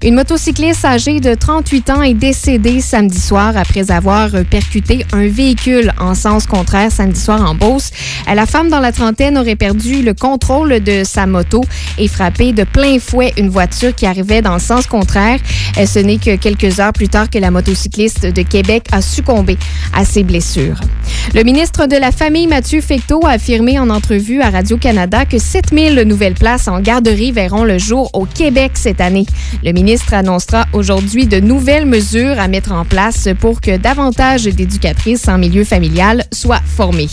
Une motocycliste âgée de 38 ans est décédée samedi soir après avoir percuté un véhicule en sens contraire samedi soir en Beauce. Euh, La femme dans la trentaine aurait perdu le contrôle de sa moto et frappé de plein fouet une voiture qui arrivait dans le sens contraire. Euh, Ce n'est que quelques heures plus tard que la motocycliste de Québec a succombé à ses blessures. Le ministre de la Famille, Mathieu Fecteau, a affirmé en entrevue à Radio-Canada que 7000 nouvelles places en garderie verront le jour au Québec cette année. Le ministre annoncera aujourd'hui de nouvelles mesures à mettre en place pour que davantage d'éducatrices en milieu familial soient formées.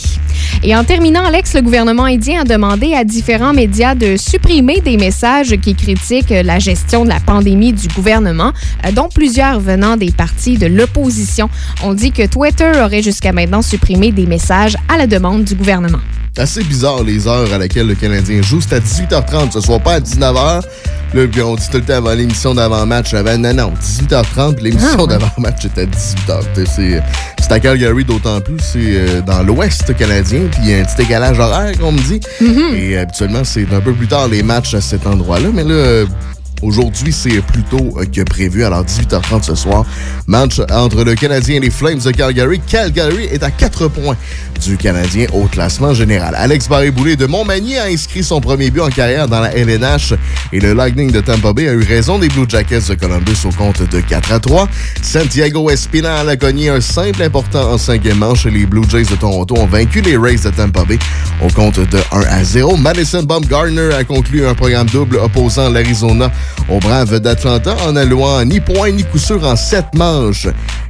Et en terminant, Alex, le gouvernement indien a demandé à différents médias de supprimer des messages qui critiquent la gestion de la pandémie du gouvernement, euh, dont plusieurs venant des partis de l'opposition. On dit que Twitter aurait jusqu'à maintenant supprimé des messages à la demande du gouvernement. C'est assez bizarre les heures à laquelle le Canadien joue. C'est à 18h30, ce soit pas à 19h. Là, puis on dit tout le temps avant l'émission d'avant-match. Avant, non, non, 18h30, puis l'émission Ah, d'avant-match est à 18h. T'sais, C'est c'est à Calgary d'autant plus. C'est euh, dans l'ouest canadien, puis il y a un petit décalage horaire, qu'on me dit. Et habituellement, c'est un peu plus tard les matchs à cet endroit-là. Mais là, euh, Aujourd'hui, c'est plus tôt euh, que prévu. Alors, 18h30 ce soir, match entre le Canadien et les Flames de Calgary. Calgary est à 4 points du Canadien au classement général. Alex Barré-Boulet de Montmagny a inscrit son premier but en carrière dans la LNH et le Lightning de Tampa Bay a eu raison des Blue Jackets de Columbus au compte de 4 à 3. Santiago Espinal a cogné un simple important en cinquième manche et les Blue Jays de Toronto ont vaincu les Rays de Tampa Bay au compte de 1 à 0. Madison Bumgarner a conclu un programme double opposant l'Arizona aux Braves d'Atlanta en allouant ni point ni coup en sept manches.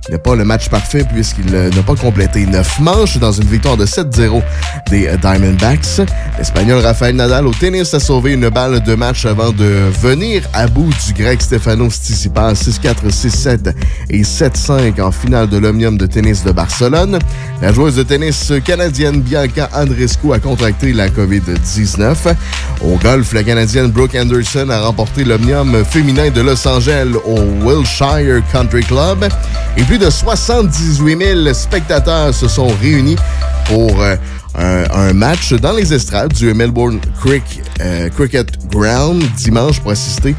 Il n'a pas le match parfait puisqu'il euh, n'a pas complété neuf manches dans une victoire de 7-0 des euh, Diamondbacks. L'Espagnol Rafael Nadal au tennis a sauvé une balle de match avant de venir à bout du grec Stefano Tsitsipas 6-4, 6-7 et 7-5 en finale de l'Omnium de tennis de Barcelone. La joueuse de tennis canadienne Bianca Andreescu a contracté la COVID-19. Au golf, la Canadienne Brooke Anderson a remporté l'Omnium féminin de Los Angeles au Wilshire Country Club. Et plus de 78 000 spectateurs se sont réunis pour euh, un, match dans les estrades du Melbourne euh, Cricket Ground dimanche pour assister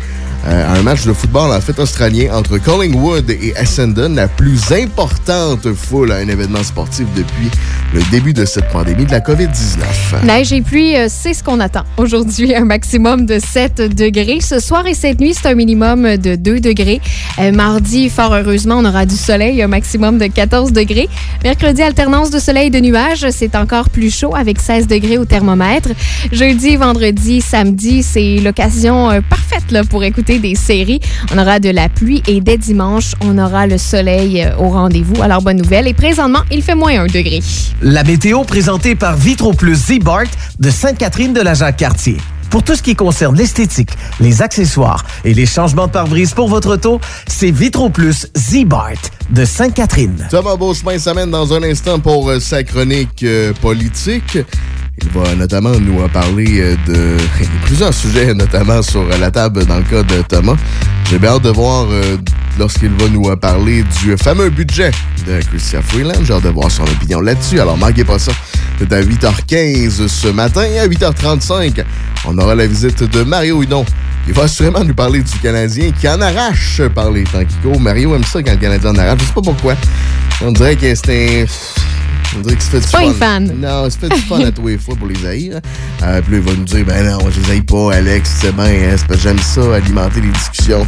un match de football en fait australien entre Collingwood et Essendon, la plus importante foule à un événement sportif depuis le début de cette pandémie de la COVID-19. Neige et pluie, euh, c'est ce qu'on attend. Aujourd'hui, un maximum de 7 degrés. Ce soir et cette nuit, c'est un minimum de 2 degrés. Euh, mardi, fort heureusement, on aura du soleil, un maximum de 14 degrés. Mercredi, alternance de soleil et de nuages, c'est encore plus chaud avec 16 degrés au thermomètre. Jeudi, vendredi, samedi, c'est l'occasion euh, parfaite là, pour écouter des séries. On aura de la pluie et dès dimanche, on aura le soleil euh, au rendez-vous. Alors, bonne nouvelle. Et présentement, il fait moins 1 degré. La météo présentée par Vitro Plus Z-Bart de Sainte-Catherine de la Jacques-Cartier. Pour tout ce qui concerne l'esthétique, les accessoires et les changements de pare-brise pour votre auto, c'est Vitro Plus Z-Bart de Sainte-Catherine. Thomas Beauchemin s'amène dans un instant pour euh, sa chronique euh, politique. Il va notamment nous parler euh, de plusieurs sujets, notamment sur euh, la table dans le cas de Thomas. J'ai bien hâte de voir euh, lorsqu'il va nous parler du fameux budget de Christian Freeland. J'ai hâte de voir son opinion là-dessus. Alors, manquez pas ça. C'est à 8h15 ce matin et à 8h35, on aura la visite de Mario Hudon. Il va assurément nous parler du Canadien qui en arrache par les temps. Mario aime ça quand le Canadien en arrache. Je sais pas pourquoi. On dirait que c'est un... On dirait qu'il se fait du pas fun. un fan. Non, il se fait du fun à tous les fois pour les haïr. Euh, puis là, il va nous dire, ben non, je les haïs pas, Alex, c'est bien, hein, c'est parce que j'aime ça, alimenter les discussions.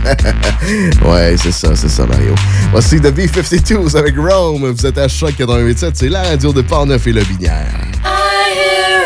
ouais, c'est ça, c'est ça, Mario. Voici The B-52s avec Rome. Vous êtes à Choc 88.7, c'est la radio de Portneuf et Lobinière. I hear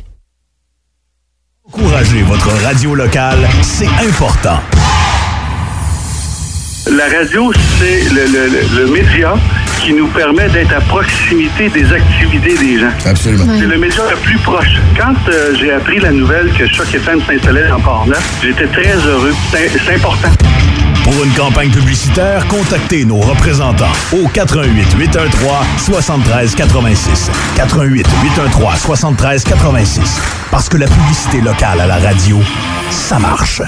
Votre radio locale, c'est important. La radio, c'est le, le- le- le média qui nous permet d'être à proximité des activités des gens. Absolument. C'est le média le plus proche. Quand euh, j'ai appris la nouvelle que Choc FM s'installait en Port-Neuf, j'étais très heureux. C'est important. Pour une campagne publicitaire, contactez nos représentants au 88 813 73 86. 88 813 73 86. Parce que la publicité locale à la radio, ça marche.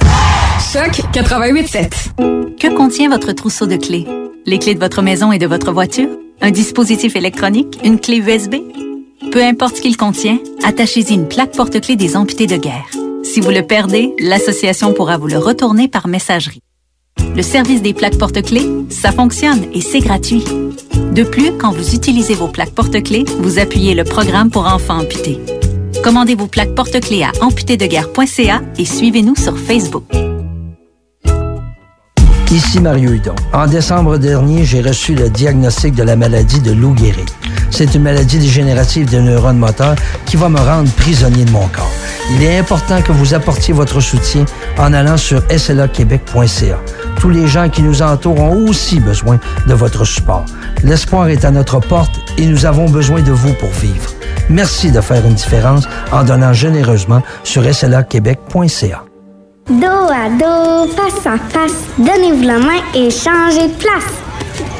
Choc 88.7. Que contient votre trousseau de clés? Les clés de votre maison et de votre voiture? Un dispositif électronique? Une clé USB? Peu importe ce qu'il contient, attachez-y une plaque porte-clés des amputés de guerre. Si vous le perdez, l'association pourra vous le retourner par messagerie. Le service des plaques porte-clés, ça fonctionne et c'est gratuit. De plus, quand vous utilisez vos plaques porte-clés, vous appuyez le programme pour enfants amputés. Commandez vos plaques porte-clés à amputédeguerre.ca et suivez-nous sur Facebook. Ici Mario Hudon. En décembre dernier, j'ai reçu le diagnostic de la maladie de Lou Gehrig. C'est une maladie dégénérative des neurones moteurs qui va me rendre prisonnier de mon corps. Il est important que vous apportiez votre soutien en allant sur slaquebec.ca. Tous les gens qui nous entourent ont aussi besoin de votre support. L'espoir est à notre porte et nous avons besoin de vous pour vivre. Merci de faire une différence en donnant généreusement sur slaquebec.ca. Dos à dos, face à face, donnez-vous la main et changez de place.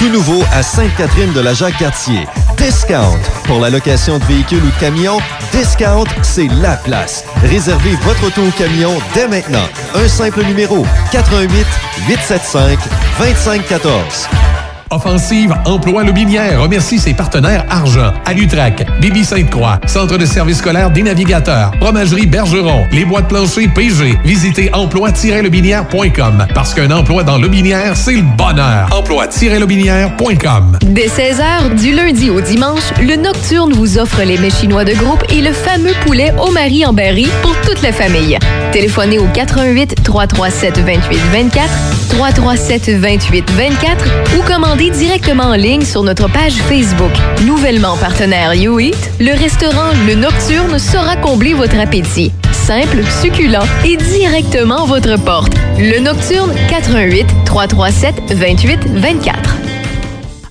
Tout nouveau à Sainte-Catherine de la Jacques-Cartier. Discount. Pour la location de véhicules ou de camions, Discount, c'est la place. Réservez votre auto ou camion dès maintenant. Un simple numéro 88 875 2514. Offensive Emploi Lobinière remercie ses partenaires Argent, Alutrac, Bibi Sainte-Croix, Centre de service scolaire des navigateurs, Fromagerie Bergeron, les boîtes planchers PG. Visitez emploi-lobinière.com parce qu'un emploi dans Lobinière, c'est le bonheur. Emploi-lobinière.com. Dès 16h, du lundi au dimanche, le Nocturne vous offre les mets chinois de groupe et le fameux poulet au mari en berry pour toute la famille. Téléphonez au 88 337 28 24 337 28 24 ou commandez directement en ligne sur notre page Facebook. Nouvellement partenaire YouEat, le restaurant Le Nocturne saura combler votre appétit. Simple, succulent et directement à votre porte. Le Nocturne 88 337 28 24.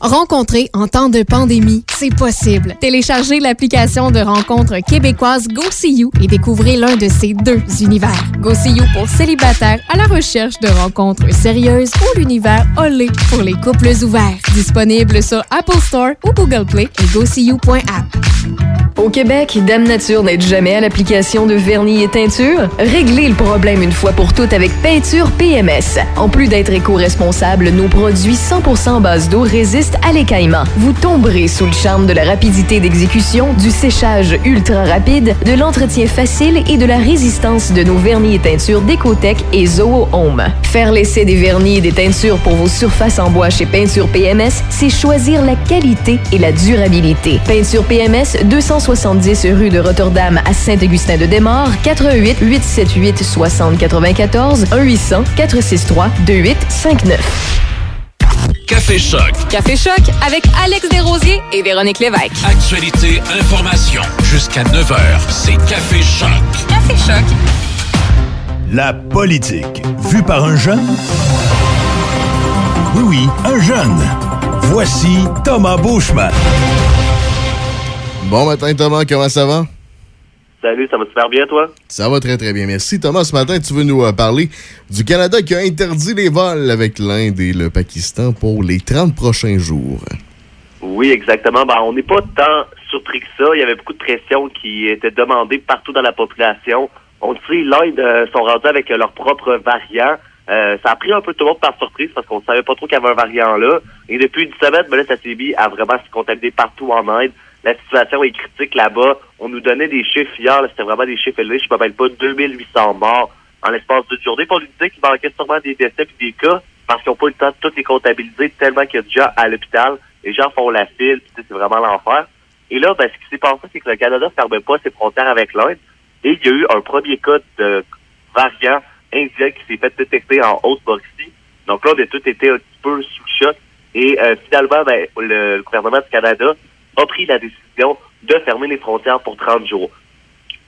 Rencontrer en temps de pandémie, c'est possible. Téléchargez l'application de rencontre québécoise GoSeeYou et découvrez l'un de ces deux univers. GoSeeYou pour célibataires à la recherche de rencontres sérieuses ou l'univers Olé pour les couples ouverts. Disponible sur Apple Store ou Google Play et GoSeeYou.app. Au Québec, Dame Nature n'aide jamais à l'application de vernis et teinture. Réglez le problème une fois pour toutes avec Peinture PMS. En plus d'être éco-responsable, nos produits 100% en base d'eau résistent à l'écaillement. Vous tomberez sous le charme de la rapidité d'exécution, du séchage ultra rapide, de l'entretien facile et de la résistance de nos vernis et teintures Décotech et Zoho Home. Faire l'essai des vernis et des teintures pour vos surfaces en bois chez Peinture PMS, c'est choisir la qualité et la durabilité. Peinture PMS, 270 rue de Rotterdam à Saint-Augustin-de-Desmaures, 88 878 60 94 1 800 463 2859. Café Choc. Café Choc avec Alex Desrosiers et Véronique Lévesque. Actualité, information. Jusqu'à 9h, c'est Café Choc. Café Choc. La politique, vue par un jeune? Oui, oui, un jeune. Voici Thomas Beauchemin. Bon matin, Thomas, comment ça va? Salut, ça va super bien, toi? Ça va très, très bien. Merci, Thomas. Ce matin, tu veux nous euh, parler du Canada qui a interdit les vols avec l'Inde et le Pakistan pour les 30 prochains jours. Oui, exactement. Ben, on n'est pas tant surpris que ça. Il y avait beaucoup de pression qui était demandée partout dans la population. On sait, l'Inde euh, sont rendus avec euh, leur propre variant. Euh, ça a pris un peu tout le monde par surprise parce qu'on savait pas trop qu'il y avait un variant là. Et depuis une semaine, ben là, ça s'est mis à vraiment se contaminer partout en Inde. La situation est critique là-bas. On nous donnait des chiffres hier, c'était vraiment des chiffres élevés. Je ne me rappelle pas, 2800 morts en l'espace d'une journée. On nous disait qu'il manquait sûrement des décès et des cas parce qu'ils n'ont pas eu le temps de tous les comptabiliser tellement qu'il y a déjà à l'hôpital. Les gens font la file, c'est vraiment l'enfer. Et là, ben, ce qui s'est passé, c'est que le Canada ne fermait pas ses frontières avec l'Inde. Et il y a eu un premier cas de variant indien qui s'est fait détecter en Haute-Mauricie. Donc là, on a tous été un petit peu sous le choc. Et euh, finalement, ben, le gouvernement du Canada a pris la décision de fermer les frontières pour 30 jours.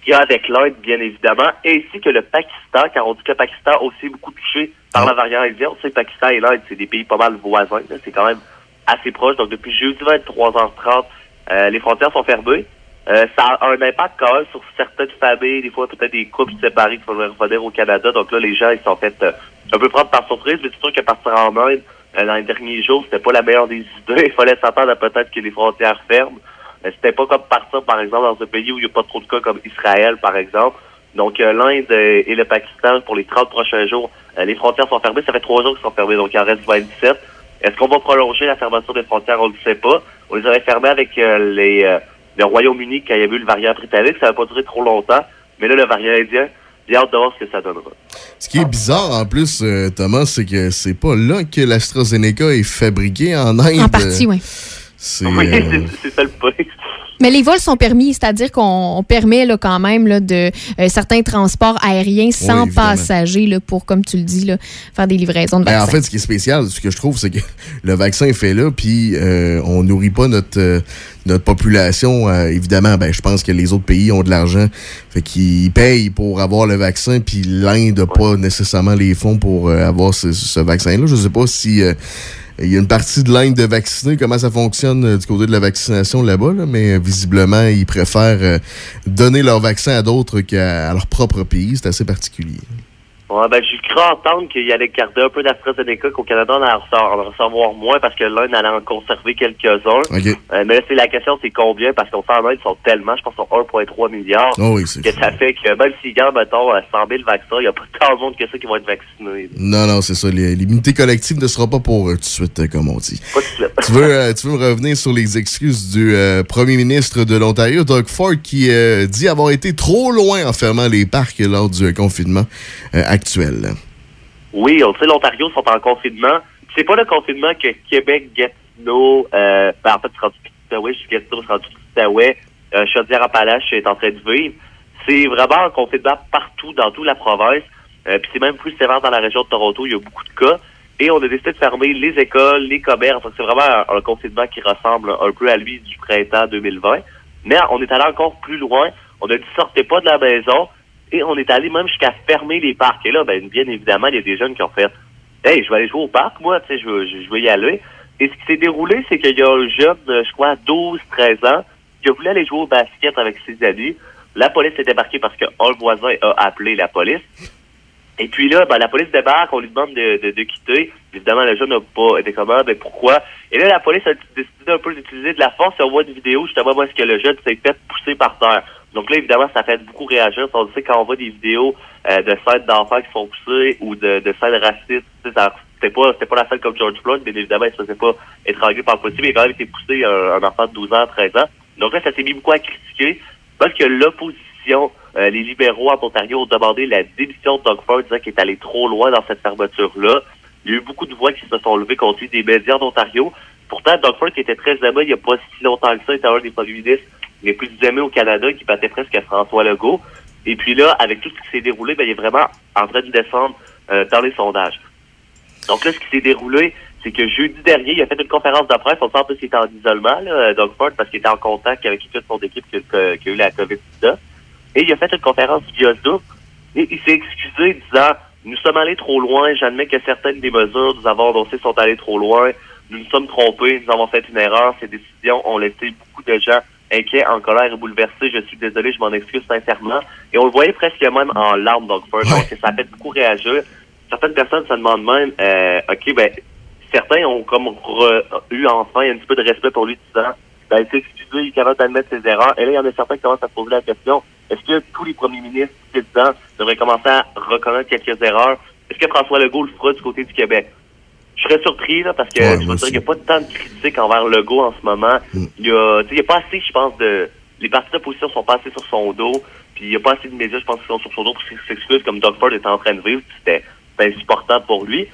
Il y a avec l'Inde, bien évidemment, ainsi que le Pakistan, car on dit que le Pakistan aussi beaucoup touché par la variante indienne. Le Pakistan et l'Inde, c'est des pays pas mal voisins. C'est quand même assez proche. Donc, depuis jeudi 23h30, euh, les frontières sont fermées. Euh, ça a un impact quand même sur certaines familles, des fois peut-être des couples séparés qui vont revenir au Canada. Donc là, les gens, ils sont fait euh, un peu prendre par surprise, mais c'est sûr que partir en Inde, dans les derniers jours, c'était pas la meilleure des idées. Il fallait s'attendre à peut-être que les frontières ferment. Euh, c'était pas comme partir, par exemple, dans un pays où il n'y a pas trop de cas comme Israël, par exemple. Donc euh, l'Inde euh, et le Pakistan, pour les 30 prochains jours, euh, les frontières sont fermées. Ça fait trois jours qu'ils sont fermées, donc il en reste 27. Est-ce qu'on va prolonger la fermeture des frontières? On ne le sait pas. On les avait fermées avec euh, les, euh, le Royaume-Uni quand il y avait eu le variant britannique. Ça n'a pas duré trop longtemps. Mais là, le variant indien, j'ai hâte de voir ce que ça donnera. Ce qui est bizarre en plus, euh, Thomas, c'est que c'est pas là que l'AstraZeneca est fabriqué en Inde. En partie, oui. C'est. Oui, euh, c'est- c'est ça le point. Mais les vols sont permis, c'est-à-dire qu'on on permet là, quand même là, de euh, certains transports aériens sans passagers là, pour, comme tu le dis, là, faire des livraisons de Ben, vaccins. en fait, ce qui est spécial, ce que je trouve, c'est que le vaccin est fait là, puis euh, on nourrit pas notre euh, notre population. euh, évidemment, ben, je pense que les autres pays ont de l'argent, fait qu'ils payent pour avoir le vaccin, puis l'Inde n'a pas nécessairement les fonds pour euh, avoir ce, ce vaccin-là. Je sais pas si euh, il y a une partie de l'Inde de vaccinés, comment ça fonctionne euh, du côté de la vaccination là-bas, là, mais euh, visiblement, ils préfèrent euh, donner leur vaccin à d'autres qu'à leur propre pays. C'est assez particulier. Ouais, ben, j'ai cru entendre qu'il allait garder un peu d'AstraZeneca, qu'au Canada, on en recevoir, moins parce que l'Inde allait en conserver quelques-uns. Euh, mais là, c'est la question, c'est combien? Parce qu'on sait en Inde, ils sont tellement, je pense, sont 1,3 milliards. Oh oui, c'est que ça fait que même s'ils gardent, mettons, euh, 100 000 vaccins, il n'y a pas tant de monde que ça qui vont être vaccinés. Non, non, c'est ça. L'immunité collective ne sera pas pour eux tout de suite, euh, comme on dit. Pas tout de suite. tu, veux, euh, tu veux revenir sur les excuses du euh, premier ministre de l'Ontario, Doug Ford, qui euh, dit avoir été trop loin en fermant les parcs lors du euh, confinement euh, Oui, on sait, l'Ontario sont en confinement. C'est pas le confinement que Québec, Gatineau, euh, ben, en fait, rendu Piscataway, Gatineau, rendu euh, est en train de vivre. C'est vraiment un confinement partout dans toute la province. Euh, puis c'est même plus sévère dans la région de Toronto, il y a beaucoup de cas. Et on a décidé de fermer les écoles, les commerces. C'est vraiment un, un confinement qui ressemble un peu à lui du printemps 2020. Mais on est allé encore plus loin. On a dit sortez pas de la maison. Et on est allé même jusqu'à fermer les parcs. Et là, ben, bien évidemment, il y a des jeunes qui ont fait Hey, je vais aller jouer au parc, moi, tu sais, je veux, je, veux y aller. Et ce qui s'est déroulé, c'est qu'il y a un jeune, de, je crois, 12, 13 ans, qui a voulu aller jouer au basket avec ses amis. La police est débarquée parce qu'un voisin a appelé la police. Et puis là, ben, la police débarque, on lui demande de, de, de quitter. Évidemment, le jeune n'a pas été comme Ah, ben pourquoi? Et là, la police a décidé un peu d'utiliser de la force et on voit une vidéo justement où est-ce que le jeune s'est fait pousser par terre. Donc là, évidemment, ça fait beaucoup réagir. On sait quand on voit des vidéos euh, de scènes d'enfants qui se font pousser ou de, de scènes racistes, c'était pas, c'était pas la scène comme George Floyd, mais évidemment, il se faisait pas étrangler par le policier, mais il quand même été poussé un, un enfant de 12 ans, 13 ans. Donc là, ça s'est mis beaucoup à critiquer parce que l'opposition, euh, les libéraux en Ontario ont demandé la démission de Doug Ford, disant qu'il est allé trop loin dans cette fermeture-là. Il y a eu beaucoup de voix qui se sont levées contre lui des médias d'Ontario. Pourtant, Doug Ford, qui était très aimé il n'y a pas si longtemps que ça, était un des premiers ministres les plus aimés au Canada, qui battait presque à François Legault. Et puis là, avec tout ce qui s'est déroulé, ben, il est vraiment en train de descendre euh, dans les sondages. Donc là, ce qui s'est déroulé, c'est que jeudi dernier, il a fait une conférence de presse. On sent qu'il était en isolement, là, Doug Ford, parce qu'il était en contact avec toute son équipe qui, a- eu la COVID-19. Et il a fait une conférence via Zoom. Et il s'est excusé disant Nous sommes allés trop loin. J'admets que certaines des mesures que nous avons annoncées sont allées trop loin. Nous nous sommes trompés. Nous avons fait une erreur. Ces décisions ont laissé beaucoup de gens inquiets, en colère et bouleversés. Je suis désolé. Je m'en excuse sincèrement. Et on le voyait presque même en larmes, Doug Ford. Donc, ça a fait beaucoup réagir. Certaines personnes se demandent même euh, OK, ben, certains ont comme re- eu enfin un petit peu de respect pour lui, disant ben, il s'est excusé, il est capable d'admettre ses erreurs. Et là, il y en a certains qui commencent à se poser la question est-ce que tous les premiers ministres présidents devraient commencer à reconnaître quelques erreurs? Est-ce que François Legault le fera du côté du Québec? Je serais surpris, là, parce que Ouais, je veux dire, aussi. il n'y a pas tant de critiques envers Legault en ce moment. Il y a, tu sais, il y a pas assez, je pense, de, les partis d'opposition sont pas assez sur son dos, puis il n'y a pas assez de médias, je pense, qui sont sur son dos pour s'excuser comme Doug Ford était en train de vivre, c'était insupportable pour lui.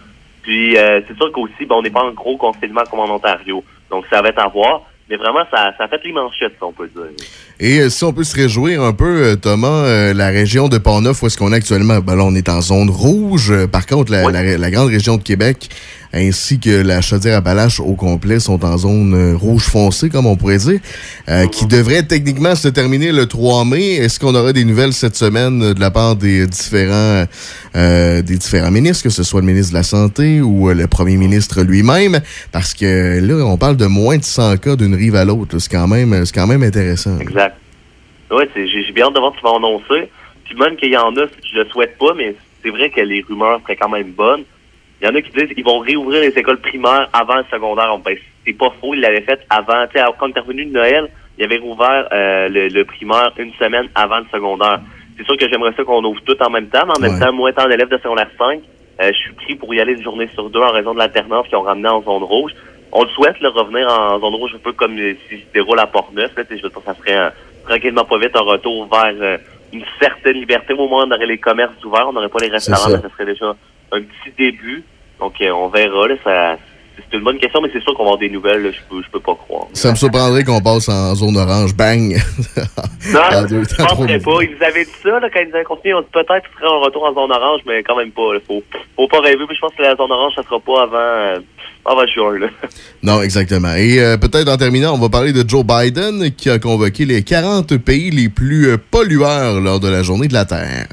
Puis euh, c'est sûr qu'aussi, ben, on n'est pas en gros confinement comme en Ontario. Donc ça va être à voir. Mais vraiment, ça, ça a fait les manchettes, si on peut dire. Et euh, si on peut se réjouir un peu, euh, Thomas, euh, la région de Pont-Neuf, où est-ce qu'on est actuellement? Ben là, on est en zone rouge. Par contre, la, la- la grande région de Québec, ainsi que la Chaudière-Appalaches au complet, sont en zone euh, rouge foncé, comme on pourrait dire, euh, qui devrait techniquement se terminer le 3 mai. Est-ce qu'on aura des nouvelles cette semaine euh, de la part des différents, euh, des différents ministres, que ce soit le ministre de la Santé ou euh, le premier ministre lui-même? Parce que là, on parle de moins de 100 cas d'une rive à l'autre. C'est quand même, quand même intéressant. Exact. J'ai j'ai bien hâte de voir ce qu'ils vont annoncer. Puis même qu'il y en a, je le souhaite pas, mais c'est vrai que les rumeurs seraient quand même bonnes. Il y en a qui disent qu'ils vont réouvrir les écoles primaires avant le secondaire. Ben, c'est pas faux, ils l'avaient fait avant. Tu sais, quand est revenu de Noël, il avait rouvert euh, le, le primaire une semaine avant le secondaire. C'est sûr que j'aimerais ça qu'on ouvre tout en même temps, mais en même Ouais. temps, moi étant élève de secondaire 5, euh, je suis pris pour y aller une journée sur deux en raison de l'alternance qu'ils ont ramené en zone rouge. On le souhaite, le revenir en zone rouge un peu comme euh, s'il se déroule à Port-Neuf. Là, je veux dire, ça serait euh, tranquillement pas vite un retour vers euh, une certaine liberté. Au moins, on aurait les commerces ouverts, on n'aurait pas les restaurants, mais ça serait déjà un petit début. Donc, euh, on verra. Là, ça, c'est une bonne question, mais c'est sûr qu'on va avoir des nouvelles. là, je peux, je peux pas croire. Ça me surprendrait qu'on passe en zone orange. Bang! Non, En je trois penserais pas. Ils nous avaient dit ça là, quand ils avaient continué. On dit peut-être qu'il serait un retour en zone orange, mais quand même pas. Là. Faut, faut pas rêver. Puis je pense que la zone orange, ça sera pas avant, euh, avant juin. Là. Non, exactement. Et euh, peut-être en terminant, on va parler de Joe Biden qui a convoqué les 40 pays les plus pollueurs lors de la journée de la Terre.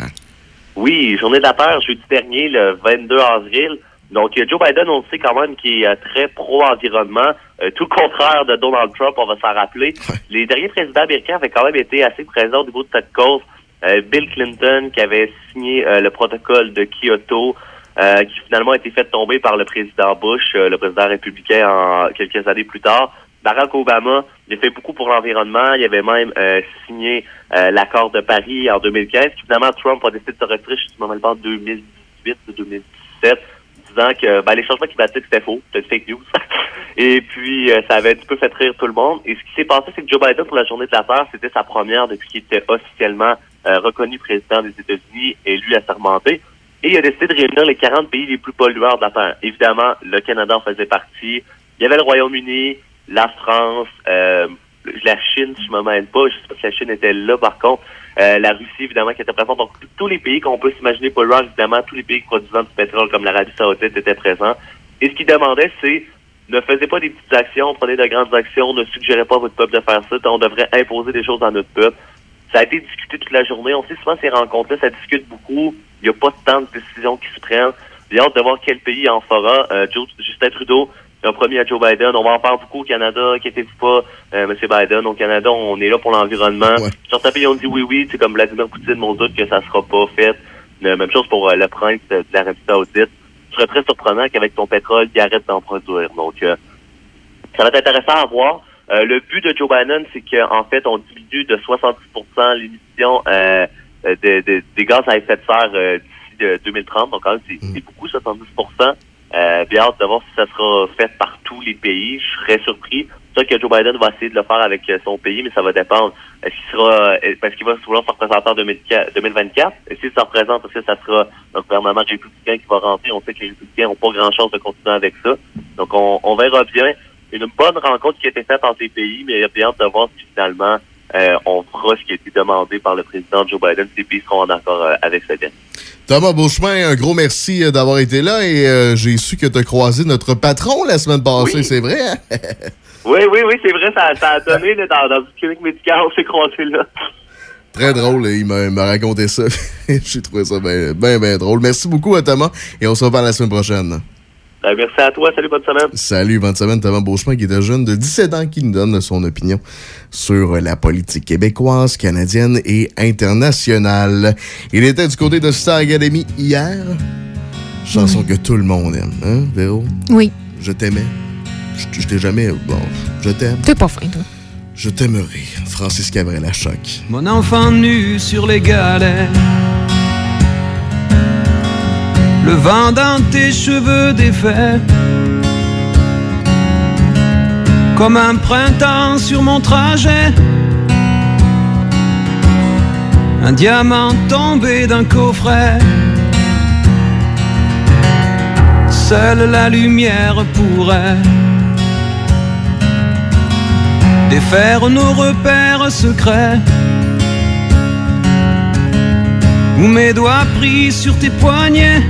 Oui, journée de la Terre, jeudi dernier, le 22 avril. Donc, Joe Biden, on le sait quand même qu'il est très pro-environnement, euh, tout le contraire de Donald Trump, on va s'en rappeler. Les derniers présidents américains avaient quand même été assez présents au niveau de cette cause. Euh, Bill Clinton, qui avait signé euh, le protocole de Kyoto, qui finalement a été fait tomber par le président Bush, le président républicain, en quelques années plus tard. Barack Obama, il a fait beaucoup pour l'environnement. Il avait même signé euh, l'accord de Paris en 2015. Puis finalement, Trump a décidé de se retirer, je me en 2018 ou 2017, disant que ben, les changements climatiques, c'était faux, c'était fake news. Et puis, euh, ça avait un petit peu fait rire tout le monde. Et ce qui s'est passé, c'est que Joe Biden, pour la journée de la Terre, c'était sa première depuis qu'il était officiellement euh, reconnu président des États-Unis, élu assermenté. Et il a décidé de réunir les 40 pays les plus pollueurs de la Terre. Évidemment, le Canada en faisait partie. Il y avait le Royaume-Uni, la France, euh, la Chine, je me mêle pas. Je sais pas si la Chine était là, par contre. Euh, la Russie, évidemment, qui était présente. Donc, tous les pays qu'on peut s'imaginer pollueurs, évidemment, tous les pays produisant du pétrole, comme l'Arabie Saoudite, étaient présents. Et ce qu'il demandait, c'est ne faisait pas des petites actions, prenez de grandes actions, ne suggérez pas à votre peuple de faire ça. On devrait imposer des choses à notre peuple. Ça a été discuté toute la journée. On sait souvent ces rencontres-là, ça discute beaucoup. Il n'y a pas tant de décisions qui se prennent. J'ai hâte de voir quel pays en fera. Euh, Justin Trudeau a promis à Joe Biden. On va en parler beaucoup au Canada. Inquiétez-vous pas, euh, M. Biden. Au Canada, on est là pour l'environnement. Certains pays ont dit oui, oui. C'est comme Vladimir Poutine m'ont doute que ça sera pas fait. Euh, même chose pour euh, le prince de l'Arabie Saoudite. Ce serait très surprenant qu'avec ton pétrole, il arrête d'en produire. Donc, euh, ça va être intéressant à voir. Euh, le but de Joe Biden, c'est qu'en fait, on diminue de 70% l'émission euh, de, de- des gaz à effet de serre euh, d'ici de 2030. Donc, quand même, c'est c'est beaucoup, 70 euh, Bien hâte de voir si ça sera fait par tous les pays. Je serais surpris. C'est que Joe Biden va essayer de le faire avec euh, son pays, mais ça va dépendre. Est-ce qu'il sera, euh, parce qu'il va vouloir se représenter en 2004 2024? Et s'il se représente, est-ce que ça sera un gouvernement républicain qui va rentrer? On sait que les républicains n'ont pas grand-chose de continuer avec ça. Donc, on, on verra bien. Une bonne rencontre qui a été faite entre les pays, mais bien hâte de voir si finalement euh, on fera ce qui a été demandé par le président Joe Biden, si les pays seront en accord euh, avec ce dernier. Thomas Beauchemin, un gros merci euh, d'avoir été là et euh, j'ai su que tu as croisé notre patron la semaine passée, c'est vrai? hein? Oui, oui, oui, c'est vrai, ça, ça a donné là, dans, dans une clinique médicale, on s'est croisés là. Très drôle, il m'a il m'a raconté ça. j'ai trouvé ça bien, bien, bien drôle. Merci beaucoup à Thomas et on se revoit la semaine prochaine. Ben, merci à toi, salut, bonne semaine. Salut, bonne semaine, Thomas Beauchemin, qui est un jeune de 17 ans qui nous donne son opinion sur la politique québécoise, canadienne et internationale. Il était du côté de Star Academy hier. Chanson que tout le monde aime, hein, Véro? Oui. Je t'aimais. Je, je t'ai jamais. Bon, je t'aime. T'es pas fin, toi. Je t'aimerai. Francis Cabrel à choc. Mon enfant nu sur les galets. Le vent dans tes cheveux défaits. comme un printemps sur mon trajet. Un diamant tombé d'un coffret. Seule la lumière pourrait défaire nos repères secrets. Ou mes doigts pris sur tes poignets.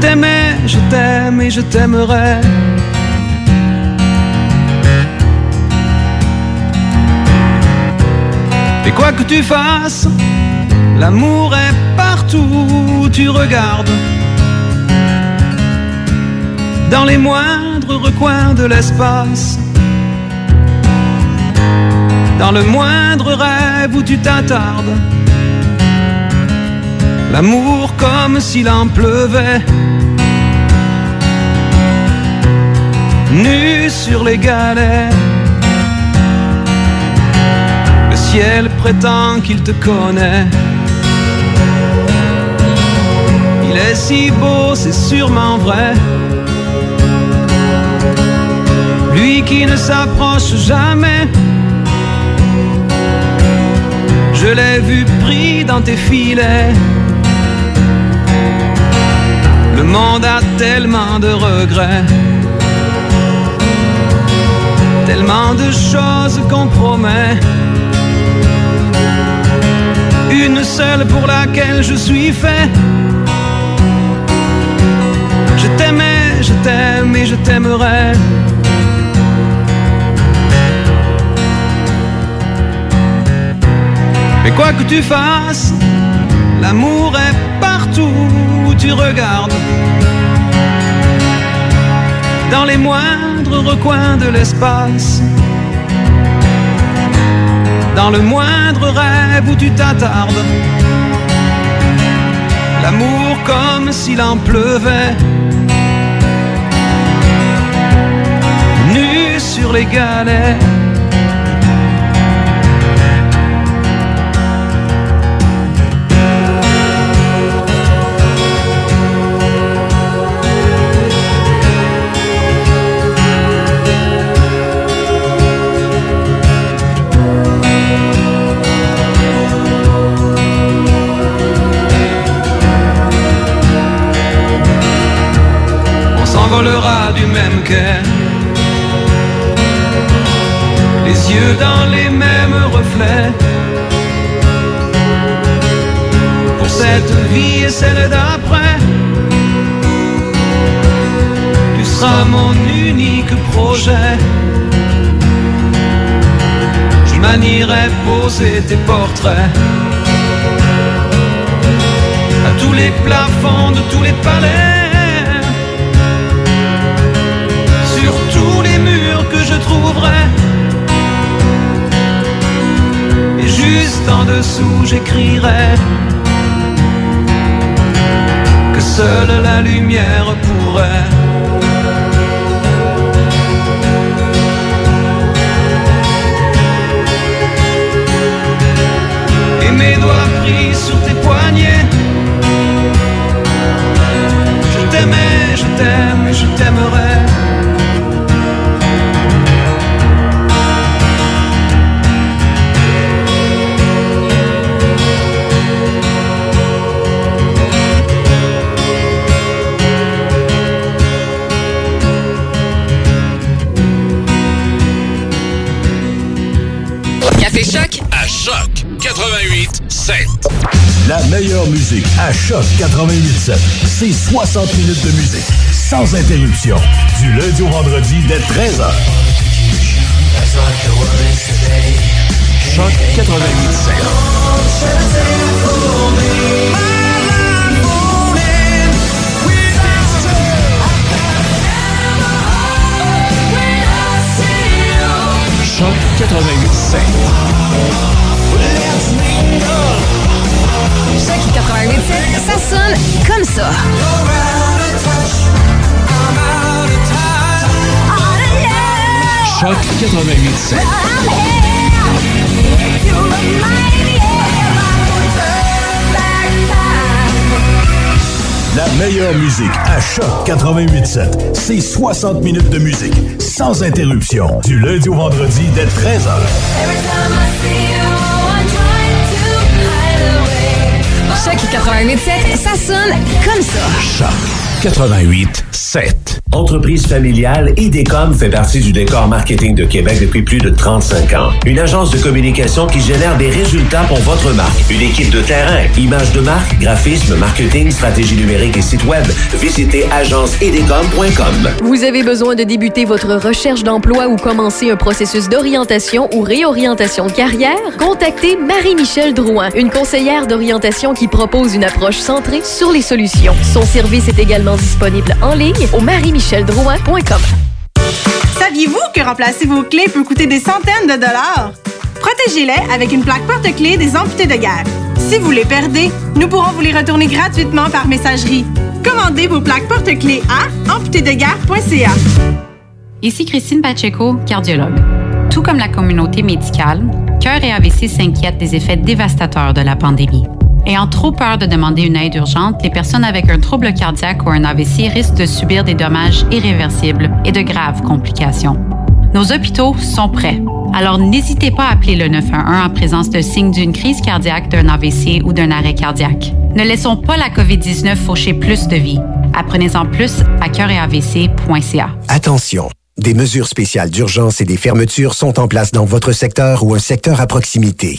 Je t'aimais, je t'aime et je t'aimerai. Et quoi que tu fasses, l'amour est partout où tu regardes. Dans les moindres recoins de l'espace. Dans le moindre rêve où tu t'attardes. L'amour comme s'il en pleuvait. Nu sur les galets. Le ciel prétend qu'il te connaît. Il est si beau, c'est sûrement vrai. Lui qui ne s'approche jamais. Je l'ai vu pris dans tes filets. Le monde a tellement de regrets. Tellement de choses qu'on promet. Une seule pour laquelle je suis fait. Je t'aimais, je t'aime et je t'aimerai. Mais quoi que tu fasses, l'amour est partout tu regardes. Dans les moindres recoins de l'espace. Dans le moindre rêve où tu t'attardes. L'amour comme s'il en pleuvait. Nu sur les galets. Les yeux dans les mêmes reflets. Pour cette vie et celle d'après. Tu seras mon unique projet. Je manierai poser tes portraits. À tous les plafonds de tous les palais. Et juste en dessous, j'écrirai que seule la lumière pourrait. Et mes doigts pris sur tes poignets. Je t'aimais, je t'aime et je t'aimerai. La meilleure musique à Choc 88.7. C'est 60 minutes de musique, sans interruption, du lundi au vendredi dès 13h. Choc 88 Choc 88 7. Choc 88.7, ça sonne comme ça. Choc 88 7. La La meilleure musique à Choc 88.7. C'est 60 minutes de musique sans interruption. Du lundi au vendredi dès 13h. 88.7, ça sonne comme ça. Choc 88 7. Entreprise familiale, IDECOM fait partie du décor marketing de Québec depuis plus de 35 ans. Une agence de communication qui génère des résultats pour votre marque. Une équipe de terrain, images de marque, graphisme, marketing, stratégie numérique et site web. Visitez agenceidecom.com. Vous avez besoin de débuter votre recherche d'emploi ou commencer un processus d'orientation ou réorientation de carrière? Contactez Marie-Michel Drouin, une conseillère d'orientation qui propose une approche centrée sur les solutions. Son service est également disponible en ligne au Saviez-vous que remplacer vos clés peut coûter des centaines de dollars? Protégez-les avec une plaque porte-clés des amputés de guerre. Si vous les perdez, nous pourrons vous les retourner gratuitement par messagerie. Commandez vos plaques porte-clés à amputédeguerre.ca. Ici Christine Pacheco, cardiologue. Tout comme la communauté médicale, Cœur et AVC s'inquiètent des effets dévastateurs de la pandémie. Ayant trop peur de demander une aide urgente, les personnes avec un trouble cardiaque ou un AVC risquent de subir des dommages irréversibles et de graves complications. Nos hôpitaux sont prêts. Alors n'hésitez pas à appeler le 911 en présence de signes d'une crise cardiaque, d'un AVC ou d'un arrêt cardiaque. Ne laissons pas la COVID-19 faucher plus de vies. Apprenez-en plus à cœuretavc.ca. Attention, des mesures spéciales d'urgence et des fermetures sont en place dans votre secteur ou un secteur à proximité.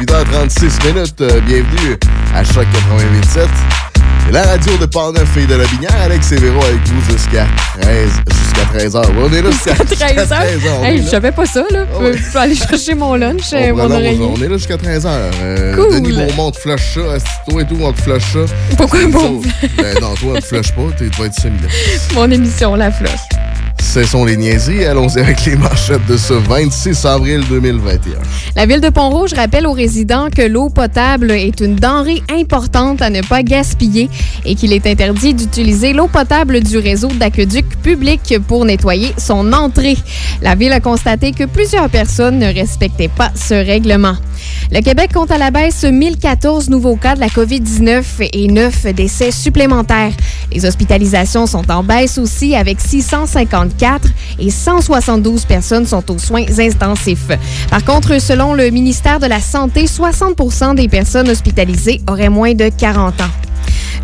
8h36 minutes. Euh, bienvenue à Choc 88.7. C'est la radio de Port-Neuf et de la Binière. Alex Sévéro avec vous jusqu'à 13, jusqu'à 13h. On est là jusqu'à 13 heures? on Hey, est je savais pas ça, là. Je peux aller chercher mon lunch, On euh, mon oreiller. On est là jusqu'à 13h. Euh, Cool. Denis Beaumont te flush ça. Toi et tout, on te flush ça. Pourquoi autres, Ben non, toi, on te flush pas. t'es- Tu vas être solide. Mon émission, La Floche. Ce sont les niaiseries. Allons-y avec les manchettes de ce 26 avril 2021. La ville de Pont-Rouge rappelle aux résidents que l'eau potable est une denrée importante à ne pas gaspiller et qu'il est interdit d'utiliser l'eau potable du réseau d'aqueduc public pour nettoyer son entrée. La ville a constaté que plusieurs personnes ne respectaient pas ce règlement. Le Québec compte à la baisse 1014 nouveaux cas de la COVID-19 et 9 décès supplémentaires. Les hospitalisations sont en baisse aussi avec 654 et 172 personnes sont aux soins intensifs. Par contre, selon le ministère de la Santé, 60% des personnes hospitalisées auraient moins de 40 ans.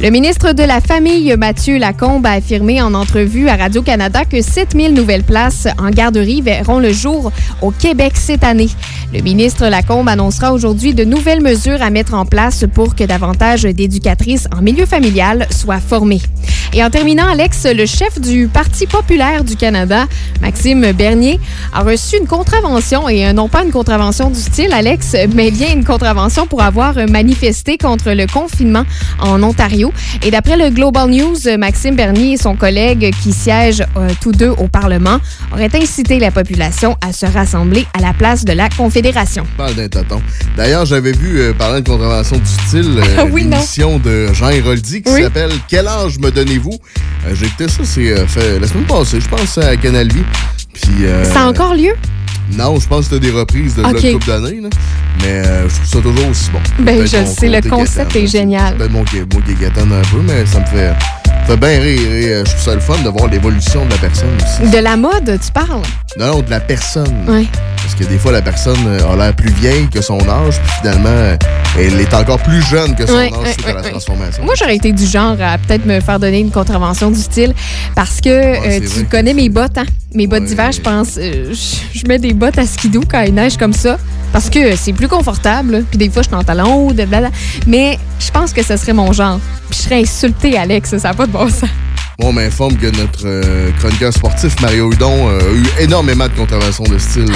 Le ministre de la Famille, Mathieu Lacombe, a affirmé en entrevue à Radio-Canada que 7000 nouvelles places en garderie verront le jour au Québec cette année. Le ministre Lacombe annoncera aujourd'hui de nouvelles mesures à mettre en place pour que davantage d'éducatrices en milieu familial soient formées. Et en terminant, Alex, le chef du Parti populaire du Canada, Maxime Bernier, a reçu une contravention, et euh, non pas une contravention du style, Alex, mais bien une contravention pour avoir manifesté contre le confinement en Ontario. Et d'après le Global News, Maxime Bernier et son collègue qui siègent euh, tous deux au Parlement auraient incité la population à se rassembler à la place de la Confédération. Parle d'un tonton. D'ailleurs, j'avais vu, euh, parlant de contravention du style, euh, Ah Oui, l'émission de Jean Héroldi qui Oui. s'appelle Quel âge me donnez-vous? Euh, J'ai écouté ça, c'est fait la semaine passée, je pense, à Canal Vie. Puis, Ça a encore lieu? Non, je pense que c'était des reprises de Ok. une couple d'années. Mais euh, je trouve ça toujours aussi bon. Ben, je sais, le concept est génial. Peut-être mon, mon un peu, mais ça me fait, fait bien rire. Et, euh, je trouve ça le fun de voir l'évolution de la personne aussi. De la mode, tu parles? Non, non, de la personne. Oui. Parce que des fois, la personne euh, a l'air plus vieille que son âge, puis finalement, euh, elle est encore plus jeune que son âge ouais, suite à la transformation. Moi, j'aurais été du genre à peut-être me faire donner une contravention du style parce que euh, tu vrai. connais mes bottes, hein? Mes bottes d'hiver, je pense, euh, je je mets des bottes à skidoo quand il neige comme ça. Parce que c'est plus confortable. Puis des fois, je suis en talons haut, de blabla. Mais je pense que ce serait mon genre. Puis je serais insultée, Alex. Ça n'a pas de bon sens. Bon, on m'informe que notre euh, chroniqueur sportif, Mario Hudon, euh, a eu énormément de contraventions de style.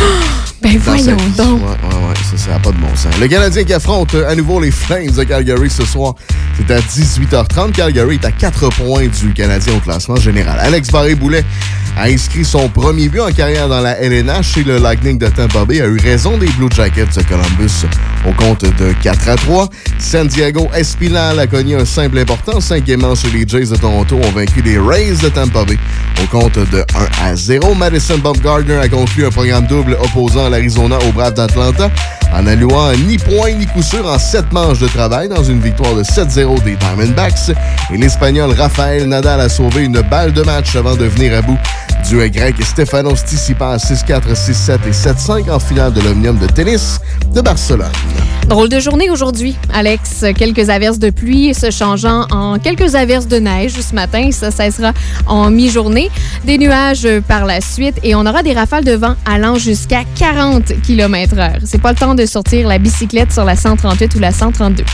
Ben voyons donc. Ouais, ouais, ouais, ça, ça n'a pas de bon sens. Le Canadien qui affronte euh, à nouveau les Flames de Calgary ce soir, c'est à 18h30. Calgary est à 4 points du Canadien au classement général. Alex Barré-Boulet a inscrit son premier but en carrière dans la LNH chez le Lightning de Tampa Bay, a eu raison des Blue Jackets de Columbus au compte de 4 à 3. San Diego Espinal a cogné un simple important. Cinquièmement chez les Jays de Toronto ont vaincu les Rays de Tampa Bay au compte de 1 à 0. Madison Bumgarner a conclu un programme double opposant l'Arizona aux Braves d'Atlanta en allouant ni point ni coup sûr en sept manches de travail dans une victoire de 7-0 des Diamondbacks. Et l'Espagnol Rafael Nadal a sauvé une balle de match avant de venir à bout du grec Stefanos Tsitsipas 6-4, 6-7 et 7-5 en finale de l'Omnium de tennis de Barcelone. Drôle de journée aujourd'hui, Alex. Quelques averses de pluie se changeant en quelques averses de neige ce matin. Ça cessera en mi-journée. Des nuages par la suite et on aura des rafales de vent allant jusqu'à 40 km h C'est pas le temps de sortir la bicyclette sur la 138 ou la 132.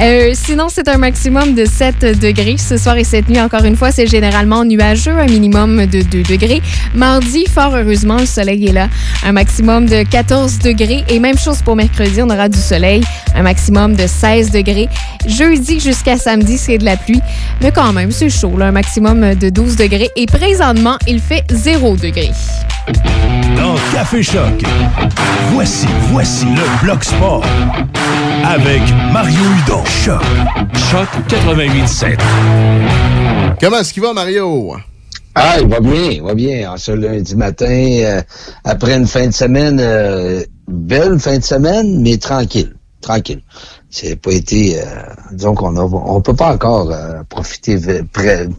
Euh, sinon, c'est un maximum de 7 degrés. Ce soir et cette nuit, encore une fois, c'est généralement nuageux, un minimum de 2 degrés. Mardi, fort heureusement, le soleil est là. Un maximum de 14 degrés. Et même chose pour mercredi, on aura du soleil, un maximum de 16 degrés. Jeudi jusqu'à samedi, c'est de la pluie. Mais quand même, c'est chaud, là, un maximum de 12 degrés. Et présentement, il fait 0 degrés. Dans Café Choc, voici, voici le Bloc Sport avec Mario Hudon. Choc. Choc 88.7. Comment est-ce qu'il va, Mario? Ah, il va bien, il va bien. En ce lundi matin, euh, après une fin de semaine, euh, belle fin de semaine, mais tranquille, tranquille. C'est pas été, euh, disons qu'on a, on peut pas encore euh, profiter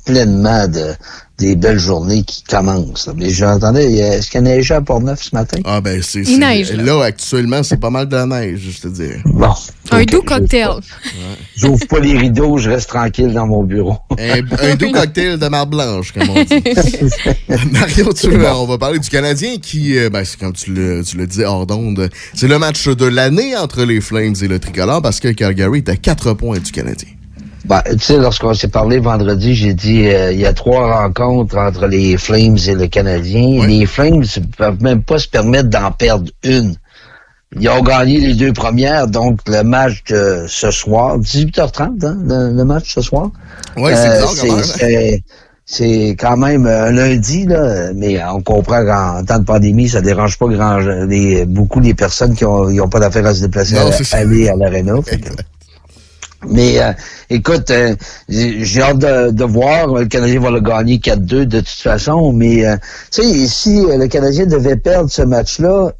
pleinement de des belles journées qui commencent. là. Mais j'entendais, il y a- est-ce qu'il y a neigé à Port-Neuf ce matin? Ah, ben, c'est. Il neige, là. Là, actuellement, c'est pas mal de la neige, je te dis. Bon. Un doux cocktail. J'ouvre pas les rideaux, je reste tranquille dans mon bureau. Un, un doux cocktail de marbre blanche, comme on dit. Mario, tu, euh, on va parler du Canadien qui, euh, ben, c'est comme tu le, tu le disais hors d'onde, c'est le match de l'année entre les Flames et le Tricolore parce que Calgary est à 4 points du Canadien. Ben, tu sais, lorsqu'on s'est parlé vendredi, j'ai dit euh, il y a trois rencontres entre les Flames et le Canadien. Les Flames ne peuvent même pas se permettre d'en perdre une. Ils ont gagné les deux premières, donc le match de ce soir, 18h30, hein, le, le match ce soir. Oui, c'est même, hein. c'est- C'est quand même un lundi, là, mais on comprend qu'en temps de pandémie, ça dérange pas grand les, beaucoup les personnes qui ont, ils ont pas d'affaires à se déplacer Non, à, aller à l'aréna. Mais euh, écoute, euh, j'ai hâte de, de voir. Le Canadien va le gagner 4-2 de toute façon. Mais euh, tu sais, si euh, le Canadien devait perdre ce match-là,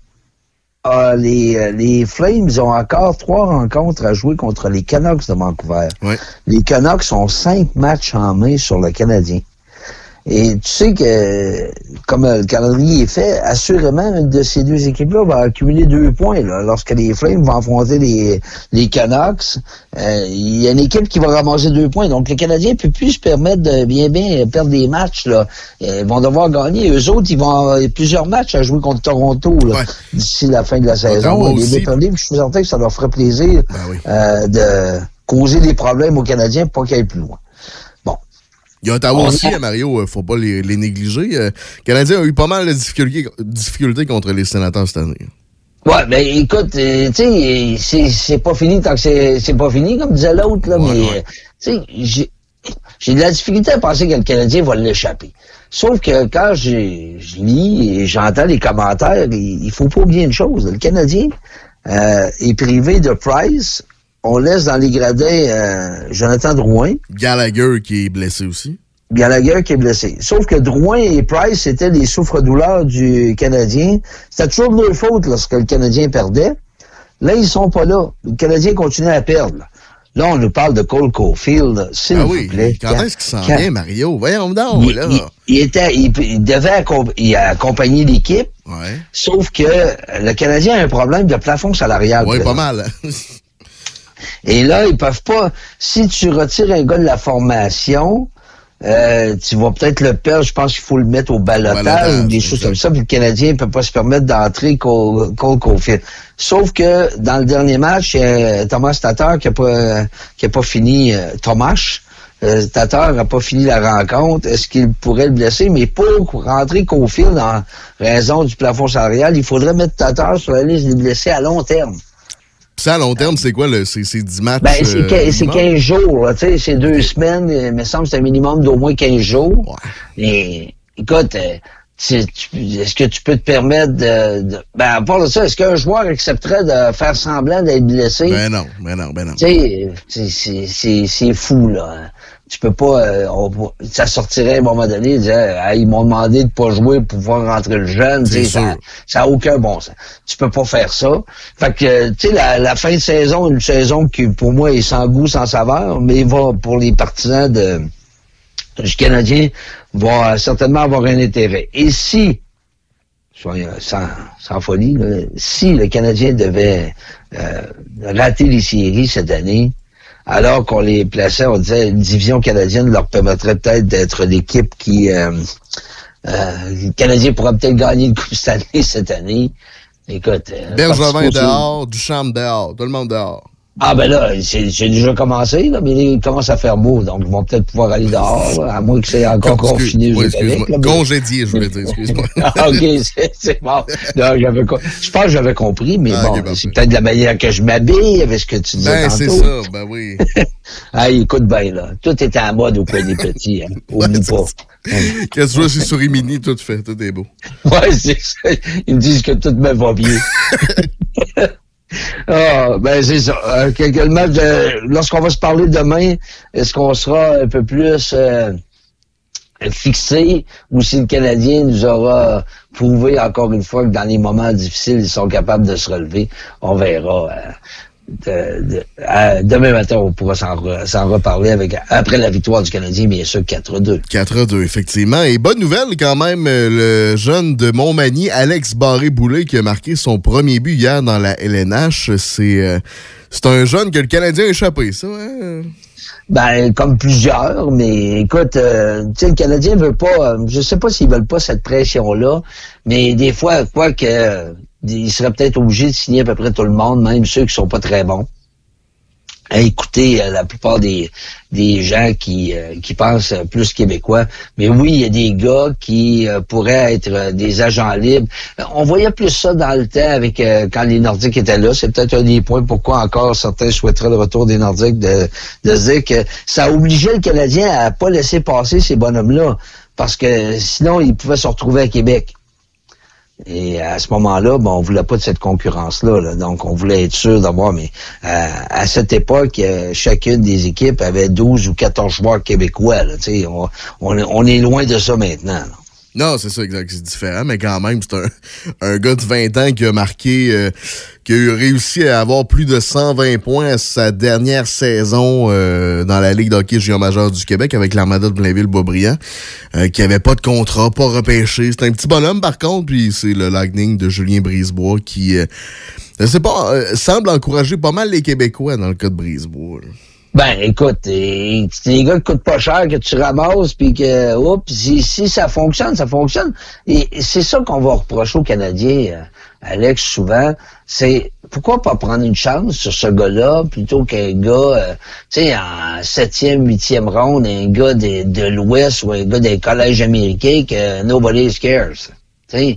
euh, les, euh, les Flames ont encore trois rencontres à jouer contre les Canucks de Vancouver. Les Canucks ont cinq matchs en main sur le Canadien. Et tu sais que, comme euh, le calendrier est fait, assurément, une de ces deux équipes-là va accumuler deux points. Là, lorsque les Flames vont affronter les, les Canucks, euh, il y a une équipe qui va ramasser deux points. Donc, les Canadiens ne peuvent plus se permettre de bien, bien perdre des matchs. Là. Euh, Ils vont devoir gagner. Eux autres, ils vont avoir plusieurs matchs à jouer contre Toronto là, d'ici la fin de la saison. Les. Maple Leafs, je suis certain que ça leur ferait plaisir euh, de causer des problèmes aux Canadiens pour qu'ils aillent plus loin. Il y a Ottawa On aussi, a- Mario, euh, faut pas les, les négliger. Euh, le Canadien a eu pas mal de difficultés, difficultés contre les sénateurs cette année. Ouais, ben écoute, euh, tu sais, c'est c'est pas fini tant que c'est c'est pas fini, comme disait l'autre, là, mais tu sais, j'ai j'ai de la difficulté à penser que le Canadien va l'échapper. Sauf que quand je lis et j'entends les commentaires, il, il faut pas oublier une chose. Le Canadien euh, est privé de Price. On laisse dans les gradins euh, Jonathan Drouin. Gallagher qui est blessé aussi. Gallagher qui est blessé. Sauf que Drouin et Price c'était les souffres-douleurs du Canadien. C'était toujours de leur faute lorsque le Canadien perdait. Là, ils sont pas là. Le Canadien continue à perdre. Là, on nous parle de Cole Caulfield, s'il Ah vous oui, plaît. quand est-ce qu'il s'en Quand- vient, Mario? Voyons donc, il, là. il- il était, il, il devait accompagner l'équipe, sauf que le Canadien a un problème de plafond salarial. Oui, pas mal. Et là, ils peuvent pas. Si tu retires un gars de la formation, euh, tu vas peut-être le perdre. Je pense qu'il faut le mettre au balotage balotage, ou des choses comme ça. Puis le Canadien ne peut pas se permettre d'entrer Cole Caulfield. Sauf que dans le dernier match, il y a Thomas Tatar qui a pas, qui a pas fini, euh, Thomas, euh, Tatar n'a pas fini la rencontre. Est-ce qu'il pourrait le blesser? Mais pour rentrer Caulfield en raison du plafond salarial, il faudrait mettre Tatar sur la liste des blessés à long terme. Ça, à long terme, c'est quoi? le- C'est c'est 10 matchs? Ben, c'est euh, quin- c'est minimum? 15 jours, tu sais, c'est deux semaines, euh, il me semble que c'est un minimum d'au moins 15 jours. Et, écoute, euh, est-ce que tu peux te permettre de... de- ben, à part de ça, est-ce qu'un joueur accepterait de faire semblant d'être blessé? Ben non, ben non, ben non. Tu sais, c'est- c'est- c'est c'est fou, là. Tu peux pas... euh, on- ça sortirait à un moment donné, dire, Hey, ils m'ont demandé de pas jouer pour pouvoir rentrer le jeune. Ça ça a aucun bon sens. Tu peux pas faire ça. Fait que, tu sais, la, la fin de saison, une saison qui, pour moi, est sans goût, sans saveur, mais va pour les partisans de, du Canadien, va certainement avoir un intérêt. Et si, soyons sans, sans folie, là, si le Canadien devait euh, rater les séries cette année, alors qu'on les plaçait, on disait une division canadienne leur permettrait peut-être d'être l'équipe qui... Euh, euh, le Canadien pourra peut-être gagner une Coupe Stanley cette année. Écoute... euh, Bergevin dehors, Duchamp dehors, tout le monde dehors. Ah ben là, c'est déjà commencé, là, mais il commence à faire beau, donc ils vont peut-être pouvoir aller dehors, là, à moins que c'est encore confiné oui, mais- Congédié, je voulais dire, excuse-moi. Ah, ok, c'est c'est bon. Je pense que j'avais compris, mais Ah, bon, c'est peut-être de la manière que je m'habille avec ce que tu disais Ben, c'est ça, ben oui. Ah, écoute bien, là. Tout était en mode au des petits, hein. Oublie pas. Qu'est-ce que tu vois, c'est sur Rimini, tout fait, tout est beau. Ouais, c'est ça. Ils me disent que tout me va bien. Ah, ben c'est ça. Euh, Lorsqu'on va se parler demain, est-ce qu'on sera un peu plus euh, fixé ou si le Canadien nous aura prouvé encore une fois que dans les moments difficiles, ils sont capables de se relever? On verra. euh, de- de- à- demain matin, on pourra s'en re- s'en reparler avec après la victoire du Canadien, bien sûr, 4-2. 4-2, effectivement. Et bonne nouvelle quand même, euh, le jeune de Montmagny, Alex Barré-Boulet, qui a marqué son premier but hier dans la LNH. C'est euh, c'est un jeune que le Canadien a échappé, ça, hein? Ben, comme plusieurs, mais écoute, euh, tu sais, le Canadien veut pas, euh, je sais pas s'ils veulent pas cette pression-là, mais des fois, quoi que, ils seraient peut-être obligés de signer à peu près tout le monde, même ceux qui sont pas très bons. À écouter euh, la plupart des, des gens qui, euh, qui pensent plus québécois. Mais oui, il y a des gars qui euh, pourraient être des agents libres. On voyait plus ça dans le temps avec quand les Nordiques étaient là. C'est peut-être un des points pourquoi encore certains souhaiteraient le retour des Nordiques de, de se dire que ça obligeait le Canadien à pas laisser passer ces bonhommes-là. Parce que sinon, ils pouvaient se retrouver à Québec. Et à ce moment-là, bon, on voulait pas de cette concurrence-là. là. Donc, on voulait être sûr d'avoir, mais euh, à cette époque, euh, chacune des équipes avait 12 ou 14 joueurs québécois. Là, on, on est loin de ça maintenant. là. Non, c'est ça, exact. C'est différent, mais quand même, c'est un, un gars de 20 ans qui a marqué, euh, qui a réussi à avoir plus de 120 points à sa dernière saison euh, dans la Ligue d'hockey junior majeur du Québec avec l'Armada de Blainville-Boisbriand, euh, qui avait pas de contrat, pas repêché. C'est un petit bonhomme, par contre, puis c'est le Lightning de Julien Brisebois qui, euh, je sais pas, euh, semble encourager pas mal les Québécois dans le cas de Brisebois. Ben, écoute, c'est des gars qui coûtent pas cher, que tu ramasses, puis que, oups, si, si ça fonctionne, ça fonctionne. Et c'est ça qu'on va reprocher aux Canadiens, euh, Alex, souvent, c'est pourquoi pas prendre une chance sur ce gars-là plutôt qu'un gars, euh, tu sais, en septième, huitième ronde, un gars de, de l'Ouest ou un gars des collèges américains que nobody cares. Tu sais,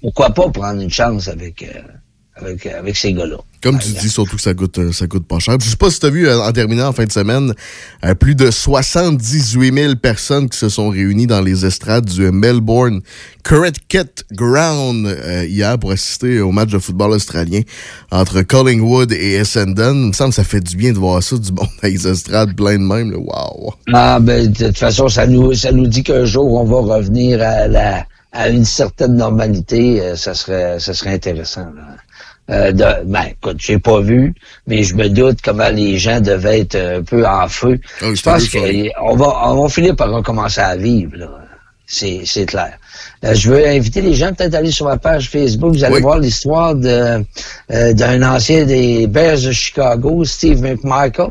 pourquoi pas prendre une chance avec, euh, avec, avec ces gars-là? Comme tu dis, surtout que ça coûte, euh, ça coûte pas cher. Je sais pas si tu as vu, euh, en terminant en fin de semaine, euh, plus de 78 000 personnes qui se sont réunies dans les estrades du Melbourne Cricket Ground euh, hier pour assister au match de football australien entre Collingwood et Essendon. Il me semble que ça fait du bien de voir ça, du bon dans les estrades plein de même. là. Wow! Ah ben de toute façon, ça nous ça nous dit qu'un jour on va revenir à la à une certaine normalité. euh, ça serait ça serait intéressant. Là. Euh, de, ben, écoute, j'ai pas vu, mais je me doute comment les gens devaient être un peu en feu. je pense qu'on va, on va finir par recommencer à vivre, là. C'est, c'est clair. Euh, je veux inviter les gens peut-être à aller sur ma page Facebook. Vous allez voir l'histoire de, euh, d'un ancien des Bears de Chicago, Steve McMichael,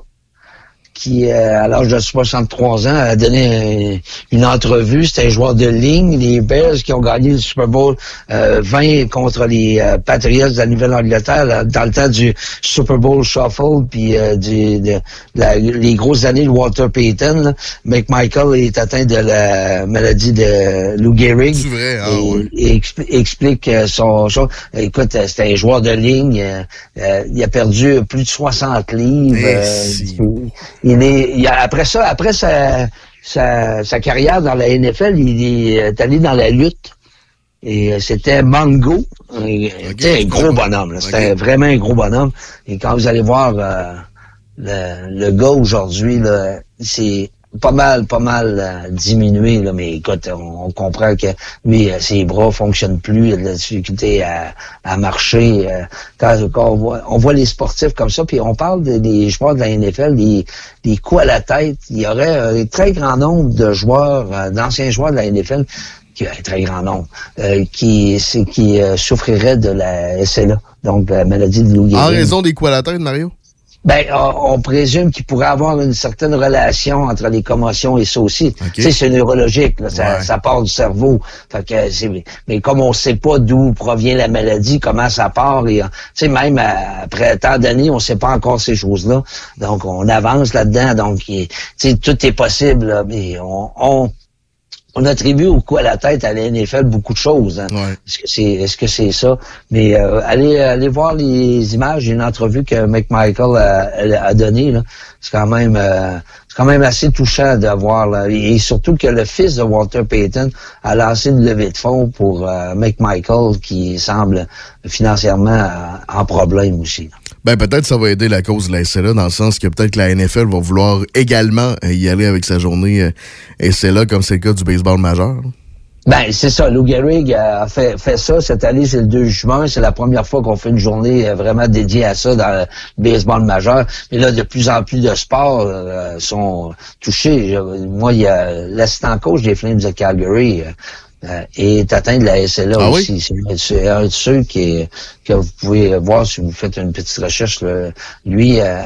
qui, euh, à l'âge de 63 ans, a donné un- une entrevue. C'était un joueur de ligne, les Bears qui ont gagné le Super Bowl euh, 20 contre les euh, Patriots de la Nouvelle-Angleterre dans le temps du Super Bowl Shuffle, puis euh, du, de, la- les grosses années de Walter Payton. là. McMichael est atteint de la maladie de Lou Gehrig. C'est vrai, ah et, ouais. et expli- explique euh, son chose. Écoute, euh, c'était un joueur de ligne. il a perdu plus de 60 livres. Euh, il est, il a- après ça, après sa, sa, sa carrière dans la NFL, il est allé dans la lutte. Et euh, c'était Mango. Euh, C'était un gros bonhomme. C'était vraiment un gros bonhomme. Et quand vous allez voir euh, le, le gars aujourd'hui, là, c'est pas mal, pas mal euh, diminué. Là, mais écoute, on, comprend que lui, euh, ses bras fonctionnent plus, il a de la difficulté à, à marcher. euh, quand, quand on, voit, on voit les sportifs comme ça, puis on parle de- des joueurs de la NFL, des, des coups à la tête. Il y aurait un très grand nombre de joueurs, euh, d'anciens joueurs de la NFL, qui un très grand nombre, qui, qui souffriraient de la SLA, donc la maladie de Lou En raison des coups à la tête, Mario? Ben, on, on présume qu'il pourrait avoir une certaine relation entre les commotions et ça aussi. Tu sais, c'est neurologique, là, ça, Ouais. ça part du cerveau. Fait que c'est- mais comme on sait pas d'où provient la maladie, comment ça part, et, tu sais, même après tant d'années, on sait pas encore ces choses-là. Donc, on avance là-dedans. Donc, tu sais, tout est possible. là, mais on, on on attribue au coup à la tête à la NFL beaucoup de choses. hein. Est-ce que c'est est-ce que c'est ça? Mais euh, allez, allez voir les images, une entrevue que McMichael a, a donnée. C'est quand même euh, c'est quand même assez touchant de voir. là. Et surtout que le fils de Walter Payton a lancé une levée de fonds pour euh, McMichael qui semble financièrement euh, en problème aussi. Ben, peut-être ça va aider la cause de la SLA dans le sens que peut-être que la NFL va vouloir également euh, y aller avec sa journée euh, SLA comme c'est le cas du baseball majeur. Ben, c'est ça. Lou Gehrig a fait, fait ça. Cette année, c'est le 2 juin. C'est la première fois qu'on fait une journée euh, vraiment dédiée à ça dans le baseball majeur. Mais là, de plus en plus de sports euh, sont touchés. Moi, il y a l'assistant coach des Flames de Calgary euh, euh, est atteint de la SLA Ah oui? aussi. C'est- C'est un de ceux qui, que vous pouvez voir si vous faites une petite recherche. là. Lui, euh,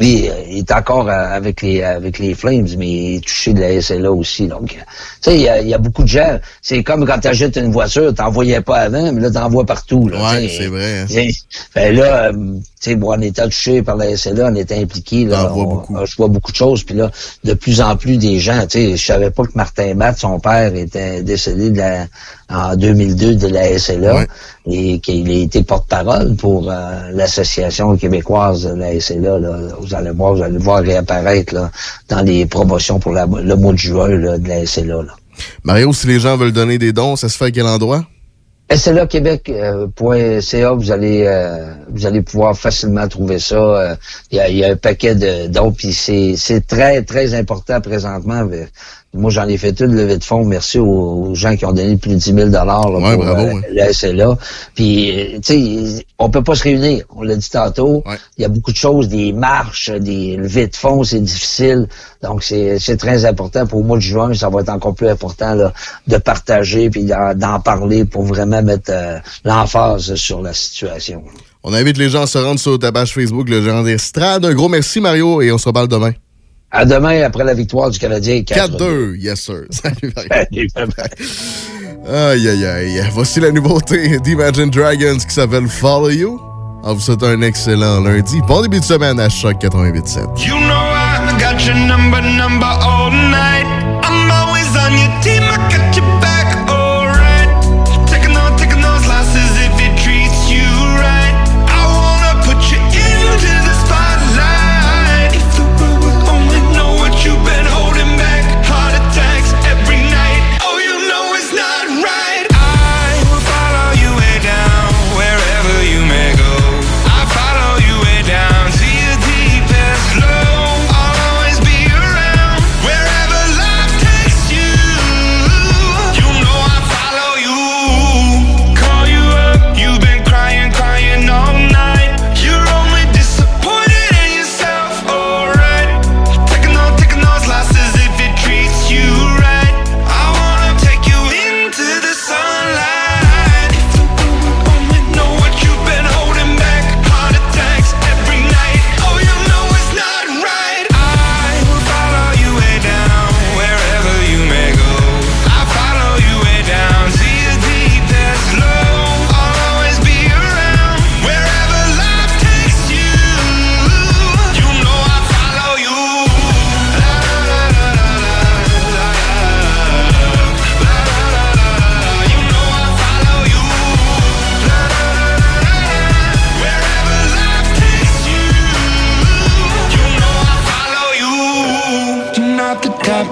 euh, il est encore avec les avec les Flames, mais il est touché de la SLA aussi. Donc, euh, tu sais, il y a, il y a beaucoup de gens. C'est comme quand tu achètes une voiture, t'en voyais pas avant, mais là, t'en vois partout. Là, Ouais, c'est vrai, hein. Sais, Ben là, euh, sais, bon, en étant touché par la SLA, on était impliqué. Là, on- je vois beaucoup de choses. Puis là, de plus en plus des gens, tu sais, je savais pas que Martin Matt, son père, était décédé de la, en 2002 de la SLA et qu'il a été porte-parole pour euh, l'association québécoise de la SLA. Là. Vous allez voir, vous allez le voir réapparaître là, dans les promotions pour la- le mois de juin là, de la SLA. Là. Mario, si les gens veulent donner des dons, ça se fait à quel endroit? SLAquebec.ca, vous allez euh, vous allez pouvoir facilement trouver ça. Euh, Il y, a, il y a un paquet de dons, puis c'est très très important présentement. Moi, j'en ai fait une levée de fonds. Merci aux, aux gens qui ont donné plus de 10 000 dollars pour Ouais, bravo, euh, ouais. la SLA. Puis, euh, tu sais, on peut pas se réunir. On l'a dit tantôt. Il y a beaucoup de choses, des marches, des levées de fonds, c'est difficile. Donc, c'est très important. Pour le mois de juin, ça va être encore plus important là, de partager puis d'en parler pour vraiment mettre euh, l'emphase sur la situation. On invite les gens à se rendre sur ta page Facebook, le gérant d'Estrade. Un gros merci, Mario, et on se reparle demain. À demain, après la victoire du Canadien. 4-2, yes sir. Salut, Mario. Aïe, aïe, aïe. Voici la nouveauté d'Imagine Dragons qui s'appelle Follow You. On vous souhaite un excellent lundi. Bon début de semaine à Choc 88.7. You know I got your number, number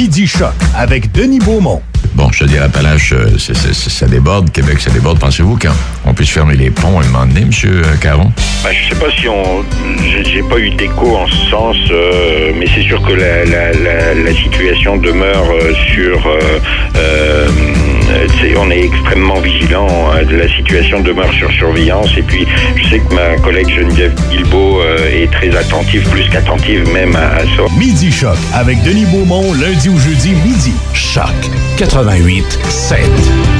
Midi Choc avec Denis Beaumont. Bon, je te dis, Appalaches, euh, c'est- c'est- c'est- ça déborde, Québec, ça déborde. Pensez-vous qu'on puisse fermer les ponts à un moment donné, M. Caron? Ben, je sais pas si on. j'ai- J'ai pas eu d'écho en ce sens, euh, mais c'est sûr que la, la, la, la situation demeure euh, sur. euh, euh, on est extrêmement vigilant. hein, la situation demeure sur surveillance. Et puis, je sais que ma collègue Geneviève Guilbeault euh, est très attentive, plus qu'attentive même à, ça. Midi Choc avec Denis Beaumont, lundi au jeudi, midi. Choc 88 7.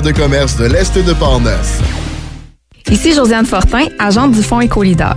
de commerce de l'Est de Portneuf. Ici Josiane Fortin, agente du Fonds Écolidar.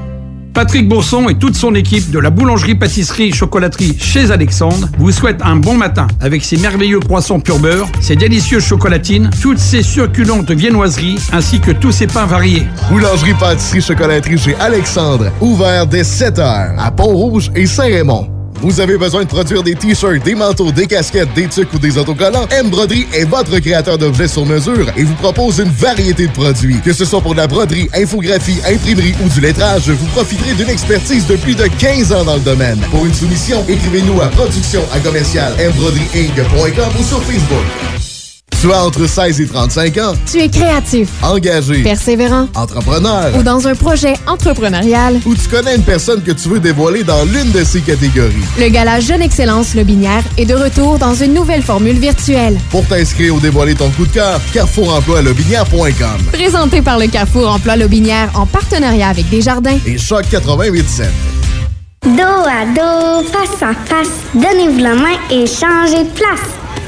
Patrick Bourson et toute son équipe de la boulangerie-pâtisserie-chocolaterie chez Alexandre vous souhaitent un bon matin avec ses merveilleux croissants pur beurre, ses délicieuses chocolatines, toutes ses succulentes viennoiseries ainsi que tous ses pains variés. Boulangerie, pâtisserie, chocolaterie chez Alexandre, ouvert dès 7 heures à Pont-Rouge et Saint-Raymond. Vous avez besoin de produire des t-shirts, des manteaux, des casquettes, des tucs ou des autocollants? M Broderie est votre créateur d'objets sur mesure et vous propose une variété de produits. Que ce soit pour de la broderie, infographie, imprimerie ou du lettrage, vous profiterez d'une expertise de plus de 15 ans dans le domaine. Pour une soumission, écrivez-nous à production à commercial ou sur Facebook. Tu as entre 16 et 35 ans. Tu es créatif, Engagé. persévérant Entrepreneur. ou dans un projet entrepreneurial. Ou tu connais une personne que tu veux dévoiler dans l'une de ces catégories. Le gala Jeune Excellence Lobinière est de retour dans une nouvelle formule virtuelle. Pour t'inscrire ou dévoiler ton coup de cœur, carrefouremploilobinière.com Présenté par le Carrefour Emploi Lobinière en partenariat avec Desjardins. et Choc 88.7. Dos à dos, face à face, donnez-vous la main et changez de place.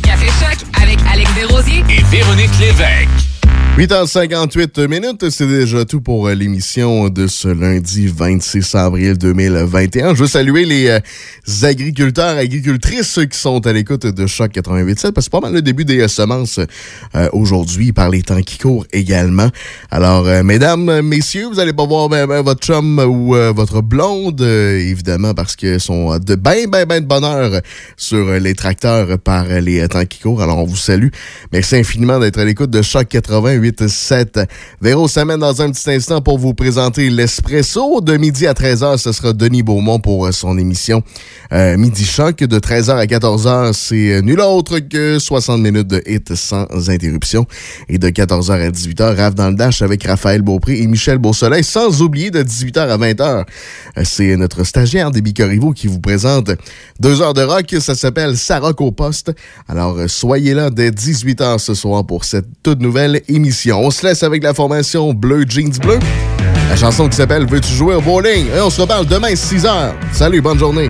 Café Choc avec Alex Et Véronique Lévesque. 8h58 minutes, c'est déjà tout pour euh, l'émission de ce lundi 26 avril 2021. Je veux saluer les euh, agriculteurs, agricultrices qui sont à l'écoute de Choc 88.7 parce que c'est pas mal le début des euh, semences euh, aujourd'hui par les temps qui courent également. Alors, euh, mesdames, messieurs, vous allez pas voir ben, ben, votre chum ou euh, votre blonde, évidemment, parce qu'ils sont de ben, ben, ben de bonheur sur les tracteurs par les temps qui courent. Alors, on vous salue. Merci infiniment d'être à l'écoute de Choc 88.7. 88 Véro s'amène dans un petit instant pour vous présenter l'Espresso. De midi à 13h, ce sera Denis Beaumont pour euh, son émission euh, Midi Choc. De 13h à 14h, c'est euh, nul autre que 60 minutes de hit sans interruption. Et de 14h à 18h, Rave dans le Dash avec Raphaël Beaupré et Michel Beausoleil. Sans oublier de 18h à 20h, c'est notre stagiaire des Corriveau qui vous présente deux heures de rock. Ça s'appelle Sarah au poste. Alors, soyez là dès 18h ce soir pour cette toute nouvelle On se laisse avec la formation Bleu Jeans Bleu. La chanson qui s'appelle Veux-tu jouer au bowling? Et on se reparle demain 6h. Salut, bonne journée.